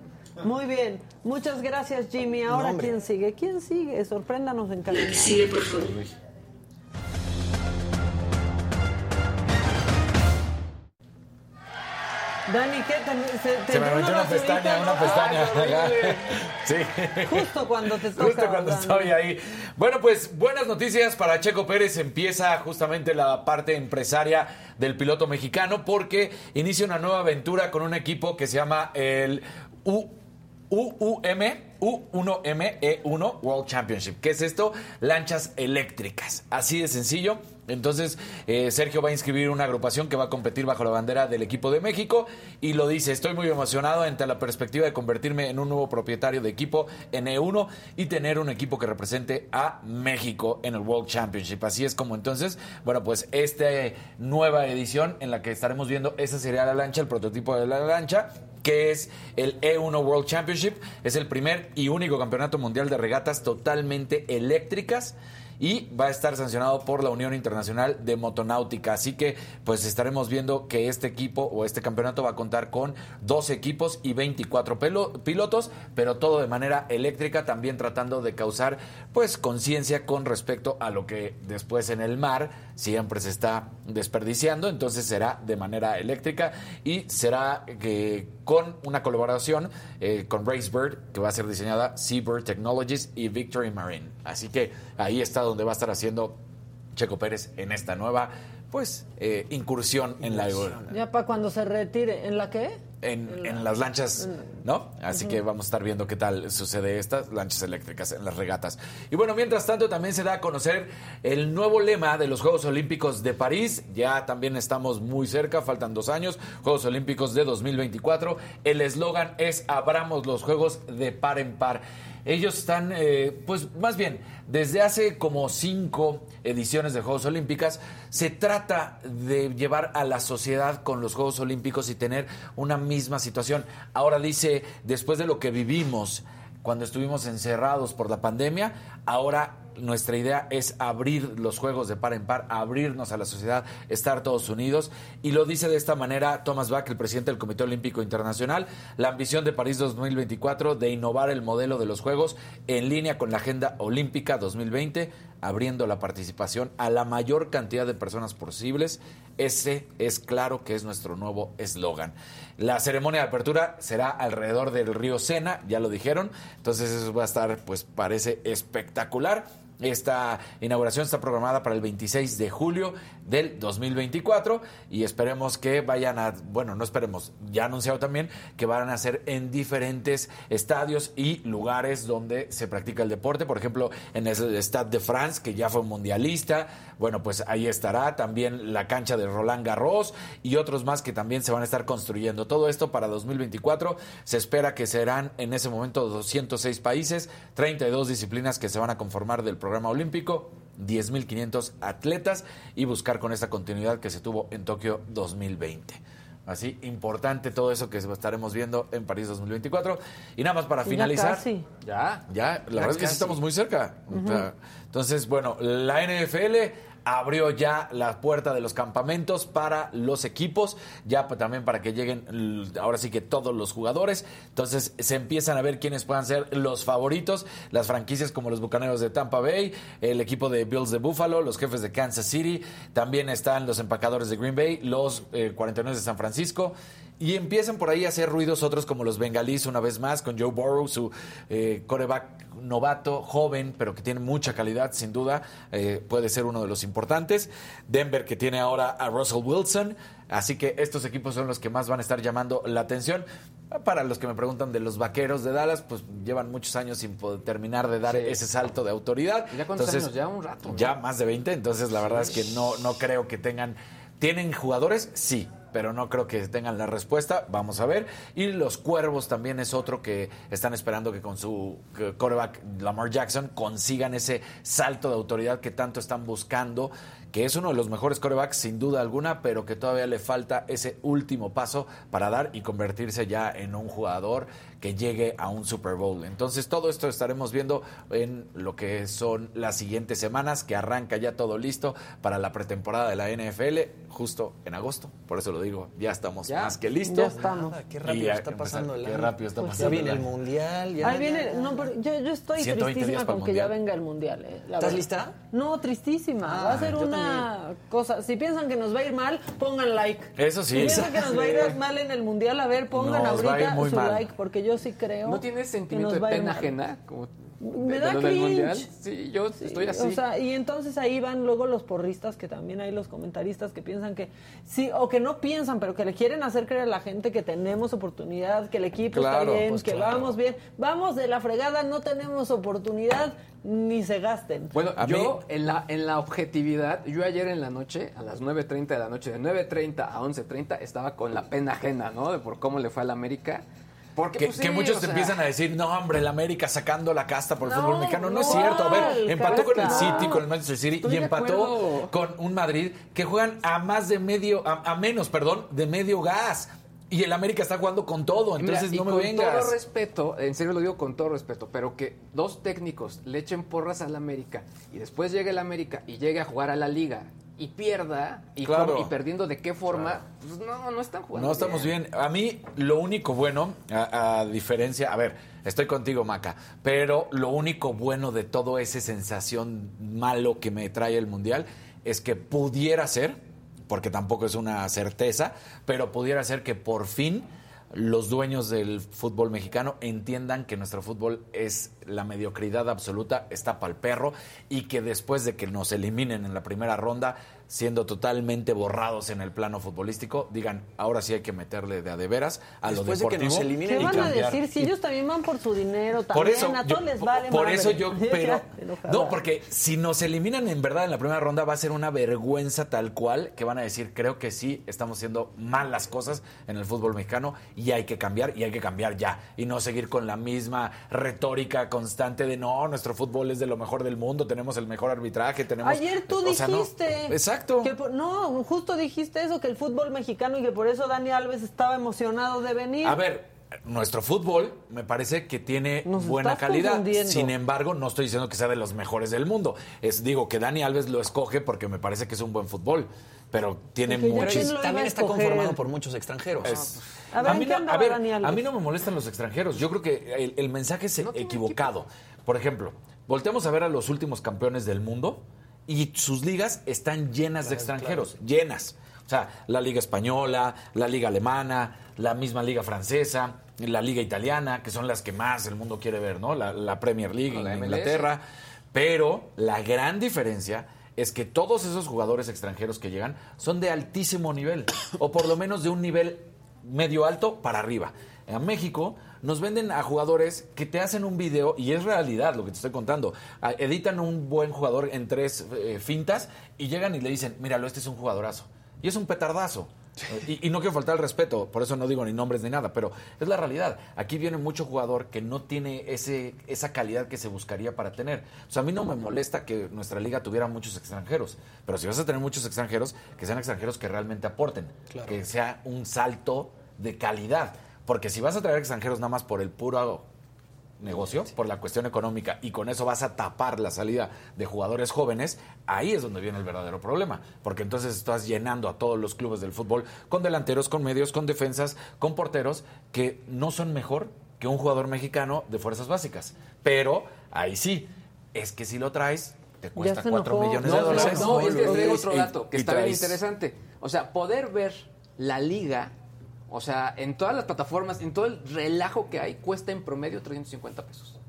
Muy bien. Muchas gracias, Jimmy. Ahora, No. ¿quién sigue? ¿Quién sigue? Sorpréndanos en cabina. por favor. Dani, ¿qué? Te, se, te Se me metió una pestaña, una pestaña. Ay. (laughs) Sí. Justo cuando te toca. Justo cuando Dani. estoy ahí. Bueno, pues buenas noticias para Checo Pérez. Empieza justamente la parte empresaria del piloto mexicano porque inicia una nueva aventura con un equipo que se llama el U. UUM, U1M E1 World Championship. ¿Qué es esto? Lanchas eléctricas. Así de sencillo. Entonces, eh, Sergio va a inscribir una agrupación que va a competir bajo la bandera del equipo de México y lo dice, estoy muy emocionado ante la perspectiva de convertirme en un nuevo propietario de equipo en E1 y tener un equipo que represente a México en el World Championship. Así es como entonces, bueno, pues esta nueva edición en la que estaremos viendo, esa sería la lancha, el prototipo de la lancha que es el E1 World Championship. Es el primer y único campeonato mundial de regatas totalmente eléctricas y va a estar sancionado por la Unión Internacional de Motonáutica. Así que pues estaremos viendo que este equipo o este campeonato va a contar con 12 equipos y 24 pelo- pilotos, pero todo de manera eléctrica, también tratando de causar pues conciencia con respecto a lo que después en el mar siempre se está desperdiciando, entonces será de manera eléctrica y será que con una colaboración eh, con RaceBird, que va a ser diseñada Seabird Technologies y Victory Marine. Así que ahí está donde va a estar haciendo Checo Pérez en esta nueva pues eh, incursión en la Ya para cuando se retire. ¿En la qué? En, en las lanchas, ¿no? Así que vamos a estar viendo qué tal sucede estas lanchas eléctricas en las regatas. Y bueno, mientras tanto también se da a conocer el nuevo lema de los Juegos Olímpicos de París. Ya también estamos muy cerca, faltan dos años, Juegos Olímpicos de 2024. El eslogan es abramos los Juegos de par en par. Ellos están, eh, pues más bien, desde hace como cinco ediciones de Juegos Olímpicas, se trata de llevar a la sociedad con los Juegos Olímpicos y tener una misma situación. Ahora dice, después de lo que vivimos cuando estuvimos encerrados por la pandemia, ahora nuestra idea es abrir los juegos de par en par, abrirnos a la sociedad, estar todos unidos. Y lo dice de esta manera Thomas Bach, el presidente del Comité Olímpico Internacional, la ambición de París 2024 de innovar el modelo de los Juegos en línea con la Agenda Olímpica 2020, abriendo la participación a la mayor cantidad de personas posibles. Ese es claro que es nuestro nuevo eslogan. La ceremonia de apertura será alrededor del río Sena, ya lo dijeron, entonces eso va a estar, pues parece espectacular. Esta inauguración está programada para el 26 de julio del 2024 y esperemos que vayan a, bueno, no esperemos, ya anunciado también que van a ser en diferentes estadios y lugares donde se practica el deporte, por ejemplo, en el Stade de France, que ya fue mundialista, bueno, pues ahí estará también la cancha de Roland Garros y otros más que también se van a estar construyendo. Todo esto para 2024 se espera que serán en ese momento 206 países, 32 disciplinas que se van a conformar del programa olímpico, 10.500 atletas y buscar con esta continuidad que se tuvo en Tokio 2020. Así, importante todo eso que estaremos viendo en París 2024. Y nada más para finalizar. casi. Ya, ya, la Ya verdad es que sí estamos muy cerca. Ujú. O sea, Entonces, bueno, la NFL abrió ya la puerta de los campamentos para los equipos, ya también para que lleguen ahora sí que todos los jugadores. Entonces se empiezan a ver quiénes puedan ser los favoritos, las franquicias como los Bucaneros de Tampa Bay, el equipo de Bills de Buffalo, los jefes de Kansas City, también están los empacadores de Green Bay, los eh, 49 de San Francisco. Y empiezan por ahí a hacer ruidos otros como los bengalíes una vez más, con Joe Burrow, su eh, coreback novato, joven, pero que tiene mucha calidad, sin duda, eh, puede ser uno de los importantes. Denver que tiene ahora a Russell Wilson, así que estos equipos son los que más van a estar llamando la atención. Para los que me preguntan de los vaqueros de Dallas, pues llevan muchos años sin poder terminar de dar Sí. ese salto de autoridad. ¿Ya cuántos Entonces, años? Ya un rato. Ya más de 20, entonces la verdad es que no, no creo que tengan... ¿Tienen jugadores? Sí, pero no creo que tengan la respuesta. Vamos a ver. Y los Cuervos también es otro que están esperando que con su quarterback Lamar Jackson consigan ese salto de autoridad que tanto están buscando, que es uno de los mejores quarterbacks sin duda alguna, pero que todavía le falta ese último paso para dar y convertirse ya en un jugador que llegue a un Super Bowl. Entonces todo esto estaremos viendo en lo que son las siguientes semanas, que arranca ya todo listo para la pretemporada de la NFL justo en agosto. Por eso lo digo, ya estamos más que listos. Ya estamos. Nada, qué rápido está pasando el Qué año. rápido está Pues pasando ya viene el mundial. Ya, Ahí viene, no, pero yo, yo estoy 120 días tristísima con que ya venga el mundial. eh, la ¿Estás verdad. lista? No, tristísima. Ah, va a ser yo una cosa. Si piensan que nos va a ir mal, pongan like. Eso sí. Si piensan que nos va a ir mal en el mundial, a ver, pongan Nos ahorita su mal. like, porque yo sí creo. ¿No tienes que sentimiento nos de pena ajena? Como Me de da lo del cringe. mundial. Sí, yo estoy así. O sea, y entonces ahí van luego los porristas, que también hay los comentaristas que piensan que sí, o que no piensan, pero que le quieren hacer creer a la gente que tenemos oportunidad, que el equipo Claro, está bien, pues que claro. vamos bien. Vamos de la fregada, no tenemos oportunidad, ni se gasten. Bueno, A yo mí- en la, en la objetividad, yo ayer en la noche, a las 9.30 de la noche, de 9.30 a 11.30, estaba con la pena ajena, ¿no? De por cómo le fue a la América. Porque, Que, pues, que muchos o te sea, empiezan a decir, no, hombre, el América sacando la casta por el No, fútbol mexicano. No, es cierto. A ver, empató con el. City, con el Manchester City Estoy y empató con un Madrid que juegan a más de medio, a, a menos, perdón, de medio gas. Y el América está jugando con todo. mira, Entonces no me con vengas. todo respeto, en serio lo digo con todo respeto, pero que dos técnicos le echen porras al América y después llegue el América y llegue a jugar a la liga y pierda y, Claro. cómo- y perdiendo de qué forma, pues no, no están jugando. No estamos bien. A mí, lo único bueno, a, a diferencia, a ver, estoy contigo, Maca, pero lo único bueno de todo ese sensación malo que me trae el Mundial es que pudiera ser, porque tampoco es una certeza, pero pudiera ser que por fin los dueños del fútbol mexicano entiendan que nuestro fútbol es la mediocridad absoluta, está para el perro y que después de que nos eliminen en la primera ronda, siendo totalmente borrados en el plano futbolístico, digan, ahora sí hay que meterle de a de veras a Después lo de que deportivo. nos eliminen ¿Qué y van a decir si ellos también van por su dinero? También Por eso, a yo- todos les vale por madre. eso yo, (laughs) pero no, porque si nos eliminan en verdad en la primera ronda va a ser una vergüenza tal cual que van a decir, creo que sí estamos haciendo mal las cosas en el fútbol mexicano y hay que cambiar y hay que cambiar ya y no seguir con la misma retórica constante de no, nuestro fútbol es de lo mejor del mundo, tenemos el mejor arbitraje, tenemos Ayer tú o sea, no. dijiste. Exacto. que por- no, justo dijiste eso, que el fútbol mexicano y que por eso Dani Alves estaba emocionado de venir. A ver, nuestro fútbol me parece que tiene Nos buena calidad. Sin embargo, no estoy diciendo que sea de los mejores del mundo. Es digo que Dani Alves lo escoge porque me parece que es un buen fútbol, pero tiene muchos También a está conformado por muchos extranjeros. es- A ver, ¿en mí no, a ver, Dani Alves? a mí no me molestan los extranjeros. Yo creo que el, el mensaje es equivocado. Por ejemplo, volteamos a ver a los últimos campeones del mundo y sus ligas están llenas de extranjeros, llenas. O sea, la liga española, la liga alemana, la misma liga francesa, la liga italiana, que son las que más el mundo quiere ver, ¿no? La, la Premier League la en MLS. Inglaterra. Pero la gran diferencia es que todos esos jugadores extranjeros que llegan son de altísimo nivel, o por lo menos de un nivel medio alto para arriba. En México nos venden a jugadores que te hacen un video, y es realidad lo que te estoy contando. Ah, Editan un buen jugador en tres eh, fintas y llegan y le dicen, míralo, este es un jugadorazo. Y es un petardazo. Y, y no quiero faltar el respeto, por eso no digo ni nombres ni nada, pero es la realidad. Aquí viene mucho jugador que no tiene ese, esa calidad que se buscaría para tener. O sea, a mí no me molesta que nuestra liga tuviera muchos extranjeros, pero si vas a tener muchos extranjeros, que sean extranjeros que realmente aporten, Claro. que sea un salto de calidad. Porque si vas a traer extranjeros nada más por el puro negocio, por la cuestión económica, y con eso vas a tapar la salida de jugadores jóvenes, ahí es donde viene el verdadero problema. Porque entonces estás llenando a todos los clubes del fútbol con delanteros, con medios, con defensas, con porteros, que no son mejor que un jugador mexicano de fuerzas básicas. Pero ahí sí, es que si lo traes, te cuesta se 4 enojó. millones No, de dólares. No, es que traigo otro dato que está bien interesante. O sea, poder ver la liga, o sea, en todas las plataformas, en todo el relajo que hay, cuesta en promedio 350 pesos.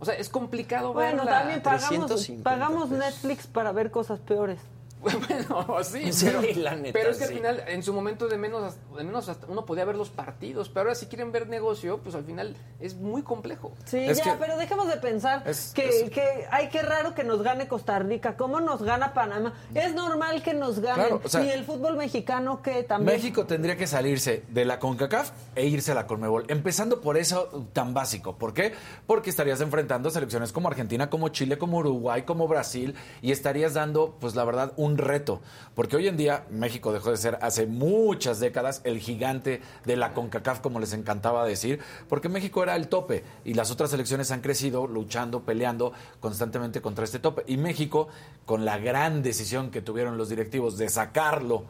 O sea, es complicado Bueno, verla. también pagamos, pagamos Netflix para ver cosas peores. (laughs) Bueno, sí, Sí, pero, (laughs) la neta, pero es que sí. al final, en su momento de menos, de menos hasta uno podía ver los partidos, pero ahora si quieren ver negocio, pues al final es muy complejo. Sí, ya, pero dejemos de pensar que, que, ay, qué raro que nos gane Costa Rica, cómo nos gana Panamá. Es normal que nos ganen. Claro, o sea, y el fútbol mexicano que también... México tendría que salirse de la CONCACAF e irse a la CONMEBOL, empezando por eso tan básico. ¿Por qué? Porque estarías enfrentando selecciones como Argentina, como Chile, como Uruguay, como Brasil y estarías dando, pues la verdad, un reto. Porque hoy en día México dejó de ser hace muchas décadas el gigante de la CONCACAF, como les encantaba decir, porque México era el tope y las otras selecciones han crecido luchando, peleando constantemente contra este tope. Y México, con la gran decisión que tuvieron los directivos de sacarlo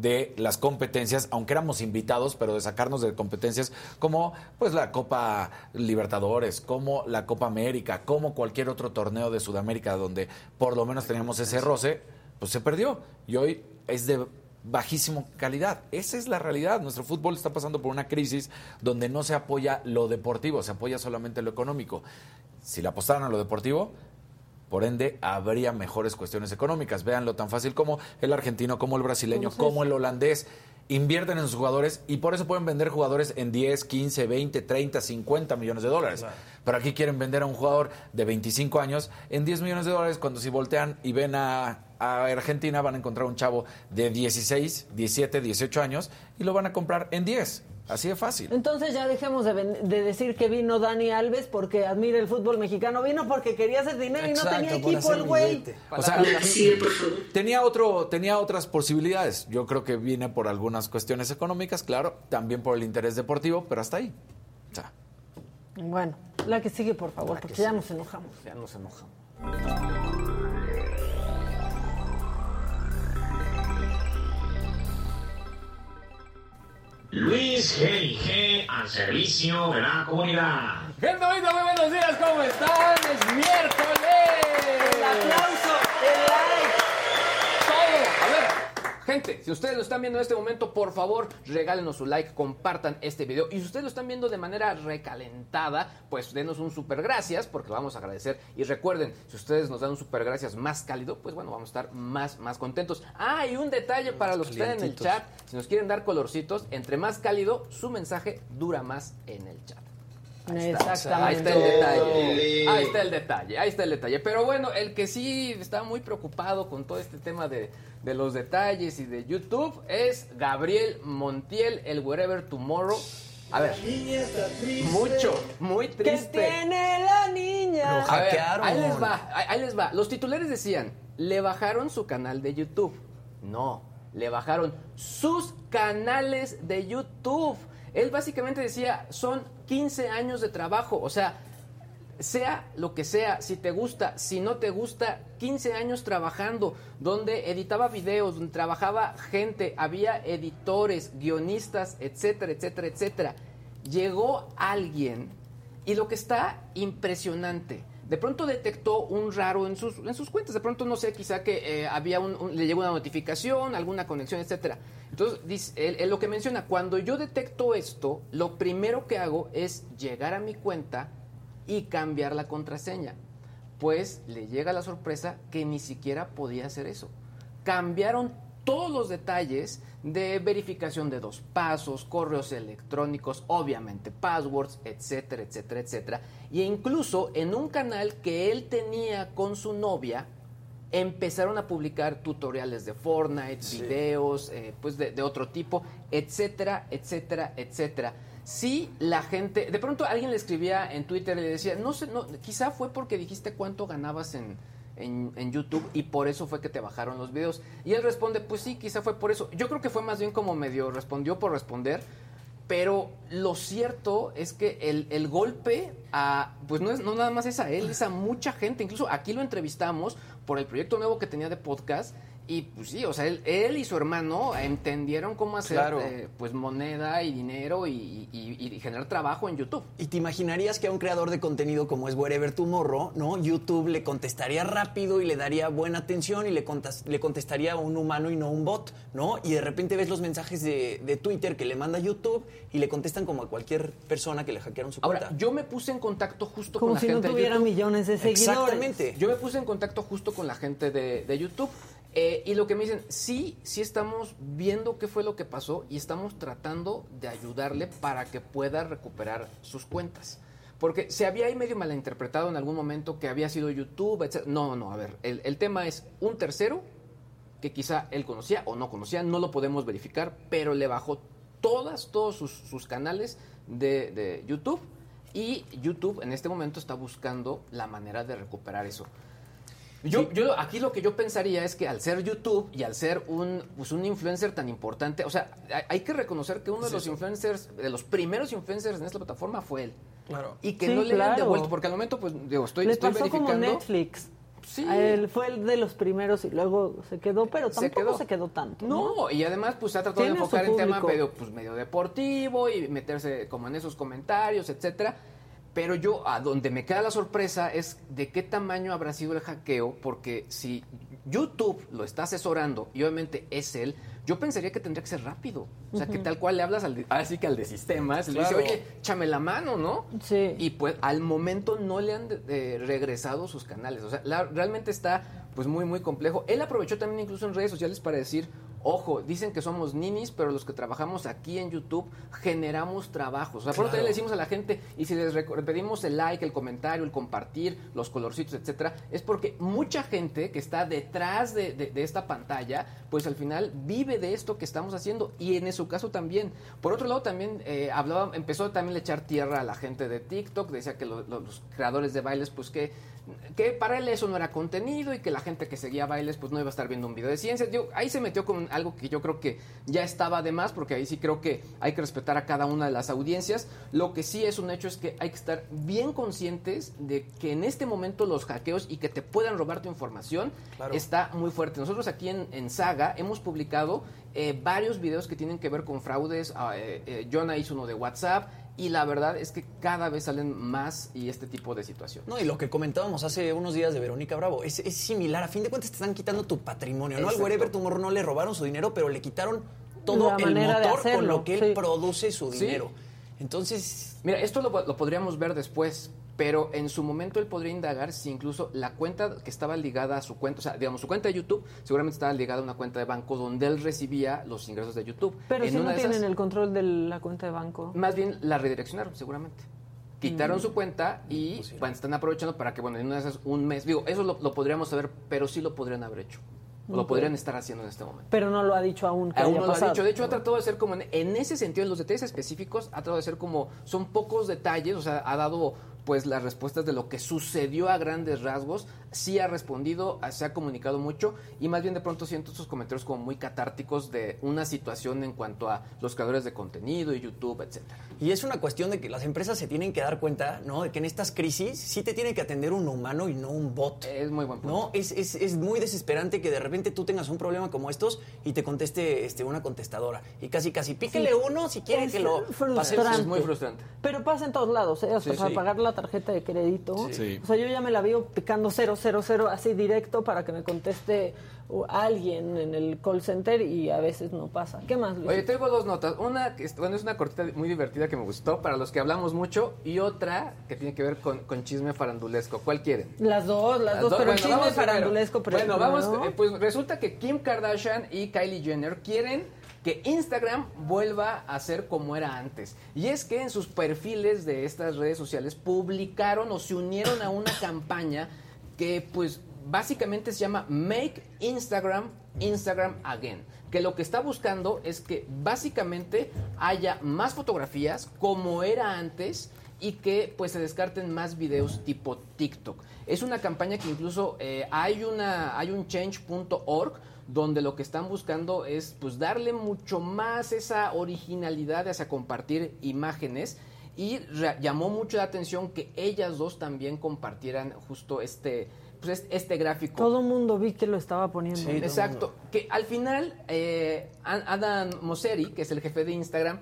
de las competencias, aunque éramos invitados, pero de sacarnos de competencias como pues la Copa Libertadores, como la Copa América, como cualquier otro torneo de Sudamérica donde por lo menos teníamos ese roce, pues se perdió y hoy es de bajísima calidad. Esa es la realidad. Nuestro fútbol está pasando por una crisis donde no se apoya lo deportivo, se apoya solamente lo económico. Si le apostaran a lo deportivo, por ende, habría mejores cuestiones económicas. Véanlo tan fácil como el argentino, como el brasileño, ¿Cómo se como el holandés. Invierten en sus jugadores y por eso pueden vender jugadores en 10, 15, 20, 30, 50 millones de dólares. Pero aquí quieren vender a un jugador de 25 años en 10 millones de dólares cuando si voltean y ven a, a Argentina van a encontrar un chavo de 16, 17, 18 años y lo van a comprar en 10. Así de fácil. Entonces ya dejemos de, ven- de decir que vino Dani Alves porque admira el fútbol mexicano. Vino porque quería hacer dinero y no tenía equipo el güey. O sea, tenía otro, tenía otras posibilidades. Yo creo que viene por algunas cuestiones económicas, claro, también por el interés deportivo, pero hasta ahí. O sea, Bueno, la que sigue, por favor, porque ya nos enojamos. Ya nos enojamos. Luis G&G al servicio de la comunidad. Gente bonita, muy buenos días, ¿cómo están? Es miércoles. El aplauso, el like. Gente, si ustedes lo están viendo en este momento, por favor, regálenos su like, compartan este video. Y si ustedes lo están viendo de manera recalentada, pues denos un super gracias, porque lo vamos a agradecer. Y recuerden, si ustedes nos dan un super gracias más cálido, pues bueno, vamos a estar más, más contentos. Ah, y un detalle para los que están en el chat, si nos quieren dar colorcitos, entre más cálido, su mensaje dura más en el chat. Ahí está. Ahí está el detalle. Ahí está el detalle. Ahí está el detalle. Pero bueno, el que sí está muy preocupado con todo este tema de, de los detalles y de YouTube es Gabriel Montiel, el Wherever Tomorrow. A ver, mucho, muy ¿Qué triste. tiene la niña? A ver, ahí les va, ahí, ahí les va. Los titulares decían, le bajaron su canal de YouTube. No, le bajaron sus canales de YouTube. Él básicamente decía, son 15 años de trabajo. O sea, sea lo que sea, si te gusta, si no te gusta, 15 años trabajando, donde editaba videos, donde trabajaba gente, había editores, guionistas, etcétera, etcétera, etcétera. Llegó alguien y lo que está impresionante, de pronto detectó un raro en sus, en sus cuentas, de pronto no sé, quizá que eh, había un, le llegó una notificación, alguna conexión, etcétera. Entonces, él lo que menciona, cuando yo detecto esto, lo primero que hago es llegar a mi cuenta y cambiar la contraseña. pues le llega la sorpresa que ni siquiera podía hacer eso. Cambiaron todos los detalles de verificación de dos pasos, correos electrónicos, obviamente passwords, etcétera, etcétera, etcétera. Y incluso en un canal que él tenía con su novia, empezaron a publicar tutoriales de Fortnite, videos, eh, pues de, de otro tipo, etcétera, etcétera, etcétera. Sí, la gente, de pronto alguien le escribía en Twitter y le decía, no sé, no, quizá fue porque dijiste cuánto ganabas en, en, YouTube y por eso fue que te bajaron los videos. Y él responde, pues sí, quizá fue por eso. Yo creo que fue más bien como medio respondió por responder, pero lo cierto es que el, el golpe a, pues no es no nada más es a él, es a mucha gente. Incluso aquí lo entrevistamos por el proyecto nuevo que tenía de podcast. Y pues sí, o sea, él, él y su hermano entendieron cómo hacer Claro. eh, pues moneda y dinero y, y- y generar trabajo en YouTube. Y te imaginarías que a un creador de contenido como es Wherever Tomorrow, ¿no? YouTube le contestaría rápido y le daría buena atención y le, contas- le contestaría a un humano y no un bot, ¿no? Y de repente ves los mensajes de, de Twitter que le manda YouTube y le contestan como a cualquier persona que le hackearon su Ahora, cuenta. yo me puse en contacto justo Como con la si no gente de tuviera YouTube. millones de seguidores. Exactamente. Yo me puse en contacto justo con la gente de, de YouTube. Eh, y lo que me dicen, sí, sí estamos viendo qué fue lo que pasó y estamos tratando de ayudarle para que pueda recuperar sus cuentas. Porque se había ahí medio malinterpretado en algún momento que había sido YouTube, etc. No, no, a ver, el, el tema es un tercero que quizá él conocía o no conocía, no lo podemos verificar, pero le bajó todas, todos sus, sus canales de, de YouTube y YouTube en este momento está buscando la manera de recuperar eso. Yo, yo aquí lo que yo pensaría es que al ser YouTube y al ser un, pues un influencer tan importante, o sea, hay, hay que reconocer que uno de Sí, los influencers, de los primeros influencers en esta plataforma fue él. Claro. Y que Sí, no le han claro. devuelto, porque al momento, pues, digo, estoy, Le estoy pasó como verificando. Netflix. Sí. Él fue el de los primeros y luego se quedó, pero Se tampoco quedó. se quedó tanto. No, y además pues se ha tratado de enfocar en tema medio, pues, medio deportivo y meterse como en esos comentarios, etcétera. Pero yo, a donde me queda la sorpresa es de qué tamaño habrá sido el hackeo, porque si YouTube lo está asesorando y obviamente es él, yo pensaría que tendría que ser rápido. O sea, que tal cual le hablas al de- así que al de sistemas, le dice, oye, échame la mano, ¿no? Sí. Y pues al momento no le han regresado sus canales. O sea, la- realmente está pues muy, muy complejo. Él aprovechó también incluso en redes sociales para decir, ojo, dicen que somos ninis, pero los que trabajamos aquí en YouTube generamos trabajos. O sea, por Claro. también le decimos a la gente, y si les pedimos el like, el comentario, el compartir, los colorcitos, etcétera, es porque mucha gente que está detrás de, de- de esta pantalla, pues al final vive de esto que estamos haciendo. Y en su caso también. Por otro lado, también eh, hablaba, empezó también a echar tierra a la gente de TikTok, decía que lo- lo- los creadores de bailes, pues que, que para él eso no era contenido y que la gente que seguía bailes, pues no iba a estar viendo un video de ciencia. Digo, ahí se metió con algo que yo creo que ya estaba de más, porque ahí sí creo que hay que respetar a cada una de las audiencias. Lo que sí es un hecho es que hay que estar bien conscientes de que en este momento los hackeos y que te puedan robar tu información Claro. está muy fuerte. Nosotros aquí en, en Saga hemos publicado eh, varios videos que tienen que ver con fraudes. Ah, eh, eh, Jonah hizo uno de WhatsApp y la verdad es que cada vez salen más y este tipo de situaciones. No, y lo que comentábamos hace unos días de Verónica Bravo, es, es similar. A fin de cuentas te están quitando tu patrimonio, ¿no? Al. Wherever Tomorrow no le robaron su dinero, pero le quitaron todo La el motor con lo que él sí. produce su Sí. dinero. Entonces, Mira, esto lo, lo podríamos ver después, pero en su momento él podría indagar si incluso la cuenta que estaba ligada a su cuenta, o sea, digamos, su cuenta de YouTube, seguramente estaba ligada a una cuenta de banco donde él recibía los ingresos de YouTube. Pero En si no tienen esas- el control de la cuenta de banco. Más bien la redireccionaron, seguramente. Quitaron Mm. su cuenta y bueno, están aprovechando para que, bueno, en una de esas, un mes, digo, eso lo, lo podríamos saber, pero sí lo podrían haber hecho. O Lo podrían estar haciendo en este momento. Pero no lo ha dicho aún. que Aún haya no lo ha dicho. De hecho, ha tratado de ser como en, en ese sentido, en los detalles específicos, ha tratado de ser como, son pocos detalles, o sea, ha dado pues las respuestas de lo que sucedió a grandes rasgos, sí ha respondido, se ha comunicado mucho y más bien de pronto siento estos comentarios como muy catárticos de una situación en cuanto a los creadores de contenido y YouTube, etcétera. y es una cuestión de que las empresas se tienen que dar cuenta, ¿no? De que en estas crisis sí te tiene que atender un humano y no un bot. Es muy buen punto. No, es, es, es muy desesperante que de repente tú tengas un problema como estos y te conteste este, una contestadora. Y casi, casi, píquele Sí. uno si quiere Es que lo frustrante. pase. Es muy frustrante. Pero pasa en todos lados, ¿eh? O sea, Sí, para sí. pagar la tarjeta de crédito. Sí. O sea, yo ya me la veo picando 000 así directo para que me conteste alguien en el call center y a veces no pasa. ¿Qué más, Luis? Oye, tengo dos notas. Una, que es, bueno, es una cortita muy divertida que me gustó para los que hablamos mucho y otra que tiene que ver con, con chisme farandulesco. ¿Cuál quieren? Las dos, las, dos, pero Bueno, el chisme primero. farandulesco pero Bueno, vamos, ¿no? eh, pues resulta que Kim Kardashian y Kylie Jenner quieren que Instagram vuelva a ser como era antes. Y es que en sus perfiles de estas redes sociales publicaron o se unieron a una campaña que pues básicamente se llama Make Instagram Instagram Again. Que lo que está buscando es que básicamente haya más fotografías como era antes y que pues se descarten más videos tipo TikTok. Es una campaña que incluso eh, hay una hay un change.org donde lo que están buscando es pues darle mucho más esa originalidad hacia compartir imágenes y llamó mucho la atención que ellas dos también compartieran justo este pues, es- este gráfico. Todo mundo vi que lo estaba poniendo. Exacto. Que al final, eh, Adam Mosseri, que es el jefe de Instagram,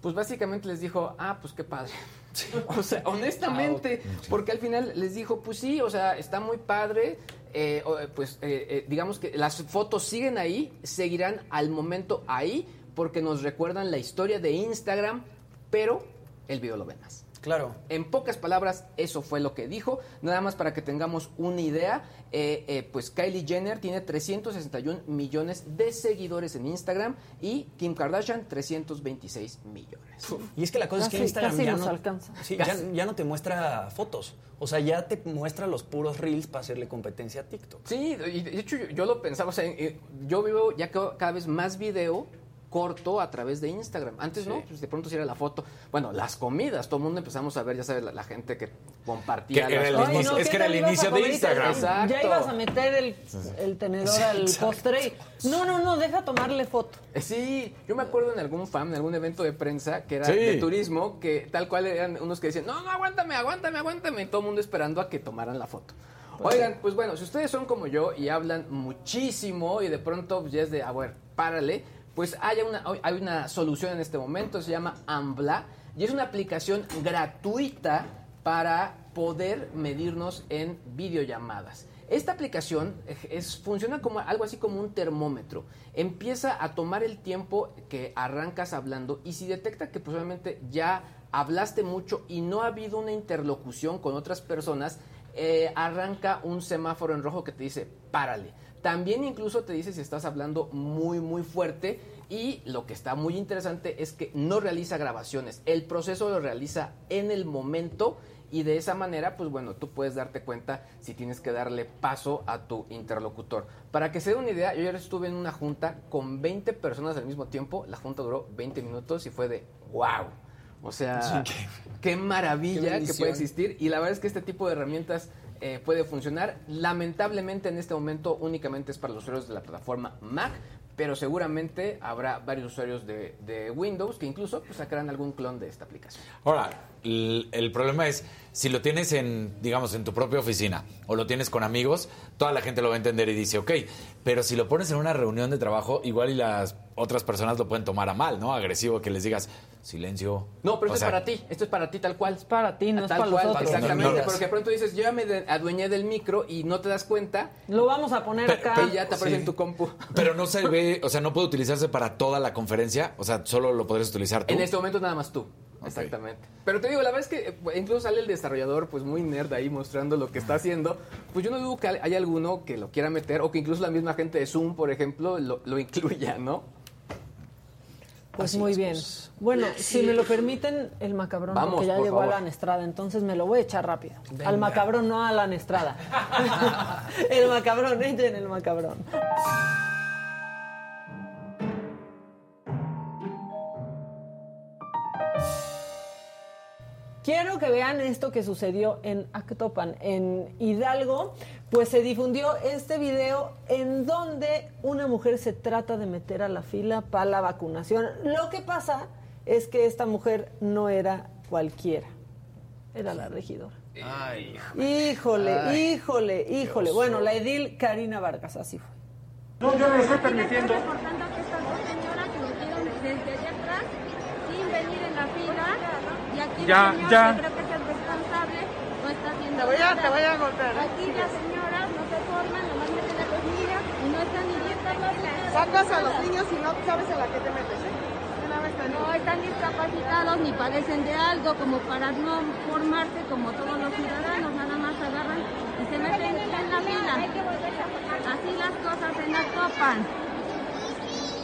pues básicamente les dijo, ah, pues qué padre. (laughs) O sea, honestamente, porque al final les dijo, pues sí, o sea, está muy padre, eh, eh, pues eh, eh, digamos que las fotos siguen ahí, seguirán al momento ahí, porque nos recuerdan la historia de Instagram, pero el video lo ven más. Claro. En pocas palabras, eso fue lo que dijo. Nada más para que tengamos una idea, eh, eh, pues Kylie Jenner tiene 361 millones de seguidores en Instagram y Kim Kardashian 326 millones. Y es que la cosa es que Instagram casi ya nos no, alcanza. sí, ya, Casi. ya no te muestra fotos. O sea, ya te muestra los puros reels para hacerle competencia a TikTok. Sí, y de hecho yo, yo lo pensaba, o sea, eh, yo vivo ya ca- cada vez más video corto a través de Instagram. Antes no, pues de pronto sí era la foto. Bueno, las comidas, todo el mundo empezamos a ver, ya sabes, la, la gente que compartía. Que las es que era el ¿qué tal ibas inicio de Instagram. Exacto. Ya ibas a meter el, el tenedor al Exacto. postre y, no, no, no, deja tomarle foto. Sí, yo me acuerdo en algún fan, en algún evento de prensa que era Sí. de turismo, que tal cual eran unos que decían, no, no, aguántame, aguántame, aguántame, y todo el mundo esperando a que tomaran la foto. Oigan, pues bueno, si ustedes son como yo y hablan muchísimo y de pronto pues, ya es de, a ver, párale, pues hay una, hay una solución en este momento, se llama Ambla, y es una aplicación gratuita para poder medirnos en videollamadas. Esta aplicación es, funciona como algo así como un termómetro. Empieza a tomar el tiempo que arrancas hablando y si detecta que posiblemente ya hablaste mucho y no ha habido una interlocución con otras personas, eh, arranca un semáforo en rojo que te dice párale. También incluso te dice si estás hablando muy muy fuerte y lo que está muy interesante es que no realiza grabaciones. El proceso lo realiza en el momento y de esa manera, pues bueno, tú puedes darte cuenta si tienes que darle paso a tu interlocutor. Para que se dé una idea, yo ayer estuve en una junta con 20 personas al mismo tiempo. La junta duró 20 minutos y fue de wow. O sea, Sí, qué maravilla Qué que puede existir. Y la verdad es que este tipo de herramientas eh, puede funcionar. Lamentablemente en este momento únicamente es para los usuarios de la plataforma Mac, pero seguramente habrá varios usuarios de, Windows que incluso pues, sacarán algún clon de esta aplicación. Ahora, el, el problema es, si lo tienes en, digamos, en tu propia oficina o lo tienes con amigos, toda la gente lo va a entender y dice, ok, pero si lo pones en una reunión de trabajo, igual y las otras personas lo pueden tomar a mal, ¿no? Agresivo, que les digas, silencio. No, pero O esto sea, es para ti, esto es para ti tal cual. Es para ti, no es tal para los cual, otros. Exactamente, No, no. porque de pronto dices, yo ya me adueñé del micro y no te das cuenta Lo vamos a poner Pero- acá. pero y ya te aparece Sí. en tu compu. Pero no se ve, o sea, no puede utilizarse para toda la conferencia, o sea, solo lo podrías utilizar tú. En este momento nada más tú. Exactamente. Pero te digo, la verdad es que eh, incluso sale el desarrollador pues muy nerd ahí mostrando lo que está haciendo. Pues yo no dudo que hay alguno que lo quiera meter o que incluso la misma gente de Zoom, por ejemplo, lo, lo incluya, ¿no? Pues Así muy es, bien. pues. Bueno, si me lo permiten, el macabrón, Vamos, porque ya por llegó favor. Alan Estrada, entonces me lo voy a echar rápido. Venga. Al macabrón, no a Alan Estrada. (laughs) (laughs) el macabrón, echen el macabrón. Quiero que vean esto que sucedió en Actopan, en Hidalgo, pues se difundió este video en donde una mujer se trata de meter a la fila para la vacunación. Lo que pasa es que esta mujer no era cualquiera, era la regidora. Ay, Híjole, Ay, híjole, híjole. Bueno, la edil Karina Vargas, así fue. No, yo no estoy permitiendo. reportando que estas dos señoras se metieron desde allá atrás sin venir en la fila y aquí Ya, ya. que creo que es el responsable Te voy a, te voy a golpear. Aquí las señoras no se forman, nomás meten a los niños y no están ni bien capacitadas. Sacas a los niños y no sabes en la que te metes, ¿eh? No están discapacitados ni padecen de algo como para no formarse como todos los ciudadanos, nada más agarran y se meten en la fila. Así las cosas se nos topan.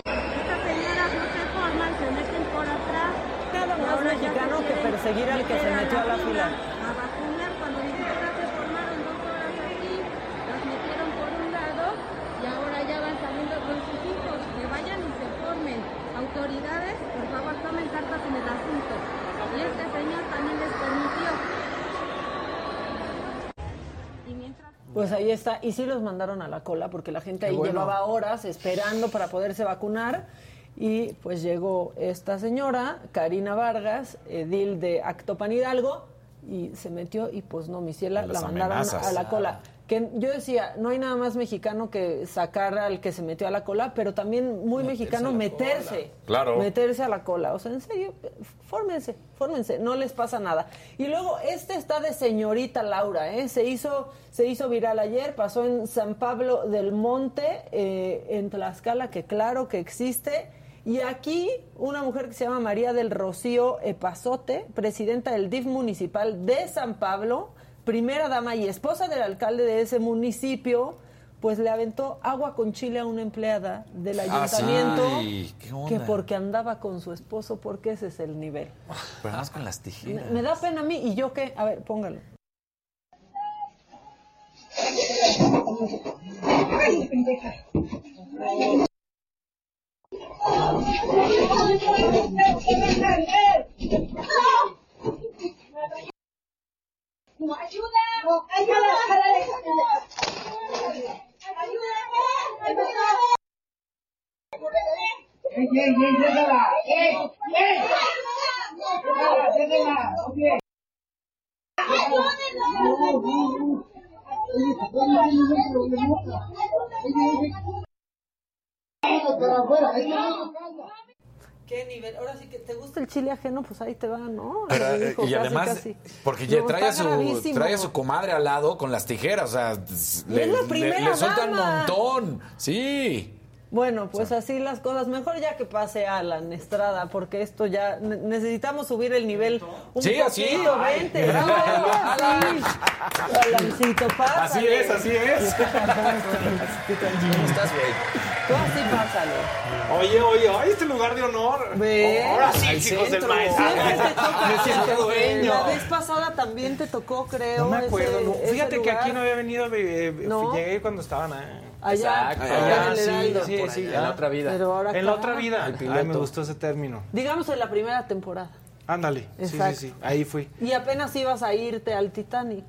Estas señoras no se forman, se meten por atrás. Ahora ya mexicano que perseguir al que se metió a la fila. A vacunar cuando ni siquiera se formaron dos horas aquí, los metieron por un lado y ahora ya van saliendo con sus hijos. Que vayan y se formen. Autoridades, por favor, tomen cartas en el asunto. Y este señor también les permitió. Y mientras Pues ahí está. Y sí los mandaron a la cola porque la gente ahí bueno. llevaba horas esperando para poderse vacunar. Y pues llegó esta señora, Karina Vargas, edil de Actopan Hidalgo, y se metió y pues no, mi ciela, la mandaron amenazas. a la cola. Que yo decía, no hay nada más mexicano que sacar al que se metió a la cola, pero también muy mexicano meterse. Claro. Meterse a la cola. O sea, en serio, fórmense, fórmense, no les pasa nada. Y luego, este está de señorita Laura, ¿eh? Se hizo, se hizo viral ayer, pasó en San Pablo del Monte, eh, en Tlaxcala, que claro que existe. Y aquí, una mujer que se llama María del Rocío Epazote, presidenta del DIF municipal de San Pablo, primera dama y esposa del alcalde de ese municipio, pues le aventó agua con chile a una empleada del ayuntamiento Ay, ¿qué onda? que porque andaba con su esposo, porque ese es el nivel. Pero más con las tijeras. Me, me da pena a mí y yo qué, a ver, póngalo. ¡Ayuda! ¡Ayuda! ¡Ey, ey, ey, déjala! ¡Ey, ey! ¡Déjala, déjala! ¡Ok! ¿Qué nivel? Ahora sí que te gusta el chile ajeno, pues ahí te va, ¿no? Pero, eh, dijo y casi, además, casi. porque ya trae, a su, trae a su comadre al lado con las tijeras, o sea, le, le- suelta un montón. Sí. Bueno, pues así las cosas. Mejor ya que pase Alan Estrada, porque esto ya ne- necesitamos subir el nivel un Sí, así. poquito. Ay. Vente, bravo, (laughs) así. Alancito, pásale. Así es, así es. ¿Cómo (laughs) estás, güey? Tú así pásale. Oye, oye, ay, este lugar de honor. Ve. Ahora sí, Al hijos del maestro. Siempre te (laughs) toca. Me siento dueño. La vez pasada también te tocó, creo. No me acuerdo. ese- no. ese Fíjate que aquí no había venido. eh, eh, No. Llegué cuando estaban. ah, Allá, Exacto. allá en allá, el sí, Heraldo. sí, sí, allá, en la otra vida. Pero ahora En la otra vida. El Ay, me piloto. gustó ese término. Digamos en la primera temporada. Ándale. Sí, sí, Exacto. sí. Ahí fui. Y apenas ibas a irte al Titanic.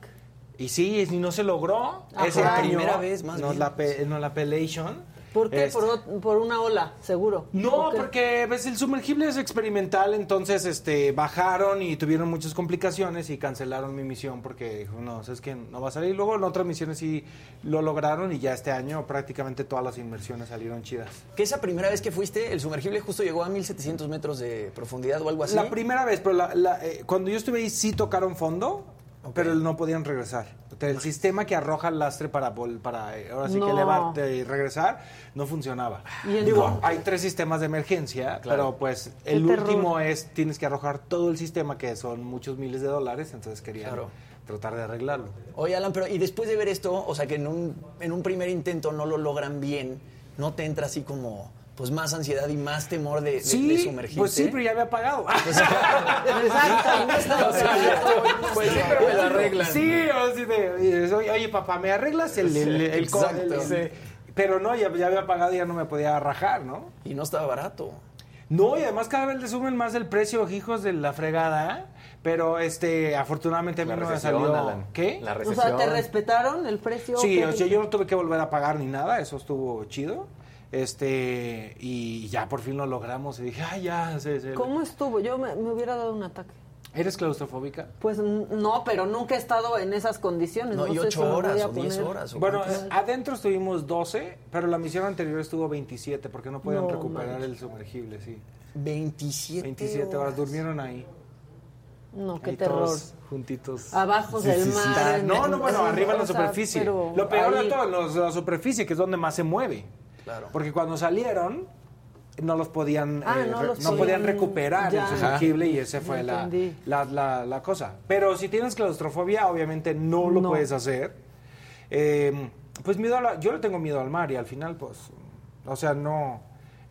Y sí, y no se logró. Ajá. Ese La primera vez, más nos bien. la, pe- nos la pelation. ¿Por qué? Este- Por, por una ola, seguro. No, porque ves, el sumergible es experimental, entonces este bajaron y tuvieron muchas complicaciones y cancelaron mi misión porque dijo, no, es que no va a salir. Luego en otras misiones sí lo lograron y ya este año prácticamente todas las inversiones salieron chidas. Que esa primera vez que fuiste, el sumergible justo llegó a 1700 metros de profundidad o algo así. La primera vez, pero la- la, eh, cuando yo estuve ahí sí tocaron fondo, pero no podían regresar. El sistema que arroja el lastre para, para ahora sí No. que elevarte y regresar no funcionaba. ¿Y el Digo, no? hay tres sistemas de emergencia, pero pues el último es tienes que arrojar todo el sistema que son muchos miles de dólares, entonces querían Claro. tratar de arreglarlo. Oye, Alan, pero y después de ver esto, o sea, que en un, en un primer intento no lo logran bien, ¿no te entra así como pues más ansiedad y más temor de, de- Sí, de sumergirte? pues sí, pero ya había pagado. Pues sí, pero me lo arreglan. Sí, o sí de, oye, oye, papá, ¿me arreglas el, el, el- el co- Exacto. el- ese? Pero no, ya, ya había pagado y ya no me podía rajar, ¿no? Y no estaba barato. No, y además cada vez le suben más el precio, hijos de la fregada. Pero este, afortunadamente a mí La no me salió. Alan. ¿Qué? La O recesión. sea, ¿te respetaron el precio? Sí, o sea, yo no tuve que volver a pagar ni nada, eso estuvo chido. Este, y ya por fin lo logramos. Y dije, ay, ya, se- se- ¿Cómo estuvo? Yo me, me hubiera dado un ataque. ¿Eres claustrofóbica? Pues n- no, pero nunca he estado en esas condiciones. No, No, y sé ocho si horas o diez poner- horas. ¿o Bueno, cuántas? adentro estuvimos 12, pero la misión anterior estuvo 27 porque no podían No recuperar el sumergible, sí. 27, 27 horas, durmieron ahí. No, qué Ahí terror. todos juntitos. Abajo del mar, No, no, bueno, en- arriba en la superficie. Lo peor ahí- de todo, la superficie, que es donde más se mueve. Claro. Porque cuando salieron, no los podían, Ah, eh, no re- los no podían- podían recuperar ya. el sumergible y ese Ya fue la, la, la- la cosa. Pero si tienes claustrofobia, obviamente no lo No. puedes hacer. Eh, pues miedo a la- yo le tengo miedo al mar y al final, pues, o sea, no...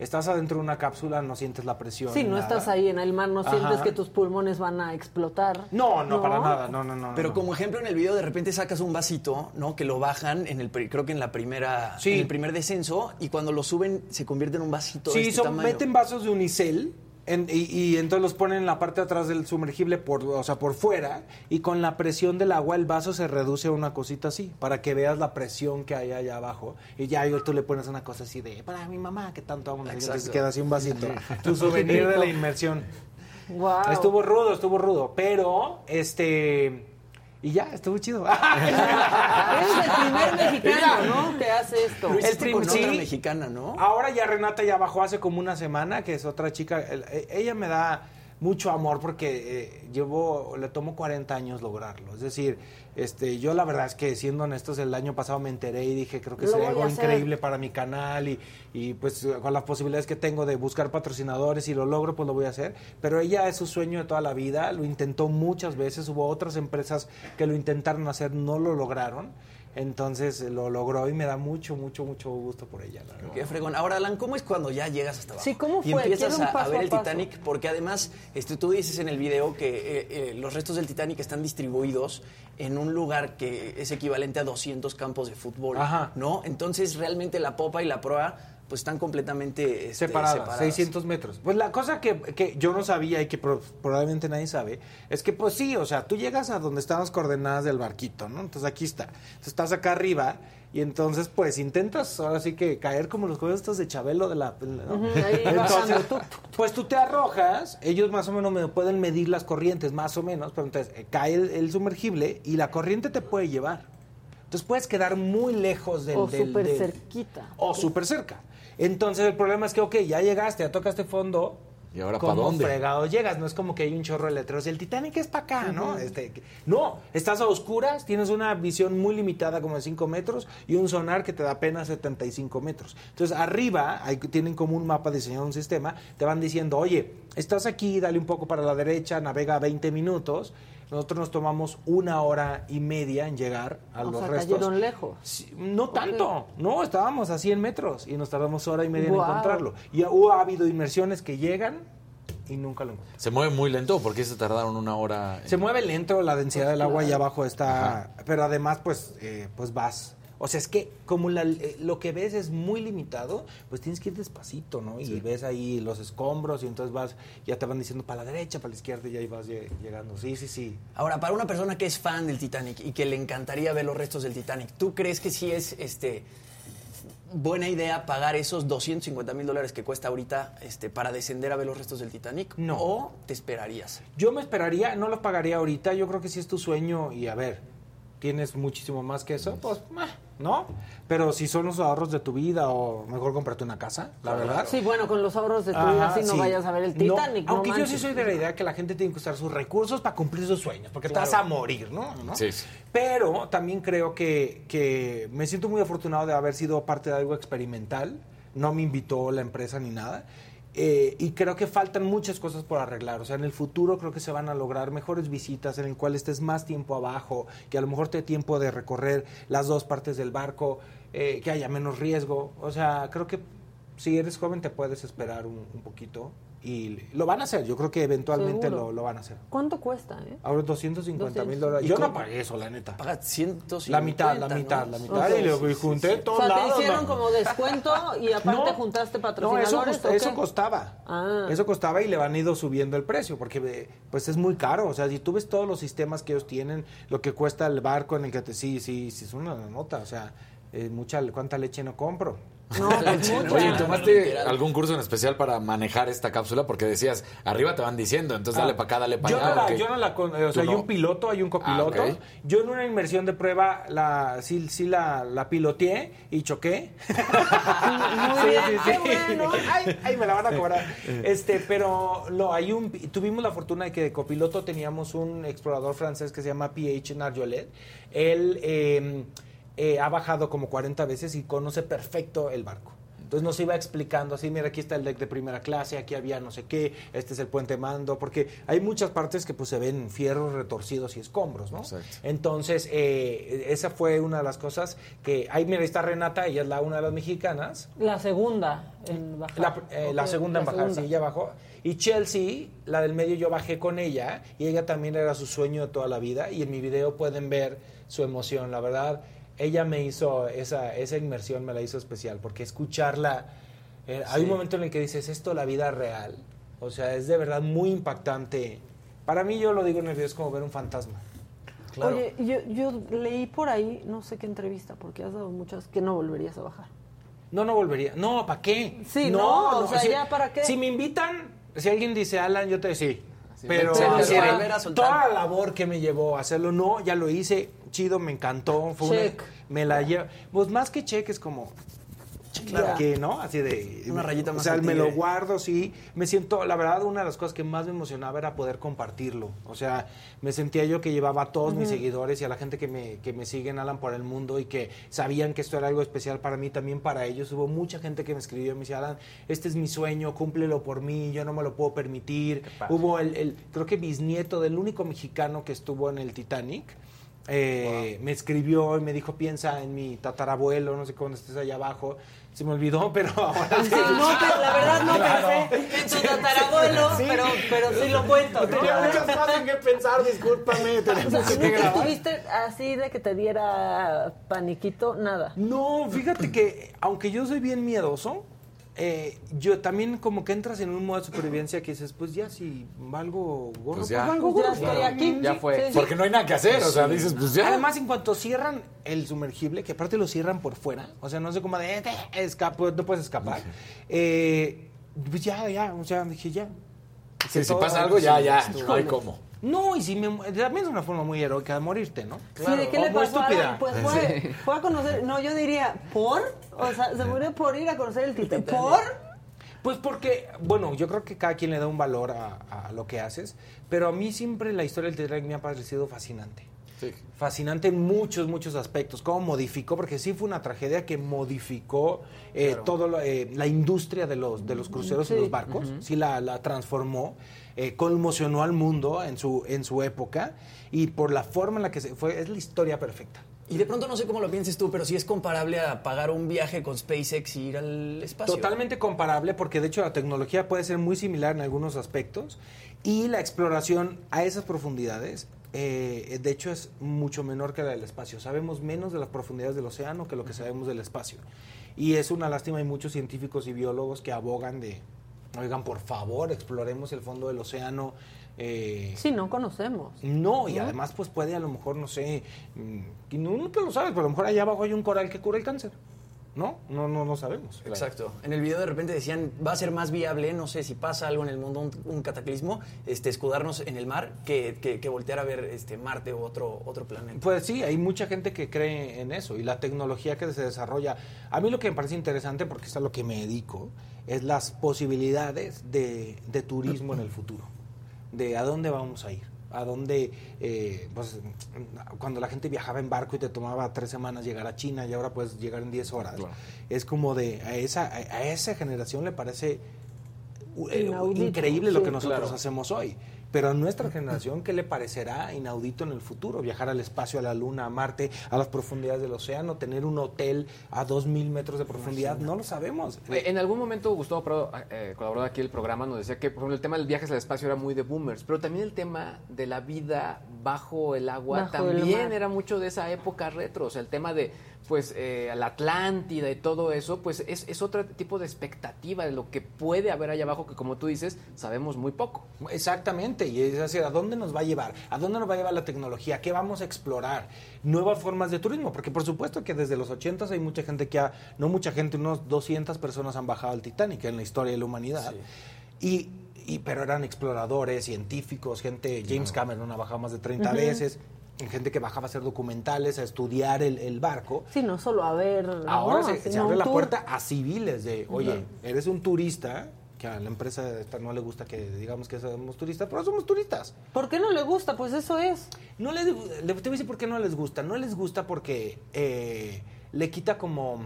Estás adentro de una cápsula, no sientes la presión. Sí, no nada. estás ahí en el mar, no sientes que tus pulmones van a explotar. No, no, para nada, no, no, no. Pero no. como ejemplo en el video de repente sacas un vasito, ¿no? Que lo bajan en el creo que en la primera Sí. en el primer descenso y cuando lo suben se convierte en un vasito de Sí, este son, tamaño. meten vasos de unicel en- y, y entonces los ponen en la parte de atrás del sumergible, por, o sea, por fuera, y con la presión del agua el vaso se reduce a una cosita así, para que veas la presión que hay allá abajo. Y ya tú le pones una cosa así de, para mi mamá, que tanto amo, entonces queda así un vasito. (laughs) tu souvenir de la inmersión. Wow. Estuvo rudo, estuvo rudo, pero, este... Y ya, estuvo chido. (laughs) Eres el primer mexicano, ¿no? Que hace esto. Lo hiciste prim- con otra sí. mexicana, ¿no? Ahora ya Renata ya bajó hace como una semana, que es otra chica. el- e- ella me da mucho amor porque eh, llevo, le tomo 40 años lograrlo. Es decir, este, yo la verdad es que siendo honestos, el año pasado me enteré y dije, creo que sería algo increíble para mi canal y, y pues con las posibilidades que tengo de buscar patrocinadores y lo logro, pues lo voy a hacer. Pero ella es su sueño de toda la vida, lo intentó muchas veces, hubo otras empresas que lo intentaron hacer, no lo lograron. Entonces eh, lo logró y me da mucho, mucho, mucho gusto por ella. la verdad. Qué fregón. Ahora, Alan, ¿cómo es cuando ya llegas hasta abajo? Sí, ¿cómo Y fue? empiezas Quiero un a, ver a el. Titanic, porque además este, tú dices en el video que eh, eh, los restos del Titanic están distribuidos en un lugar que es equivalente a 200 campos de fútbol, Ajá. ¿no? Entonces, realmente la popa y la proa pues están completamente este, separadas, separadas. 600 metros. Pues la cosa que, que yo no sabía y que pro- probablemente nadie sabe, es que pues sí, o sea, tú llegas a donde están las coordenadas del barquito, ¿no? Entonces aquí está. Entonces estás acá arriba y entonces pues intentas ahora sí que caer como los juegos estos de Chabelo de la... ¿no? Ahí pues tú te arrojas, ellos más o menos me pueden medir las corrientes, más o menos, pero entonces eh, cae el, el sumergible y la corriente te puede llevar. Entonces puedes quedar muy lejos del... O súper cerquita. o súper cerca. Entonces el problema es que, ok, ya llegaste, ya tocaste fondo. ¿Y ahora pa' ¿Cómo dónde? fregado llegas? No es como que hay un chorro de letreros. El Titanic es para acá, ¿no? Este, no, estás a oscuras, tienes una visión muy limitada como de 5 metros y un sonar que te da apenas 75 metros. Entonces arriba hay, tienen como un mapa diseñado, un sistema, te van diciendo, oye, estás aquí, dale un poco para la derecha, navega 20 minutos. Nosotros nos tomamos una hora y media en llegar a O los sea, restos. cayeron lejos. Sí, no tanto, no, estábamos a 100 metros y nos tardamos hora y media en encontrarlo. Y hubo ha habido inmersiones que llegan y nunca lo encuentran. Se mueve muy lento, ¿por qué se tardaron una hora? en- Se mueve lento, la densidad del agua claro. allá abajo está, pero además pues, eh, pues vas. O sea, es que como la- eh, lo que ves es muy limitado, pues tienes que ir despacito, ¿no? Y Sí. ves ahí los escombros y entonces vas, ya te van diciendo para la derecha, para la izquierda y ahí vas lle- llegando. Sí, sí, sí. Ahora, para una persona que es fan del Titanic y que le encantaría ver los restos del Titanic, ¿tú crees que sí es este buena idea pagar esos 250 mil dólares que cuesta ahorita este, para descender a ver los restos del Titanic? No. ¿O te esperarías? Yo me esperaría, no lo pagaría ahorita, yo creo que si es tu sueño y a ver, tienes muchísimo más que eso, pues, meh, ¿no? Pero si son los ahorros de tu vida o mejor cómprate una casa, la verdad. Sí, bueno, con los ahorros de tu Ajá, vida, así no sí. vayas a ver el Titanic. no aunque yo sí soy de la idea que la gente tiene que usar sus recursos para cumplir sus sueños, porque Claro. te vas a morir, ¿no? ¿No? Sí, sí. Pero también creo que, que me siento muy afortunado de haber sido parte de algo experimental. No me invitó la empresa ni nada. Eh, y creo que faltan muchas cosas por arreglar. O sea, en el futuro creo que se van a lograr mejores visitas en el cual estés más tiempo abajo, que a lo mejor te dé tiempo de recorrer las dos partes del barco, eh, que haya menos riesgo. O sea, creo que si eres joven te puedes esperar un, un poquito y lo van a hacer. Yo creo que eventualmente lo, lo van a hacer. ¿Cuánto cuesta, eh? Ahora 250 mil 200. dólares. ¿Y Yo no pagué eso, la neta. Paga 150. La mitad, la mitad, ¿no? la mitad. Y luego y junté O todos sea, te lados. hicieron no. como descuento y (laughs) aparte No. juntaste No, eso, patrocinadores. costa- ¿o qué? eso costaba. Ah. Eso costaba y le van ido subiendo el precio porque eh, pues es muy caro. O sea, si tú ves todos los sistemas que ellos tienen, lo que cuesta el barco en el que te... Sí, sí, sí, es una nota. O sea, eh, mucha, ¿cuánta leche no compro? No, (laughs) pues mucho. Oye, ¿tomaste algún curso en especial para manejar esta cápsula? Porque decías, arriba te van diciendo, entonces dale para acá, dale para Yo allá. no, la, yo no la con- o ¿Tú sea, hay no? un piloto, hay un copiloto. Ah, ok. Yo en una inmersión de prueba la sí, sí la, la piloteé y choqué. (laughs) Muy bien, qué bueno. Ay, ay, me la van a cobrar. Este, pero no, hay un tuvimos la fortuna de que de copiloto teníamos un explorador francés que se llama PH Narjolet. Él eh, eh, ha bajado como 40 veces y conoce perfecto el barco. Entonces nos iba explicando así, mira, aquí está el deck de primera clase, aquí había no sé qué, este es el puente mando, porque hay muchas partes que pues se ven fierros retorcidos y escombros, ¿no? Entonces, eh, esa fue una de las cosas que, ahí mira, ahí está Renata, ella es la una de las mexicanas, La segunda en bajar. la, eh, la segunda en la bajar, segunda. sí, ella bajó. Y Chelsea, la del medio, yo bajé con ella y ella también era su sueño de toda la vida. Y en mi video pueden ver su emoción. La verdad, ella me hizo esa, esa inmersión, me la hizo especial, porque escucharla, eh, hay un momento en el que dices, esto la vida real. O sea, es de verdad muy impactante. Para mí, yo lo digo en el video, es como ver un fantasma. Oye, yo, yo leí por ahí, no sé qué entrevista, porque has dado muchas, que no volverías a bajar. No, no volvería. No, ¿para qué? Sí, no, o sea, si, ya, ¿para qué? Si me invitan, si alguien dice Alan, yo te digo sí. Sí, Pero a soltar. toda la labor que me llevó a hacerlo, no, ya lo hice, chido, me encantó. Fue una- Check. me la llevo. Pues más que check es como. Claro. ¿Para qué, no? Así de. Una rayita O más sea, al me lo guardo, sí. Me siento, la verdad, una de las cosas que más me emocionaba era poder compartirlo. O sea, me sentía yo que llevaba a todos mis Ujú. seguidores y a la gente que me, que me siguen, Alan, por el mundo y que sabían que esto era algo especial para mí, también para ellos. Hubo mucha gente que me escribió y me decía, Alan, este es mi sueño, cúmplelo por mí, yo no me lo puedo permitir. Hubo el, el- creo que bisnieto del único mexicano que estuvo en el Titanic. Eh, Me escribió y me dijo, piensa en mi tatarabuelo, no sé cuándo estés allá abajo. Se me olvidó, (laughs) pero ahora sí. no, pero la verdad no Claro. pensé en tu tatarabuelo, Sí. pero, pero sí lo cuento. ¿no? Tenía muchas cosas en que pensar, discúlpame. (laughs) que ¿Nunca grabar. tuviste así de que te diera paniquito? Nada. No, fíjate que aunque yo soy bien miedoso, eh, yo también como que entras en un modo de supervivencia que dices, pues ya si valgo gorro, Pues pues, ya. valgo Pues ya aquí. Ya fue. sí, sí. Porque no hay nada que hacer, o sea, dices, pues ya. Además, en cuanto cierran el sumergible, que aparte lo cierran por fuera, o sea, no sé cómo de, "Eh, escapo, no puedes escapar, eh, pues ya, ya, o sea, dije ya. Sí, si pasa algo, ya, ya, no hay cómo. No, y si me, también es una forma muy heroica de morirte, ¿no? Sí, ¿de qué le pasó a estúpida. Pues fue, fue a conocer, no, yo diría, ¿por? O sea, se murió por ir a conocer el Titanic. ¿Por? Pues porque, bueno, yo creo que cada quien le da un valor a, a lo que haces, pero a mí siempre la historia del Titanic me ha parecido fascinante. Fascinante en muchos, muchos aspectos. Cómo modificó, porque sí fue una tragedia que modificó eh, Claro. lo- eh, la industria de los, de los cruceros y los barcos. Sí la, la transformó, eh, conmocionó al mundo en su, en su época y por la forma en la que se fue, es la historia perfecta. Y de pronto no sé cómo lo pienses tú, pero sí es comparable a pagar un viaje con SpaceX y ir al espacio. Totalmente comparable porque de hecho la tecnología puede ser muy similar en algunos aspectos y la exploración a esas profundidades eh, de hecho es mucho menor que la del espacio. Sabemos menos de las profundidades del océano que lo que sabemos del espacio. Y es una lástima, hay muchos científicos y biólogos que abogan de, oigan, por favor, exploremos el fondo del océano. eh, Sí, no conocemos. no, y ¿No? además pues puede a lo mejor, no sé, mm, y no, no te lo sabes, pero a lo mejor allá abajo hay un coral que cura el cáncer. ¿No? No, no, no sabemos. Exacto. En el video de repente decían, va a ser más viable, no sé si pasa algo en el mundo, un, un cataclismo, este, escudarnos en el mar que, que, que voltear a ver este, Marte u otro, otro planeta. Pues sí, hay mucha gente que cree en eso y la tecnología que se desarrolla. A mí lo que me parece interesante, porque es a lo que me dedico, es las posibilidades de, de turismo en el futuro, de a dónde vamos a ir, a dónde, eh, pues, cuando la gente viajaba en barco y te tomaba tres semanas llegar a China y ahora puedes llegar en 10 horas. Es como de, a esa, a, esa generación le parece eh, Inaudito, increíble lo que nosotros claro. hacemos hoy. Pero a nuestra generación, ¿qué le parecerá inaudito en el futuro? Viajar al espacio, a la Luna, a Marte, a las profundidades del océano, tener un hotel a dos mil metros de profundidad, no lo sabemos. En algún momento Gustavo Prado, eh, colaborador aquí del programa, nos decía que por ejemplo, el tema del viajes al espacio era muy de boomers, pero también el tema de la vida bajo el agua Bajo también era mucho de esa época retro, o sea, el tema de pues eh, la Atlántida y todo eso, pues es, es otro tipo de expectativa de lo que puede haber allá abajo que como tú dices, sabemos muy poco. Exactamente, y es decir, ¿a dónde nos va a llevar? ¿A dónde nos va a llevar la tecnología? ¿Qué vamos a explorar? Nuevas formas de turismo, porque por supuesto que desde los 80 hay mucha gente que ha, no mucha gente, unos 200 personas han bajado al Titanic en la historia de la humanidad. Y, y- pero eran exploradores, científicos, gente, James Cameron ha bajado más de 30 Ujú. veces, gente que bajaba a hacer documentales, a estudiar el, el barco. Sí, no solo a ver. Ahora no, se, se abre la tour. puerta a civiles de, oye, eres un turista, que a la empresa esta no le gusta que digamos que somos turistas, pero somos turistas. ¿Por qué no le gusta? Pues eso es. No les, le te voy a decir por qué no les gusta. No les gusta porque eh, le quita como,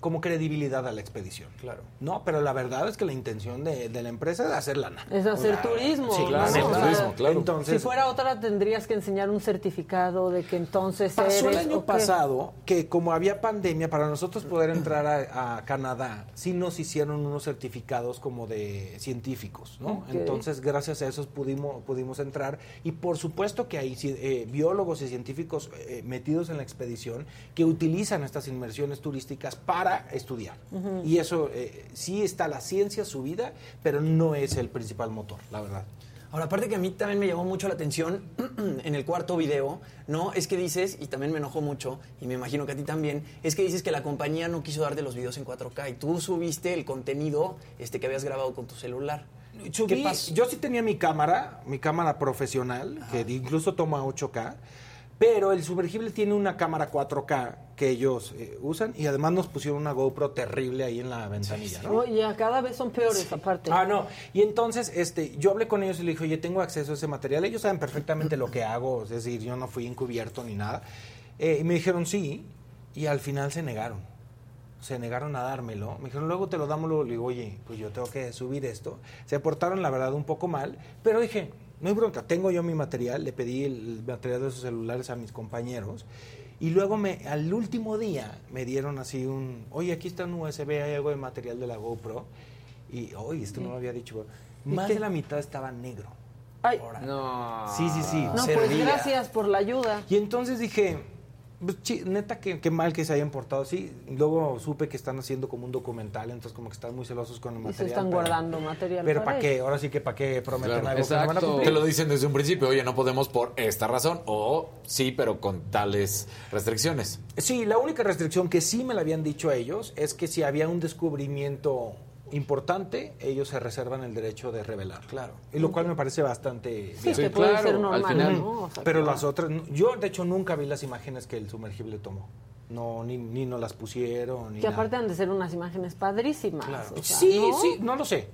como credibilidad a la expedición. Claro. No, pero la verdad es que la intención de, de la empresa es hacer lana. Es hacer O sea, turismo. Sí, ¿no? claro, hacer turismo, claro. Entonces, si fuera otra, tendrías que enseñar un certificado de que entonces Pasó el eres, año ¿o qué? pasado que como había pandemia, para nosotros poder entrar a, a Canadá, sí nos hicieron unos certificados como de científicos, ¿no? Entonces, gracias a esos pudimos, pudimos entrar. Y por supuesto que hay eh, biólogos y científicos eh, metidos en la expedición que utilizan estas inmersiones turísticas para estudiar. Ujú. Y eso eh, sí está la ciencia subida, pero no es el principal motor, la verdad. Ahora, aparte que a mí también me llamó mucho la atención (clears throat) en el cuarto video, ¿no? Es que dices, y también me enojó mucho, y me imagino que a ti también, es que dices que la compañía no quiso darte los videos en 4K y tú subiste el contenido este, que habías grabado con tu celular. Subí- ¿Qué pasó? Yo sí tenía mi cámara, mi cámara profesional, que incluso toma 8K, pero el sumergible tiene una cámara 4K que ellos eh, usan y además nos pusieron una GoPro terrible ahí en la ventanilla, ¿no? Ya cada vez son peores aparte. Ah, no. Y entonces, este, yo hablé con ellos y le dije, oye, tengo acceso a ese material. Ellos saben perfectamente lo que hago, es decir, yo no fui encubierto ni nada. Eh, y me dijeron sí, y al final se negaron. Se negaron a dármelo. Me dijeron, luego te lo damos. Luego le digo, oye, pues yo tengo que subir esto. Se portaron, la verdad, un poco mal, pero dije, no hay bronca, tengo yo mi material. Le pedí el material de esos celulares a mis compañeros. Y luego me, al último día me dieron así un, oye, aquí está un USB, hay algo de material de la GoPro. Y, oye, esto no lo había dicho. ¿Y Más de la mitad estaba negro. Ay, No. Sí, sí, sí. no, pues gracias por la ayuda. Y entonces dije, pues, chi- neta, qué, qué mal que se hayan portado así. Y Luego supe que están haciendo como un documental, entonces como que están muy celosos con el Y se material. están pero- guardando material. Pero ¿para qué? Ahora sí que ¿para qué prometen Claro. algo que no van a cumplir? Te lo dicen desde un principio, oye, no podemos por esta razón, o sí, pero con tales restricciones. Sí, la única restricción que sí me la habían dicho a ellos es que si había un descubrimiento importante, ellos se reservan el derecho de revelar. Claro. Y lo cual me parece bastante Sí, bien. que puede ser normal. ¿no? O sea, Pero las otras, yo de hecho nunca vi las imágenes que el sumergible tomó. No, ni, ni nos las pusieron, ni Que nada. aparte han de ser unas imágenes padrísimas. o sea, sí, ¿no? sí, no lo sé.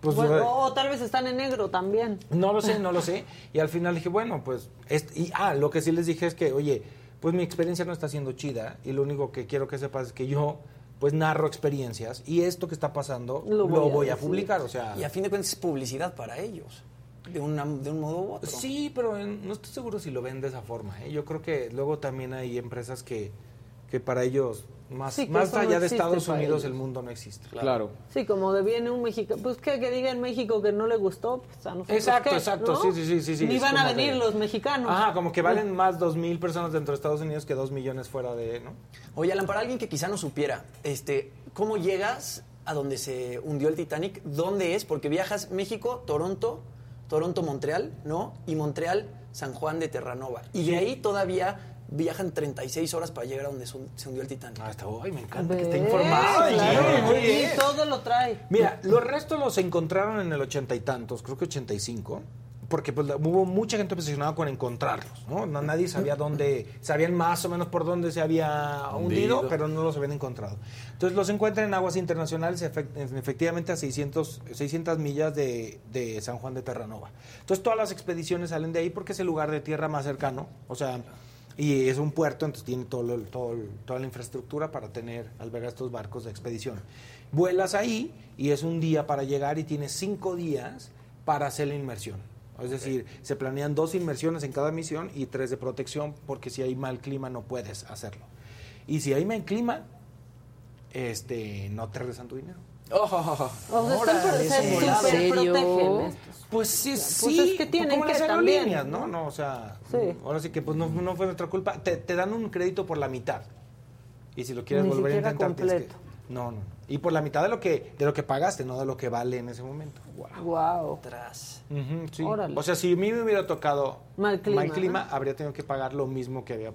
Pues, Bueno, eh, o tal vez están en negro también. no lo sé, no lo (laughs) sé. Y al final dije, bueno, pues... y, ah, lo que sí les dije es que, oye, pues mi experiencia no está siendo chida y lo único que quiero que sepas es que yo, pues narro experiencias y esto que está pasando lo voy, a, publicar, o sea... Y a fin de cuentas es publicidad para ellos, de, una, de un modo u otro. Sí, pero eh, no estoy seguro si lo ven de esa forma. ¿eh? Yo creo que luego también hay empresas que, que para ellos, más, Sí, más no allá de Estados Unidos, el mundo no existe. Sí, como de viene un mexicano. Pues que, que diga en México que no le gustó, pues a nosotros Exacto, qué, exacto, ¿no? sí, sí, sí, sí, sí, Ni van a venir que- los mexicanos. Ajá, como que valen más dos mil personas dentro de Estados Unidos que dos millones fuera de, ¿no? Oye, Alan, para alguien que quizá no supiera, este, ¿cómo llegas a donde se hundió el Titanic? ¿Dónde es? Porque viajas México, Toronto, Toronto, Montreal, ¿no? Y Montreal, San Juan de Terranova. Y de ahí todavía viajan 36 horas para llegar a donde se hun- se hundió el Titanic. Ah, está, me encanta que esté informado. Claro, Muy muy bien. bien, todo lo trae. Mira, los restos los encontraron en el ochenta y tantos, creo que ochenta y cinco, porque pues, hubo mucha gente obsesionada con encontrarlos, ¿no? No- Nadie sabía dónde, sabían más o menos por dónde se había hundido, Hundido. pero no los habían encontrado. Entonces los encuentran en aguas internacionales, efect- efectivamente a 600, 600 millas de, de San Juan de Terranova. Entonces todas las expediciones salen de ahí porque es el lugar de tierra más cercano, o sea, y es un puerto, entonces tiene todo, lo- todo toda la infraestructura para tener, albergar estos barcos de expedición. Vuelas ahí y es un día para llegar y tienes cinco días para hacer la inmersión. Es decir, se planean dos inmersiones en cada misión y tres de protección porque si hay mal clima no puedes hacerlo. Y si hay mal clima, este, no te regresan tu dinero. (laughs) O sea, Órale, están pro- se ¿en serio? Pues sí, Pues sí. es que tienen como que las aerolíneas, ¿no? ¿no? No, o sea, Sí. ahora sí que pues no, no fue nuestra culpa. Te, te dan un crédito por la mitad. Y si lo quieres Ni volver a intentar, tienes que- completo. No, no. Y por la mitad de lo que de lo que pagaste, no de lo que vale en ese momento. Wow. Tras. Ujú, sí. Órale. O sea, si a mí me hubiera tocado Mal clima, ¿no? habría tenido que pagar lo mismo que había. O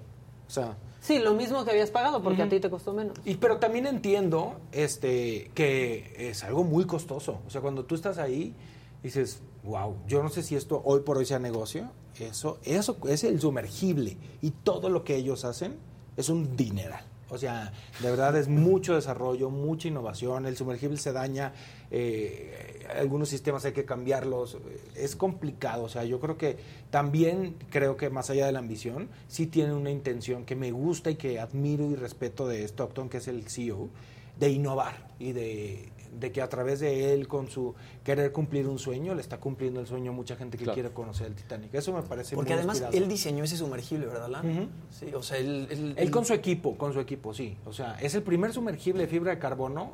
sea, Sí, lo mismo que habías pagado porque a ti te costó menos. y, pero también entiendo este, que es algo muy costoso. O sea, cuando tú estás ahí, dices, wow, yo no sé si esto hoy por hoy sea negocio. Eso, eso es el sumergible. Y todo lo que ellos hacen es un dineral. O sea, de verdad es mucho desarrollo, mucha innovación. El sumergible se daña, eh, algunos sistemas hay que cambiarlos. Es complicado. O sea, yo creo que también creo que más allá de la ambición, sí tiene una intención que me gusta y que admiro y respeto de Stockton, que es el CEO, de innovar y de, de que a través de él, con su querer cumplir un sueño, le está cumpliendo el sueño a mucha gente que Claro. quiere conocer el Titanic. Eso me parece Porque muy además inspirador. él diseñó ese sumergible, ¿verdad, Lan? Sí, o sea, él... él- Él con su equipo, con su equipo, sí. O sea, es el primer sumergible de fibra de carbono,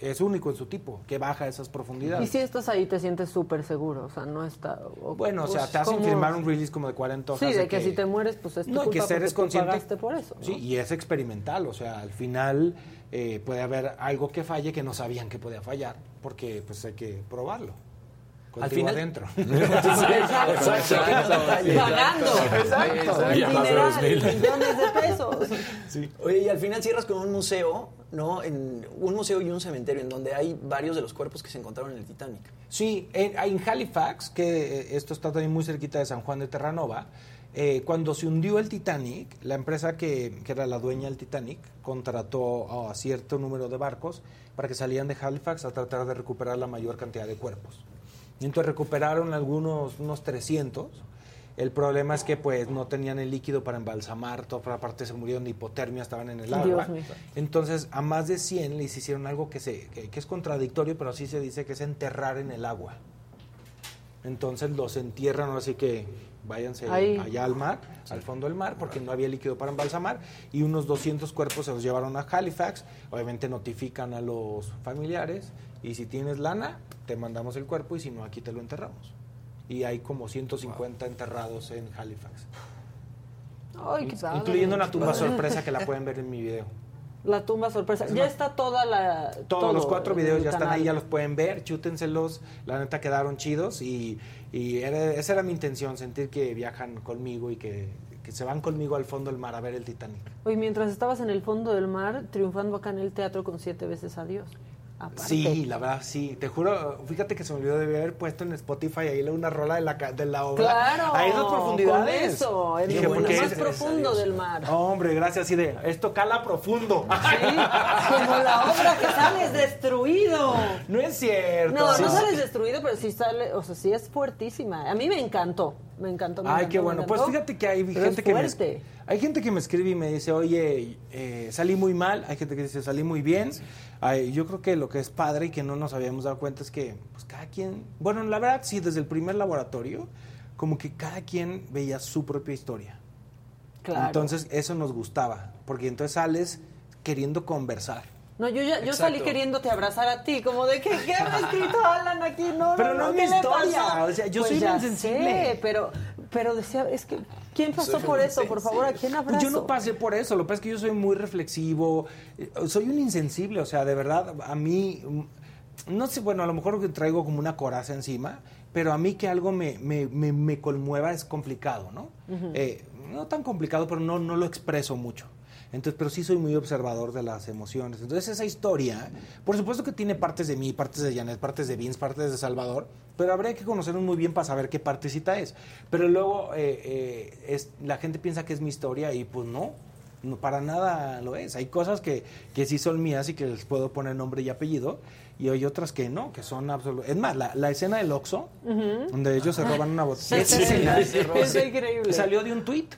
es único en su tipo, que baja esas Y profundidades. si estás ahí te sientes súper seguro, o sea, no está... o- Bueno, o sea, pues, te hacen como- firmar un release como de 40 hojas. Sí, de que, si te mueres, pues es tu No, y culpa que eres consciente. pagaste por eso. ¿no? Sí, y es experimental, o sea, al final eh, puede haber algo que falle que no sabían que podía fallar, porque pues hay que probarlo. Al final- adentro. (laughs) Pagando. Millones de pesos. Oye, y al final cierras con un museo, ¿no? En un museo y un cementerio en donde hay varios de los cuerpos que se encontraron en el Titanic. Sí, en, en Halifax, que eh, esto está también muy cerquita de San Juan de Terranova, eh, cuando se hundió el Titanic, la empresa que, que era la dueña del Titanic contrató a cierto número de barcos para que salieran de Halifax a tratar de recuperar la mayor cantidad de cuerpos. Entonces recuperaron algunos, unos 300. El problema es que pues no tenían el líquido para embalsamar, toda parte se murieron de hipotermia, estaban en el agua. Entonces, a más de 100 les hicieron algo que, se, que, que es contradictorio, pero así se dice que es enterrar en el agua. Entonces los entierran, así que váyanse Ahí. allá al mar, al fondo del mar, porque no había líquido para embalsamar, y unos 200 cuerpos se los llevaron a Halifax, obviamente notifican a los familiares, y si tienes lana, te mandamos el cuerpo, y si no, aquí te lo enterramos. Y hay como 150 enterrados en Halifax. Ay, qué padre. Incluyendo una tumba Padre. sorpresa que la (laughs) pueden ver en mi video. La tumba sorpresa. Ya está toda la... Todos todo los cuatro videos ya están ahí, ya los pueden ver, chútenselos, la neta quedaron chidos y, y era- esa era mi intención, sentir que viajan conmigo y que, que se van conmigo al fondo del mar a ver el Titanic. Oye, mientras estabas en el fondo del mar, triunfando acá en el teatro con siete veces adiós. Aparte. Sí, la verdad, sí. Te juro, fíjate que se me olvidó de haber puesto en Spotify ahí una rola de la, de la obra. Claro, Ahí esas profundidades. con eso, en Dije, porque más es- profundo del mar. Hombre, gracias, así de, esto cala profundo. Como la obra que sales destruido. No es cierto. No, no sí. sales destruido, pero sí sale, o sea, sí es fuertísima. A mí me encantó, me encantó. me Ay, encantó, qué bueno. Pues fíjate que hay Pero gente que me, hay gente que me escribe y me dice, oye, eh, salí muy mal. Hay gente que dice, salí muy bien. Ay, yo creo que lo que es padre y que no nos habíamos dado cuenta es que, pues cada quien, bueno, la verdad sí, desde el primer laboratorio, como que cada quien veía su propia historia. Claro. Entonces eso nos gustaba, porque entonces sales queriendo conversar. No, yo, ya, yo salí queriéndote abrazar a ti, como de que, ¿qué ha escrito Alan aquí? No, Pero no es mi ¿qué le historia, o sea, yo Pues soy ya bien sensible. sé, pero, pero decía, es que, ¿quién pasó Soy por eso? Por favor, ¿a quién Pues abrazo? yo no pasé por eso, lo que pasa es que yo soy muy reflexivo, eh, soy un insensible, o sea, de verdad, a mí, mm, no sé, bueno, a lo mejor que traigo como una coraza encima, pero a mí que algo me, me, me, me conmueva es complicado, ¿no? Eh, no tan complicado, pero no, no lo expreso mucho. Entonces, pero sí soy muy observador de las emociones. Entonces, esa historia, por supuesto que tiene partes de mí, partes de Janet, partes de Vince, partes de Salvador, pero habría que conocernos muy bien para saber qué partecita es. Pero luego eh, eh, es, la gente piensa que es mi historia y pues no, no, para nada lo es. Hay cosas que, que sí son mías y que les puedo poner nombre y apellido, y hay otras que no, que son absolutas. Es más, la, la escena del Oxxo, donde ellos se roban una botella. Sí, es increíble. Salió de un tuit.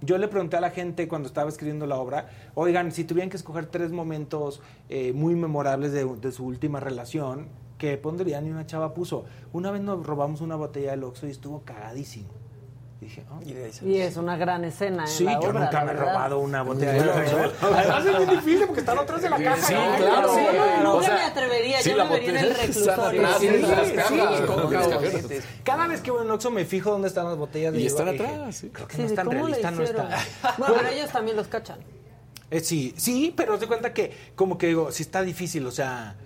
Yo le pregunté a la gente cuando estaba escribiendo la obra, oigan, si tuvieran que escoger tres momentos eh, muy memorables de, de su última relación, ¿qué pondrían? Y una chava puso, una vez nos robamos una botella del Oxxo y estuvo cagadísimo. Y dije, oh. Y es una gran escena en Sí, la yo obra, nunca me he robado una botella de Lux. (laughs) Además es muy difícil porque están atrás de la casa. Sí, ¿no? claro. Sí, Yo no- O sea, me atrevería, sí, yo me vería en el reclusorio. atrás Sí, de las sí, sí. Cada vez que voy en Oxxo me fijo dónde están las botellas de Y están Dije, atrás, sí. Creo que Sí, no están ¿cómo le realistas, no están. (laughs) Bueno, pero ellos también los cachan. Eh, sí, sí, pero haz de cuenta que, como que digo, sí está difícil, o sea,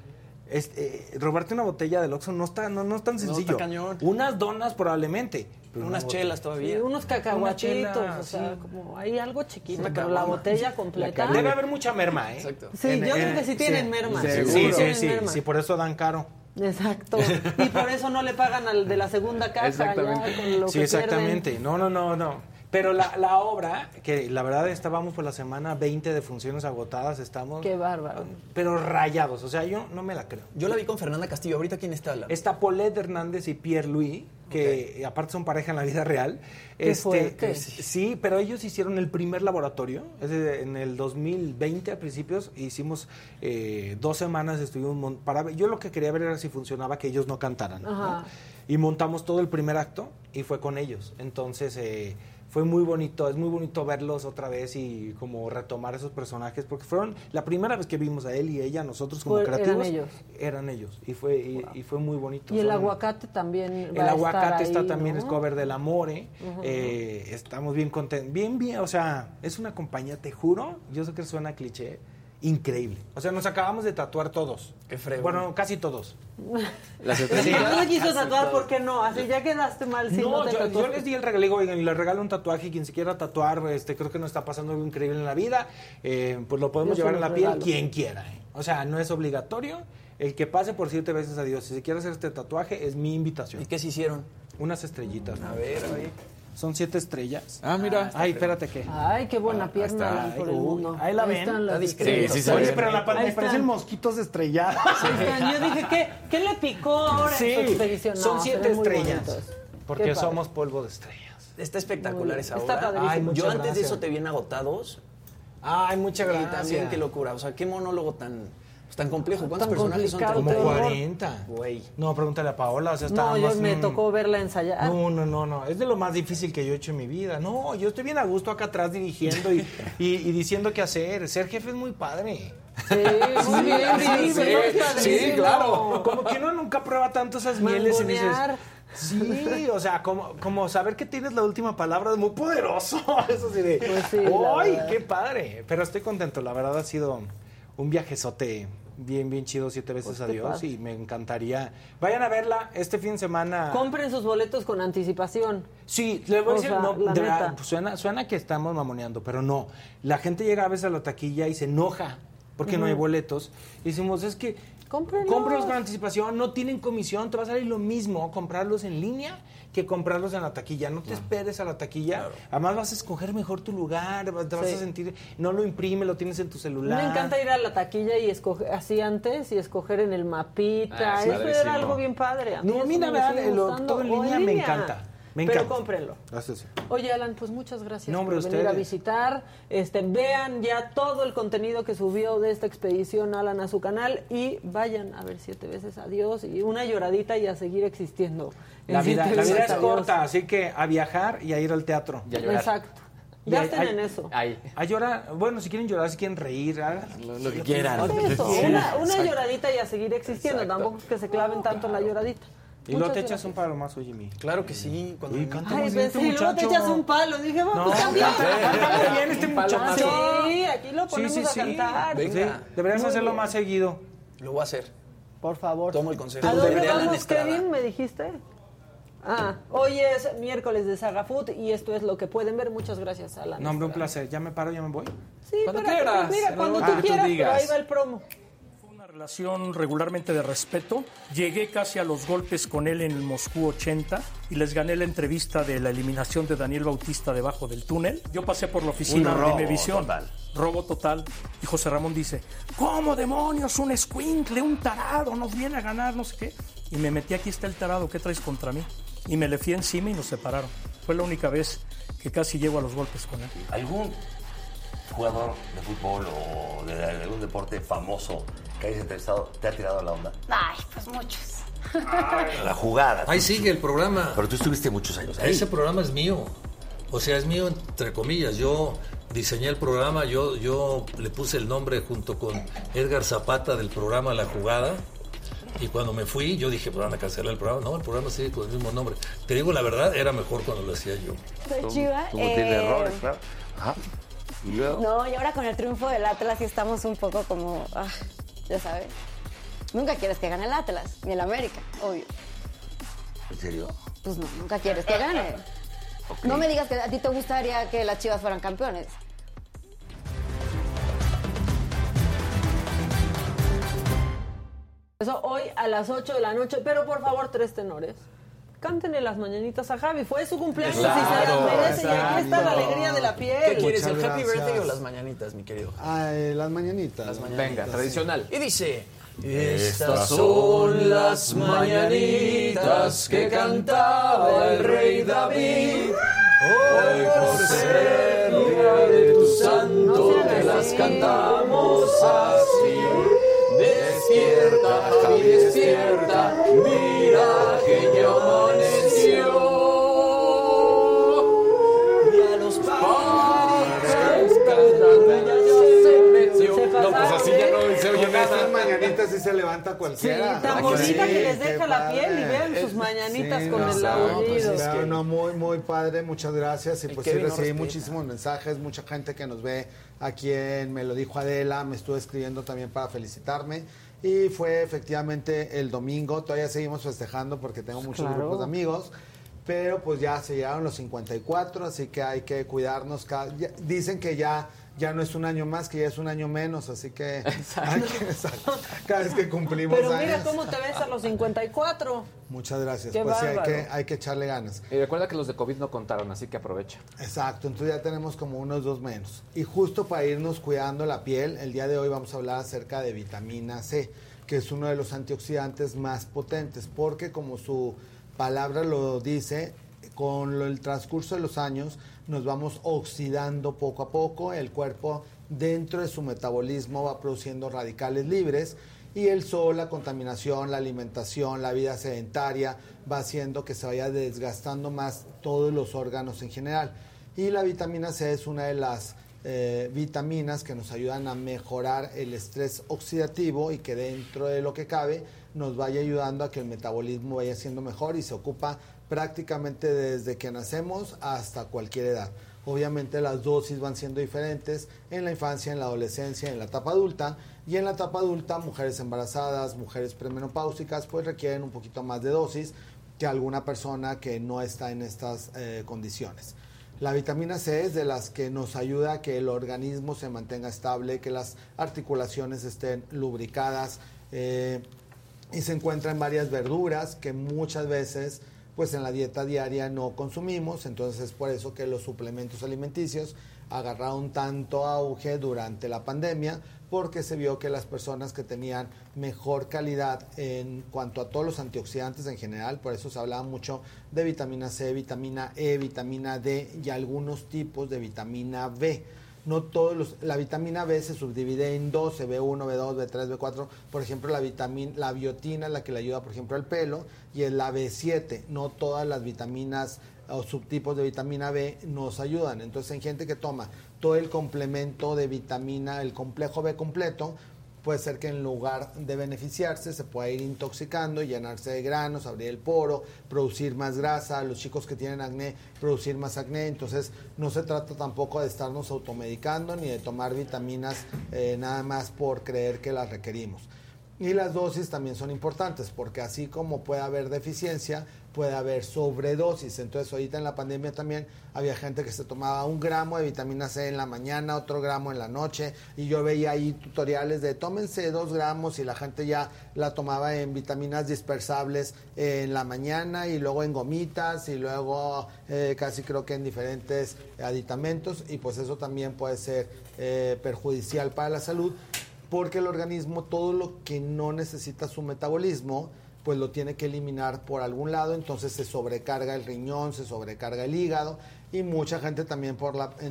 es- eh, robarte una botella del Oxxo no está, no, no es tan está sencillo. cañón. Unas donas probablemente. pero Unas chelas todavía. Sí, unos cacahuatitos, chela, o sea, sí. como hay algo chiquito, pero la botella completa. Debe haber mucha merma, ¿eh? Exacto. Sí, yo creo que sí tienen merma. Sí, seguro. sí, sí, sí, merma. sí, por eso dan caro. Exacto. (laughs) Y por eso no le pagan al de la segunda caja ya con lo Sí, que exactamente. No, no, no, no. Pero la, la obra, que la verdad estábamos por la semana 20 de funciones agotadas, estamos... Qué bárbaro. Pero rayados, o sea, yo no me la creo. Yo la vi con Fernanda Castillo. ¿Ahorita quién está? La... Está Paulette Hernández y Pierre Louis, que aparte son pareja en la vida real. Este, Qué fuerte. es- sí, pero ellos hicieron el primer laboratorio. En el 2020, a principios, hicimos eh, dos semanas, estuvimos para Yo lo que quería ver era si funcionaba que ellos no cantaran. ¿no? Ajá. Y montamos todo el primer acto y fue con ellos. Entonces eh, fue muy bonito, es muy bonito verlos otra vez y como retomar esos personajes, porque fueron la primera vez que vimos a él y ella, nosotros como Fue- eran creativos. ellos. Eran ellos. Y fue, y, y fue muy bonito. Y el Son- aguacate también el a aguacate estar está también, ¿no? es cover del Amore. Ujú. Eh, estamos bien contentos. Bien, bien, o sea, es una compañía, te juro, yo sé que suena cliché, increíble. O sea, nos acabamos de tatuar todos. Qué fregón. Bueno, casi todos. (laughs) Las Sí. Si no quiso tatuar, ¿por qué no? Así ya quedaste mal si no, no, te yo, yo les di el regalo, digo, oigan, les regalo un tatuaje, quien se quiera tatuar, este, creo que nos está pasando algo increíble en la vida, eh, pues lo podemos Yo llevar en la piel quien quiera. eh. O sea, no es obligatorio. El que pase por siete veces a Dios, si se quiere hacer este tatuaje, es mi invitación. ¿Y qué se hicieron? Unas estrellitas. A ver, a ver. Son siete estrellas. Ah, mira. Ay, espérate que. Ay, qué buena Ah, pierna ahí está. por el Uy, mundo. ahí la ven. están las Está. Sí, sí se Oye, pero la Ahí me parecen mosquitos estrellados. Ahí. Yo dije, ¿qué, qué le picó ahora Sí, en su expedición? No, son siete estrellas. Porque somos polvo de estrellas. Está espectacular esa Está obra. padrísimo. Ay, Yo antes de eso te vi en agotados. Ay, muchas Y gracias. también qué locura. O sea, qué monólogo tan, pues, tan complejo. ¿Cuántos Tan personajes son? complicado, Como Qué horror. 40. Güey. No, pregúntale a Paola. O sea, No, yo me mm, tocó verla ensayar. No, no, no, no. Es de lo más difícil que yo he hecho en mi vida. No, yo estoy bien a gusto acá atrás dirigiendo y, y- y diciendo qué hacer. Ser jefe es muy padre. Sí, muy (laughs) bien, sí, sí, sí, sí, sí, claro. Como que uno nunca prueba tanto esas mieles y dices. Sí, o sea, como, como saber que tienes la última palabra es muy poderoso. (laughs) Eso sí de, Pues ¡ay, qué padre! Pero estoy contento, la verdad ha sido un viajezote bien, bien chido, siete veces Pues a qué Dios padre. y me encantaría. Vayan a verla este fin de semana. Compren sus boletos con anticipación. Sí, le voy a decir, sea, no, la de verdad, neta. pues suena, suena que estamos mamoneando, pero no. La gente llega a veces a la taquilla y se enoja porque no hay boletos. Y decimos, es que Cómprenlos. cómpralos con anticipación, no tienen comisión, te va a salir lo mismo comprarlos en línea que comprarlos en la taquilla. No te esperes a la taquilla. Además vas a escoger mejor tu lugar, te vas Sí. a sentir, no lo imprime, lo tienes en tu celular. Me encanta ir a la taquilla y escoger así antes y escoger en el mapita. Ah, Eso padrísimo. era algo bien padre. A mí No, mira, me gustando. todo en O línea me encanta. Me Pero cómprenlo. Gracias. Oye, Alan, pues muchas gracias No, hombre, por venir a visitar. Este, vean ya todo el contenido que subió de esta expedición Alan a su canal y vayan a ver siete veces adiós y una lloradita y a seguir existiendo. en La vida, la es Adiós. corta, así que a viajar y a ir al teatro. Y a llorar. Exacto. Y Gasten a- a- en eso. Ahí. A llorar, bueno, si quieren llorar, si quieren reír, hagan Lo que quieran. Eso, Sí, una, una exacto. lloradita y a seguir existiendo. Tampoco es que se claven tanto en la lloradita. Y luego Muchas te echas gracias. un palo más, oye, mi. Claro que sí. Cuando Uy, canta Ay, pues este sí, luego te echas un palo. Dije, vamos, No, pues también. muy bien este muchacho. Sí, aquí lo Sí, ponemos sí, a sí. cantar. Venga. Sí, deberías hacerlo bien. más seguido. Lo voy a hacer. Por favor. Tomo el consejo. ¿A dónde vamos. Kevin? ¿Me dijiste? Ah, hoy es miércoles de Saga Food y esto es lo que pueden ver. Muchas gracias, Alan. No, hombre, un placer. Ya me paro, ya me voy. Sí, Cuando quieras. Mira, cuando Ah, tú tú quieras, pero digas. ahí va el promo. Relación regularmente de respeto. Llegué casi a los golpes con él en el Moscú 80 y les gané la entrevista de la eliminación de Daniel Bautista debajo del túnel. Yo pasé por la oficina Un de robo Imevisión. total. Robo total. Y José Ramón dice, ¿cómo demonios? Un escuincle, un tarado, nos viene a ganar, no sé qué. Y me metí, aquí está el tarado, ¿qué traes contra mí? Y me le fui encima y nos separaron. Fue la única vez que casi llego a los golpes con él. ¿Algún jugador de fútbol o de algún deporte famoso que hayas entrevistado te ha tirado la onda? Ay, pues muchos. La jugada. Ahí sigue el programa. Pero tú estuviste muchos años ahí. Ese programa es mío. O sea, es mío entre comillas. Yo diseñé el programa, yo, yo le puse el nombre junto con Edgar Zapata del programa La Jugada. Y cuando me fui, yo dije, pues van a cancelar el programa. No, el programa sigue con el mismo nombre. Te digo la verdad, era mejor cuando lo hacía yo. Soy chiva. Como tiene eh, errores, claro. Ajá. Y luego. No, y ahora con el triunfo del Atlas sí estamos un poco como, ah, ya sabes. Nunca quieres que gane el Atlas, ni el América, obvio. ¿En serio? Pues no, nunca quieres que gane. No me digas que a ti te gustaría que las Chivas fueran campeones. Eso hoy a las 8 de la noche, pero por favor, tres tenores. Cántenle las mañanitas a Javi. Fue su cumpleaños y se Exacto, las merece. Y aquí está la exacto. alegría de la piel. ¿Qué quieres, el happy birthday o las mañanitas, mi querido? Las mañanitas. Las mañanitas. Venga, tradicional. Y dice... Estas son las mañanitas que cantaba el rey David. Hoy por ser día de tu santo te las cantamos así. Despierta, Javi, despierta, mira que ya amaneció. Y a los padres cantando ya se metió. No, pues así ya no se oye nada. estas mañanitas sí se levanta Sí, cualquiera. tan Ay, bonita sí, que les deja la piel y vean sus mañanitas Sí, con no, el no, pues aullido. es que no, muy, muy padre, muchas gracias. Y pues sí recibí muchísimos mensajes, mucha gente que nos ve aquí en Me lo dijo Adela, me estuvo escribiendo también para felicitarme. Y fue efectivamente el domingo, todavía seguimos festejando porque tengo muchos Claro. grupos de amigos. Pero pues ya se llegaron los 54, así que hay que cuidarnos. cada- dicen que ya, ya no es un año más, que ya es un año menos, así que, (laughs) hay que- cada vez que cumplimos Pero mira años. cómo te ves a los 54. Muchas gracias. Qué pues sí, hay que, hay que echarle ganas. Y recuerda que los de COVID no contaron, así que aprovecha. Exacto, entonces ya tenemos como unos dos menos. Y justo para irnos cuidando la piel, el día de hoy vamos a hablar acerca de vitamina C, que es uno de los antioxidantes más potentes, porque como su palabra lo dice, con lo- el transcurso de los años nos vamos oxidando poco a poco, el cuerpo dentro de su metabolismo va produciendo radicales libres y el sol, la contaminación, la alimentación, la vida sedentaria va haciendo que se vaya desgastando más todos los órganos en general. Y la vitamina C es una de las eh, vitaminas que nos ayudan a mejorar el estrés oxidativo y que dentro de lo que cabe nos vaya ayudando a que el metabolismo vaya siendo mejor y se ocupa prácticamente desde que nacemos hasta cualquier edad. Obviamente las dosis van siendo diferentes en la infancia, en la adolescencia, en la etapa adulta y en la etapa adulta mujeres embarazadas, mujeres premenopáusicas pues requieren un poquito más de dosis que alguna persona que no está en estas eh, condiciones. La vitamina C es de las que nos ayuda a que el organismo se mantenga estable, que las articulaciones estén lubricadas eh, y se encuentra en varias verduras que muchas veces pues en la dieta diaria no consumimos, entonces es por eso que los suplementos alimenticios agarraron tanto auge durante la pandemia porque se vio que las personas que tenían mejor calidad en cuanto a todos los antioxidantes en general, por eso se hablaba mucho de vitamina C, vitamina E, vitamina D y algunos tipos de vitamina B. No todos los, la vitamina B se subdivide en 12, B1, B2, B3, B4. Por ejemplo, la vitamina, la biotina es la que le ayuda, por ejemplo, al pelo, y es la B7. No todas las vitaminas o subtipos de vitamina B nos ayudan. Entonces, en gente que toma todo el complemento de vitamina, el complejo B completo, puede ser que en lugar de beneficiarse se pueda ir intoxicando, llenarse de granos, abrir el poro, producir más grasa, los chicos que tienen acné, producir más acné. Entonces no se trata tampoco de estarnos automedicando ni de tomar vitaminas eh, nada más por creer que las requerimos. Y las dosis también son importantes porque así como puede haber deficiencia, puede haber sobredosis. Entonces ahorita en la pandemia también había gente que se tomaba un gramo de vitamina C en la mañana, otro gramo en la noche. Y yo veía ahí tutoriales de tómense dos gramos y la gente ya la tomaba en vitaminas dispersables en la mañana y luego en gomitas y luego eh, casi creo que en diferentes aditamentos. Y pues eso también puede ser eh, perjudicial para la salud porque el organismo todo lo que no necesita su metabolismo pues lo tiene que eliminar por algún lado, entonces se sobrecarga el riñón, se sobrecarga el hígado y mucha gente también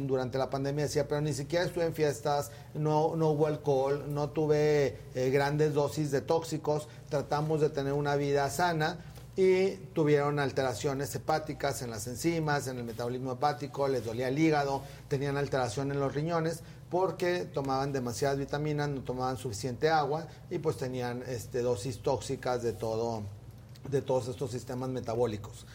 durante la pandemia decía, pero ni siquiera estuve en fiestas, no, no hubo alcohol, no tuve eh, grandes dosis de tóxicos, tratamos de tener una vida sana y tuvieron alteraciones hepáticas en las enzimas, en el metabolismo hepático, les dolía el hígado, tenían alteración en los riñones porque tomaban demasiadas vitaminas, no tomaban suficiente agua y pues tenían este, dosis tóxicas de todo de todos estos sistemas metabólicos.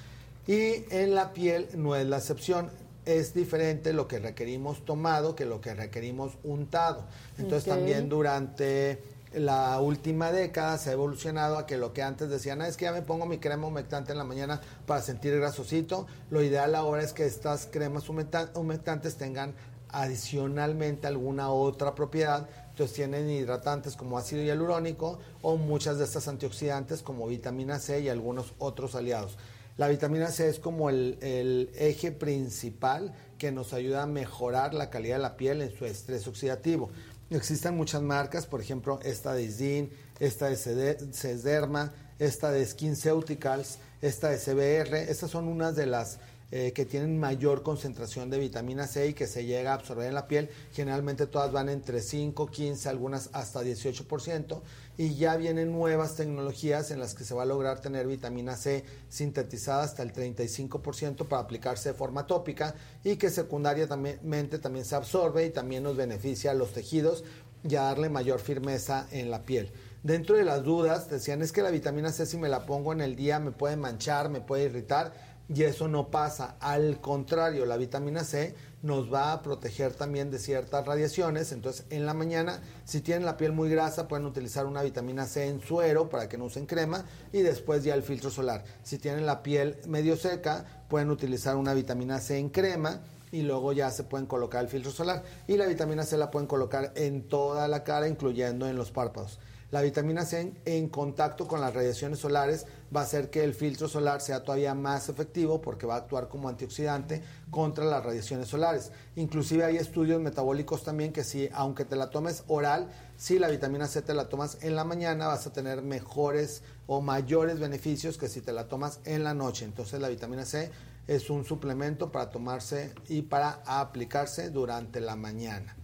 Y en la piel no es la excepción. Es diferente lo que requerimos tomado que lo que requerimos untado. Entonces también durante la última década se ha evolucionado a que lo que antes decían, "Ah, es que ya me pongo mi crema humectante en la mañana para sentir grasosito. Lo ideal ahora es que estas cremas humecta- humectantes tengan adicionalmente alguna otra propiedad. Entonces tienen hidratantes como ácido hialurónico o muchas de estas antioxidantes como vitamina C y algunos otros aliados. La vitamina C es como el, eje principal que nos ayuda a mejorar la calidad de la piel en su estrés oxidativo. Existen muchas marcas, por ejemplo, esta de Zin, esta de Cede- Cesderma, esta de SkinCeuticals, esta de CBR. Estas son unas de las eh, que tienen mayor concentración de vitamina C y que se llega a absorber en la piel. Generalmente todas van entre 5, 15, algunas hasta 18%. Y ya vienen nuevas tecnologías en las que se va a lograr tener vitamina C sintetizada hasta el 35% para aplicarse de forma tópica y que secundariamente también se absorbe y también nos beneficia a los tejidos y a darle mayor firmeza en la piel. Dentro de las dudas decían es que la vitamina C si me la pongo en el día me puede manchar, me puede irritar y eso no pasa. Al contrario, la vitamina C nos va a proteger también de ciertas radiaciones. Entonces, en la mañana, si tienen la piel muy grasa, pueden utilizar una vitamina C en suero para que no usen crema y después ya el filtro solar. Si tienen la piel medio seca, pueden utilizar una vitamina C en crema y luego ya se pueden colocar el filtro solar. Y la vitamina C la pueden colocar en toda la cara, incluyendo en los párpados. La vitamina C en, en contacto con las radiaciones solares va a hacer que el filtro solar sea todavía más efectivo porque va a actuar como antioxidante contra las radiaciones solares. Inclusive hay estudios metabólicos también que si aunque te la tomes oral, si la vitamina C te la tomas en la mañana vas a tener mejores o mayores beneficios que si te la tomas en la noche. Entonces la vitamina C es un suplemento para tomarse y para aplicarse durante la mañana.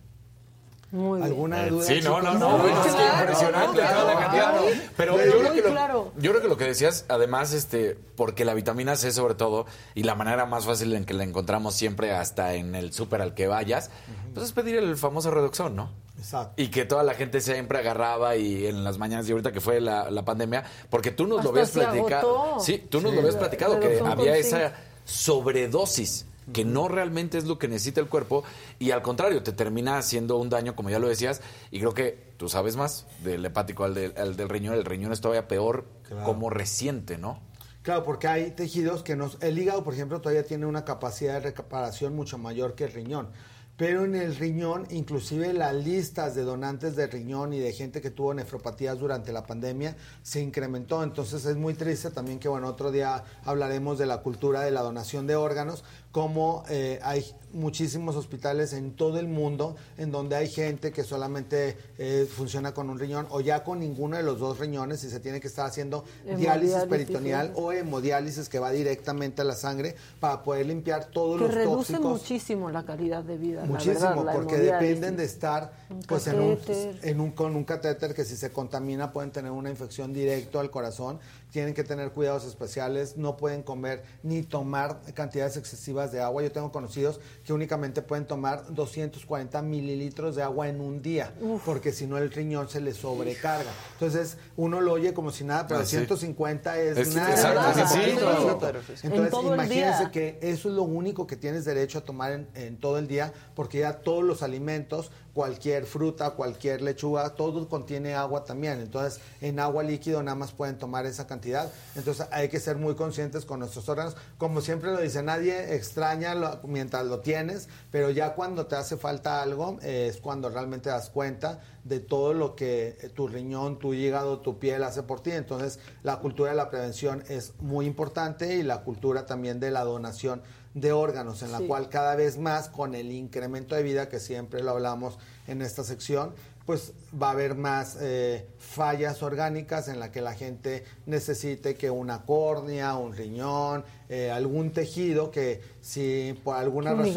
Muy bien. ¿Alguna Eh, duda? sí, no, no, no, bueno, es que impresionante toda la cantidad. Pero yo creo, que lo, claro. yo creo que lo que decías, además, este, porque la vitamina C sobre todo, y la manera más fácil en que la encontramos siempre hasta en el súper al que vayas, pues es pedir el famoso redoxón, ¿no? Exacto. Y que toda la gente siempre agarraba y en las mañanas y ahorita que fue la, la pandemia, porque tú nos lo habías se platicado. agotó. Sí, tú nos Sí. lo habías platicado, que había esa sobredosis que no realmente es lo que necesita el cuerpo y al contrario te termina haciendo un daño como ya lo decías y creo que tú sabes más del hepático al del, al del riñón el riñón es todavía peor Claro. como reciente no Claro, porque hay tejidos que nos... El hígado, por ejemplo, todavía tiene una capacidad de reparación mucho mayor que el riñón. Pero en el riñón, inclusive las listas de donantes de riñón y de gente que tuvo nefropatías durante la pandemia se incrementó. Entonces es muy triste también que, bueno, otro día hablaremos de la cultura de la donación de órganos, como eh, hay muchísimos hospitales en todo el mundo en donde hay gente que solamente eh, funciona con un riñón o ya con ninguno de los dos riñones y se tiene que estar haciendo diálisis peritoneal o hemodiálisis que va directamente a la sangre para poder limpiar todos Que los reduce tóxicos. muchísimo la calidad de vida. la Muchísimo, verdad, la porque dependen de estar Un pues en un, en un- con un catéter que si se contamina pueden tener una infección directo al corazón, tienen que tener cuidados especiales, no pueden comer ni tomar cantidades excesivas de agua. Yo tengo conocidos que únicamente pueden tomar 240 mililitros de agua en un día, porque si no el riñón se les sobrecarga. Entonces uno lo oye como si nada, pero Ah, sí. 150 es, Es- nada. exacto, nada, sí, sí, poquito, claro. poquito. En Entonces imagínense que eso es lo único que tienes derecho a tomar en, en todo el día, porque ya todos los alimentos, cualquier fruta, cualquier lechuga, todo contiene agua también. Entonces, en agua líquido nada más pueden tomar esa cantidad. Entonces, hay que ser muy conscientes con nuestros órganos. Como siempre lo dice, nadie extraña lo- mientras lo tienes, pero ya cuando te hace falta algo, eh, es cuando realmente das cuenta de todo lo que eh, tu riñón, tu hígado, tu piel hace por ti. Entonces, la cultura de la prevención es muy importante y la cultura también de la donación de órganos, en la Sí. cual cada vez más con el incremento de vida que siempre lo hablamos en esta sección, pues va a haber más eh, fallas orgánicas en la que la gente necesite que una córnea, un riñón, eh, algún tejido que si por alguna Un razón...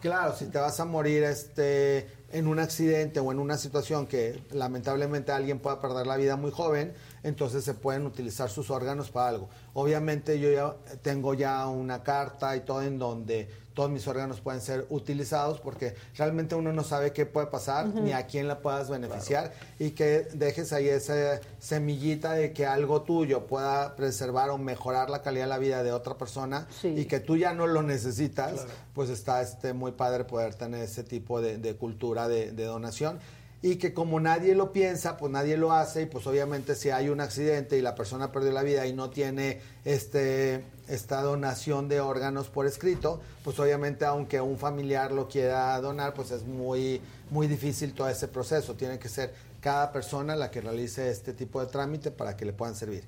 Claro, si te vas a morir este en un accidente o en una situación que lamentablemente alguien pueda perder la vida muy joven, entonces se pueden utilizar sus órganos para algo. Obviamente yo ya tengo ya una carta y todo en donde todos mis órganos pueden ser utilizados porque realmente uno no sabe qué puede pasar ni a quién la puedas beneficiar y que dejes ahí esa semillita de que algo tuyo pueda preservar o mejorar la calidad de la vida de otra persona y que tú ya no lo necesitas, pues está este muy padre poder tener ese tipo de, de cultura de, de donación y que como nadie lo piensa, pues nadie lo hace y pues obviamente si hay un accidente y la persona perdió la vida y no tiene este esta donación de órganos por escrito, pues obviamente aunque un familiar lo quiera donar, pues es muy muy difícil todo ese proceso, tiene que ser cada persona la que realice este tipo de trámite para que le puedan servir.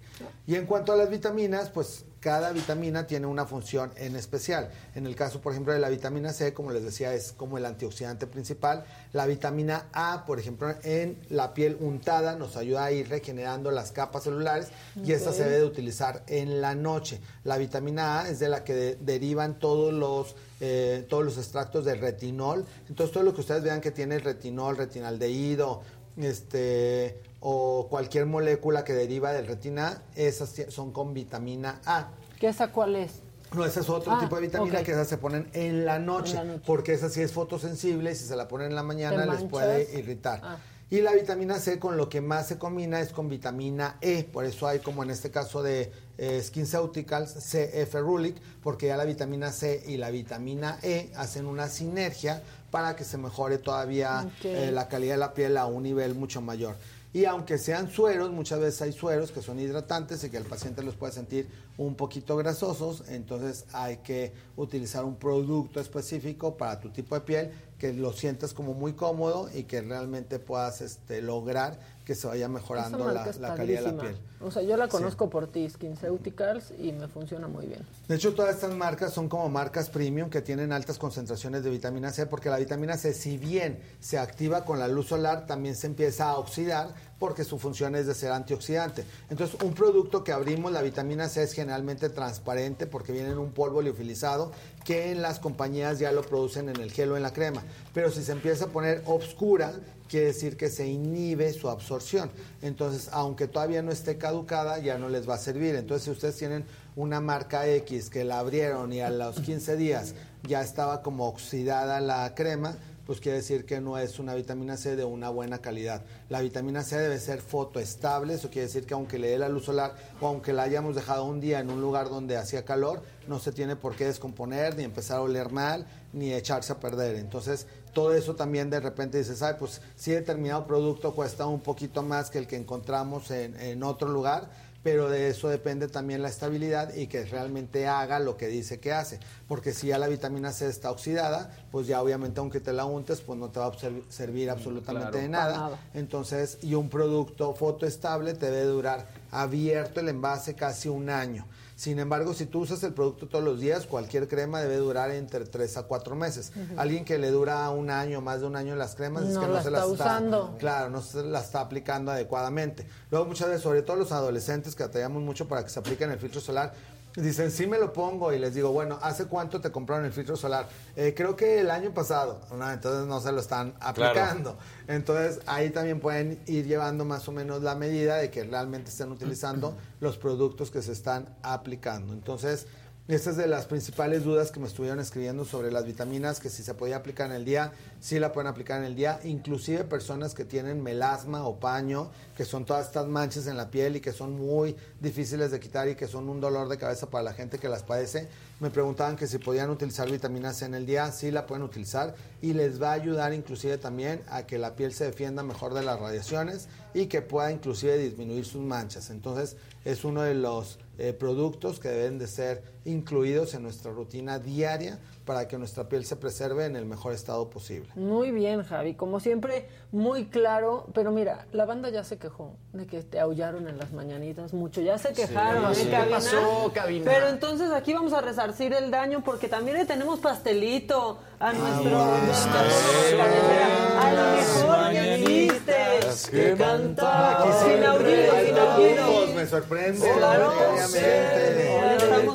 Y en cuanto a las vitaminas, pues cada vitamina tiene una función en especial. En el caso, por ejemplo, de la vitamina C, como les decía, es como el antioxidante principal. La vitamina A, por ejemplo, en la piel untada nos ayuda a ir regenerando las capas celulares y esta se debe de utilizar en la noche. La vitamina A es de la que de- derivan todos los eh, todos los extractos de retinol. Entonces todo lo que ustedes vean que tiene retinol, retinaldehído, este o cualquier molécula que deriva del retina, esas son con vitamina A. ¿Qué esa cuál es? No, ese es otro Ah, tipo de vitamina que esas se ponen en la, noche, En la noche. porque esa sí es fotosensible y si se la ponen en la mañana les puede irritar. Ah. Y la vitamina C con lo que más se combina es con vitamina E, por eso hay como en este caso de eh, SkinCeuticals, C Ferulic, porque ya la vitamina C y la vitamina E hacen una sinergia para que se mejore todavía eh, la calidad de la piel a un nivel mucho mayor. Y aunque sean sueros, muchas veces hay sueros que son hidratantes y que el paciente los puede sentir un poquito grasosos, entonces hay que utilizar un producto específico para tu tipo de piel que lo sientas como muy cómodo y que realmente puedas este, lograr que se vaya mejorando la, calidad de la piel. O sea, yo la Sí. conozco por ti, SkinCeuticals, y me funciona muy bien. De hecho, todas estas marcas son como marcas premium que tienen altas concentraciones de vitamina C, porque la vitamina C, si bien se activa con la luz solar, también se empieza a oxidar porque su función es de ser antioxidante. Entonces, un producto que abrimos, la vitamina C es generalmente transparente porque viene en un polvo liofilizado que en las compañías ya lo producen en el gel o en la crema. Pero si se empieza a poner obscura, quiere decir que se inhibe su absorción. Entonces, aunque todavía no esté caducada, ya no les va a servir. Entonces, si ustedes tienen una marca X que la abrieron y a los 15 días ya estaba como oxidada la crema, pues quiere decir que no es una vitamina C de una buena calidad. La vitamina C debe ser fotoestable, eso quiere decir que aunque le dé la luz solar o aunque la hayamos dejado un día en un lugar donde hacía calor, no se tiene por qué descomponer, ni empezar a oler mal, ni echarse a perder. Entonces, todo eso también de repente dices, ay, pues si determinado producto cuesta un poquito más que el que encontramos en, en otro lugar, pero de eso depende también la estabilidad y que realmente haga lo que dice que hace. Porque si ya la vitamina C está oxidada, pues ya obviamente aunque te la untes, pues no te va a ser- servir absolutamente Claro. de nada. nada. Entonces, y un producto fotoestable te debe durar abierto el envase casi un año. Sin embargo, si tú usas el producto todos los días, cualquier crema debe durar entre 3 a 4 meses. Alguien que le dura un año, más de un año las cremas, es No que no la se las está usando. Claro, no se la está aplicando adecuadamente. Luego muchas veces, sobre todo los adolescentes que batallamos mucho para que se apliquen el filtro solar, dicen, sí me lo pongo y les digo, bueno, ¿hace cuánto te compraron el filtro solar? "Eh, creo que el año pasado. No, entonces no se lo están aplicando. Entonces ahí también pueden ir llevando más o menos la medida de que realmente estén utilizando (clears throat) los productos que se están aplicando. Entonces, esta es de las principales dudas que me estuvieron escribiendo sobre las vitaminas, que si se podía aplicar en el día, sí la pueden aplicar en el día, inclusive personas que tienen melasma o paño, que son todas estas manchas en la piel y que son muy difíciles de quitar y que son un dolor de cabeza para la gente que las padece, me preguntaban que si podían utilizar vitamina C en el día, sí la pueden utilizar y les va a ayudar inclusive también a que la piel se defienda mejor de las radiaciones y que pueda inclusive disminuir sus manchas. Entonces es uno de los eh, productos que deben de ser incluidos en nuestra rutina diaria para que nuestra piel se preserve en el mejor estado posible. Muy bien, Javi. Como siempre, muy claro. Pero mira, la banda ya se quejó de que te aullaron en las mañanitas mucho. Ya se quejaron, Sí, ¿eh, ¿qué pasó, cabina? Pero entonces aquí vamos a resarcir el daño porque también le tenemos pastelito a nuestro de cabecera. Al mejor que existe. que cantaba. Sin siempre aullido, hay sin aullido. aullidos, me sorprende Claro.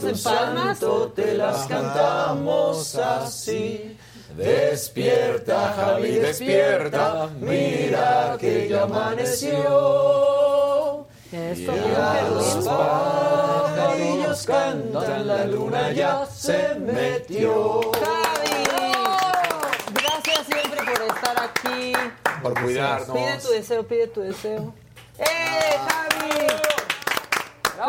Estamos en palmas. te las cantamos así. Despierta, Javi, despierta. Mira que ya amaneció. Eso, Y bien, los pajarillos cantan, la luna ya se metió. Javi, gracias siempre por estar aquí. Por cuidarnos. Pide tu deseo, pide tu deseo. ¡Eh, Javi!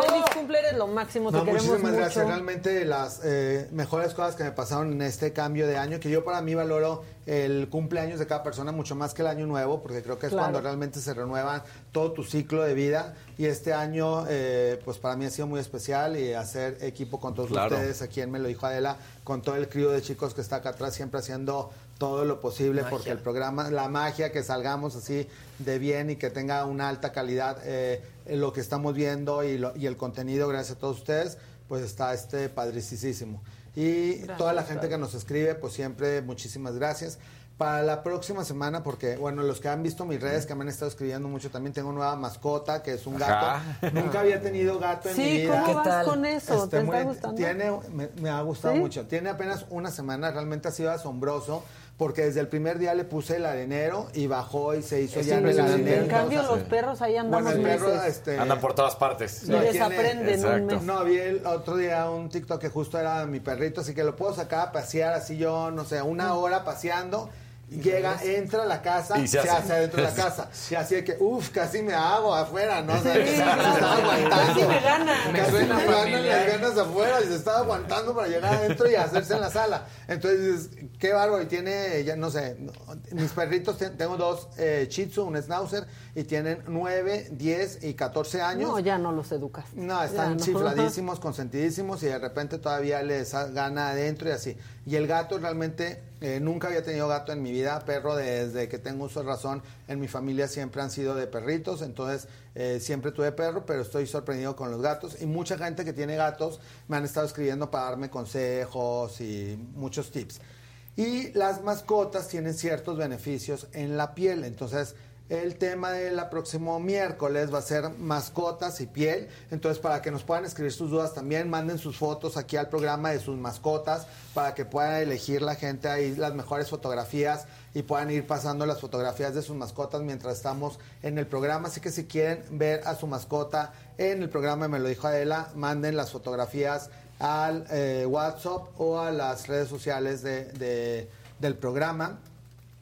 Feliz cumple, eres lo máximo, te No, queremos muchísimas mucho. gracias. Realmente las eh, mejores cosas que me pasaron en este cambio de año, que yo para mí valoro el cumpleaños de cada persona mucho más que el año nuevo, porque creo que es Claro. cuando realmente se renueva todo tu ciclo de vida. Y este año, eh, pues para mí ha sido muy especial y hacer equipo con todos Claro. ustedes, aquí en Me lo dijo Adela, con todo el crío de chicos que está acá atrás, siempre haciendo todo lo posible Magia. porque el programa, la magia, que salgamos así de bien y que tenga una alta calidad eh, lo que estamos viendo y, lo- y el contenido, gracias a todos ustedes, pues está este padricísimo. Y Gracias, toda la gente que nos escribe, pues siempre muchísimas gracias. Para la próxima semana, porque bueno, los que han visto mis redes, que me han estado escribiendo mucho, también tengo nueva mascota, que es un gato. Ajá. Nunca había tenido gato en mi Sí, vida. ¿cómo vas con eso? Este, ¿Te muy- está gustando? Tiene, me, me ha gustado ¿Sí? mucho. Tiene apenas una semana, realmente ha sido asombroso, porque desde el primer día le puse el arenero y bajó y se hizo Es ya en el arenero. En cambio, Entonces, los perros ahí andamos bueno, el perro, este, Andan por todas partes. Y desaprenden un mes. no, vi el otro día un TikTok que justo era mi perrito, así que lo puedo sacar a pasear así yo, no sé, una hora paseando. Llega, entra a la casa, Y se se, hace. hace adentro de la (laughs) casa. Y así de que, uff, casi me hago afuera, ¿no? O sea, Sí, se estaba aguantando. casi me gana. Casi Me ganan las ganas afuera y se estaba aguantando para llegar adentro y hacerse en la sala. Entonces, dices, qué bárbaro. Y tiene, ya no sé, mis perritos, ten- tengo dos eh, Shih Tzu, un Schnauzer, y tienen 9, 10 y 14 años. No, ya no los educas. No, están Ya no. chifladísimos, consentidísimos y de repente todavía les gana adentro y así. Y el gato realmente, eh, nunca había tenido gato en mi vida, perro desde que tengo uso de razón. En mi familia siempre han sido de perritos, entonces eh, siempre tuve perro, pero estoy sorprendido con los gatos. Y mucha gente que tiene gatos me han estado escribiendo para darme consejos y muchos tips. Y las mascotas tienen ciertos beneficios en la piel, entonces el tema del próximo miércoles va a ser mascotas y piel. Entonces, para que nos puedan escribir sus dudas también, manden sus fotos aquí al programa de sus mascotas para que pueda elegir la gente ahí las mejores fotografías y puedan ir pasando las fotografías de sus mascotas mientras estamos en el programa. Así que si quieren ver a su mascota en el programa, me lo dijo Adela, manden las fotografías al eh, WhatsApp o a las redes sociales de- de- del programa.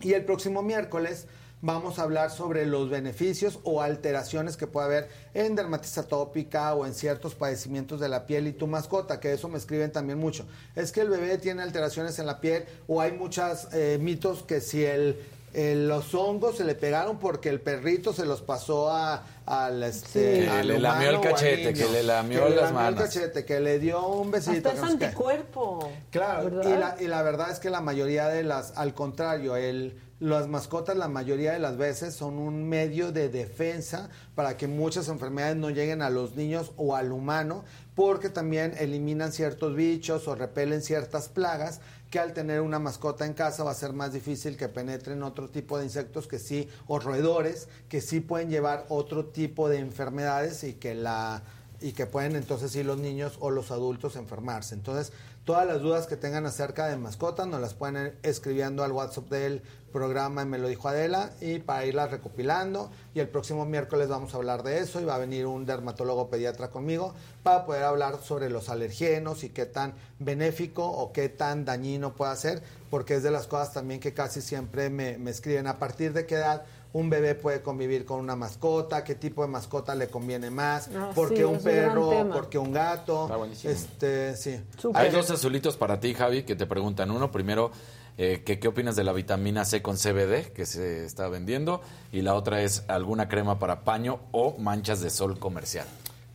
Y el próximo miércoles vamos a hablar sobre los beneficios o alteraciones que puede haber en dermatitis atópica o en ciertos padecimientos de la piel y tu mascota, que eso me escriben también mucho. Es que el bebé tiene alteraciones en la piel o hay muchos mitos que si el, el- los hongos se le pegaron porque el perrito se los pasó a, al este Sí. al Que le lamió el cachete, niño. que le lamió Que le las lamió el cachete, que le dio un besito. Hasta es anticuerpo. Claro, y la, y la verdad es que la mayoría de las, al contrario, el, las mascotas la mayoría de las veces son un medio de defensa para que muchas enfermedades no lleguen a los niños o al humano, porque también eliminan ciertos bichos o repelen ciertas plagas que al tener una mascota en casa va a ser más difícil que penetren otro tipo de insectos que sí, o roedores, que sí pueden llevar otro tipo de enfermedades y que la y que pueden entonces sí los niños o los adultos enfermarse. Entonces, todas las dudas que tengan acerca de mascotas nos las pueden ir escribiendo al WhatsApp del programa Me lo dijo Adela y para irlas recopilando. Y el próximo miércoles vamos a hablar de eso y va a venir un dermatólogo pediatra conmigo para poder hablar sobre los alergenos y qué tan benéfico o qué tan dañino puede ser, porque es de las cosas también que casi siempre me, me escriben a partir de qué edad un bebé puede convivir con una mascota, qué tipo de mascota le conviene más, Ah, por sí, qué un perro, tema. por qué un gato. Está buenísimo. Este, sí. Hay dos azulitos para ti, Javi, que te preguntan. Uno, primero, eh, que, ¿qué opinas de la vitamina C con CBD que se está vendiendo? Y la otra es alguna crema para paño o manchas de sol comercial.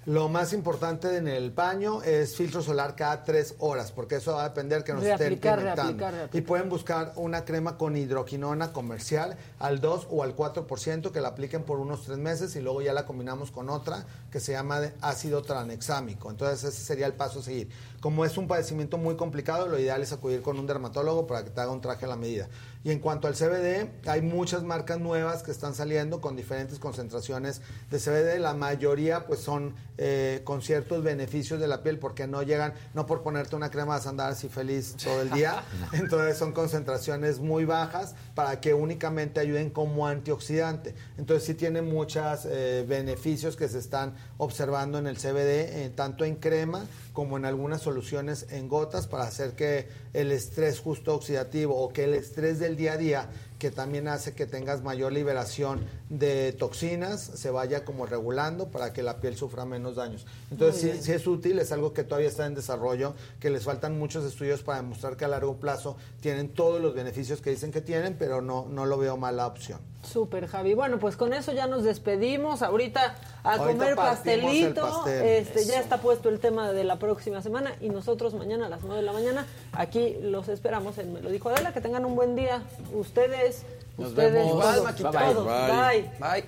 Lo más importante en el baño es filtro solar cada tres horas, porque eso va a depender que nos estén Reaplicar, implementando. reaplicar, reaplicar. Y pueden buscar una crema con hidroquinona comercial al 2 o al 4% que la apliquen por unos tres meses y luego ya la combinamos con otra que se llama de ácido tranexámico. Entonces ese sería el paso a seguir. Como es un padecimiento muy complicado, lo ideal es acudir con un dermatólogo para que te haga un traje a la medida. Y en cuanto al CBD, hay muchas marcas nuevas que están saliendo con diferentes concentraciones de CBD. La mayoría pues son eh, con ciertos beneficios de la piel porque no llegan, no por ponerte una crema vas a andar así feliz todo el día. (laughs) Entonces son concentraciones muy bajas para que únicamente ayuden como antioxidante. Entonces sí tiene muchos beneficios que se están observando en el CBD, eh, tanto en crema como en algunas soluciones en gotas para hacer que el estrés justo oxidativo o que el estrés del día a día que también hace que tengas mayor liberación de toxinas, se vaya como regulando para que la piel sufra menos daños. Entonces, sí es útil, es algo que todavía está en desarrollo, que les faltan muchos estudios para demostrar que a largo plazo tienen todos los beneficios que dicen que tienen, pero no, no lo veo mala opción. Súper, Javi. Bueno, pues con eso ya nos despedimos. Ahorita a comer pastelito. pastel. Este, ya está puesto el tema de la próxima semana y nosotros mañana a las 9 de la mañana aquí los esperamos en Me lo dijo Adela. Que tengan un buen día. Ustedes, Nos ustedes, vemos. todos, Bye, Maquita. todos. Bye. Bye.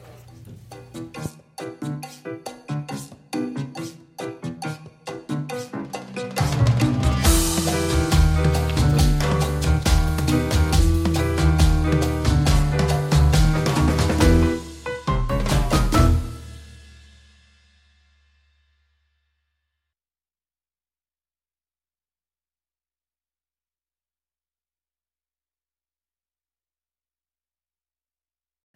Bye.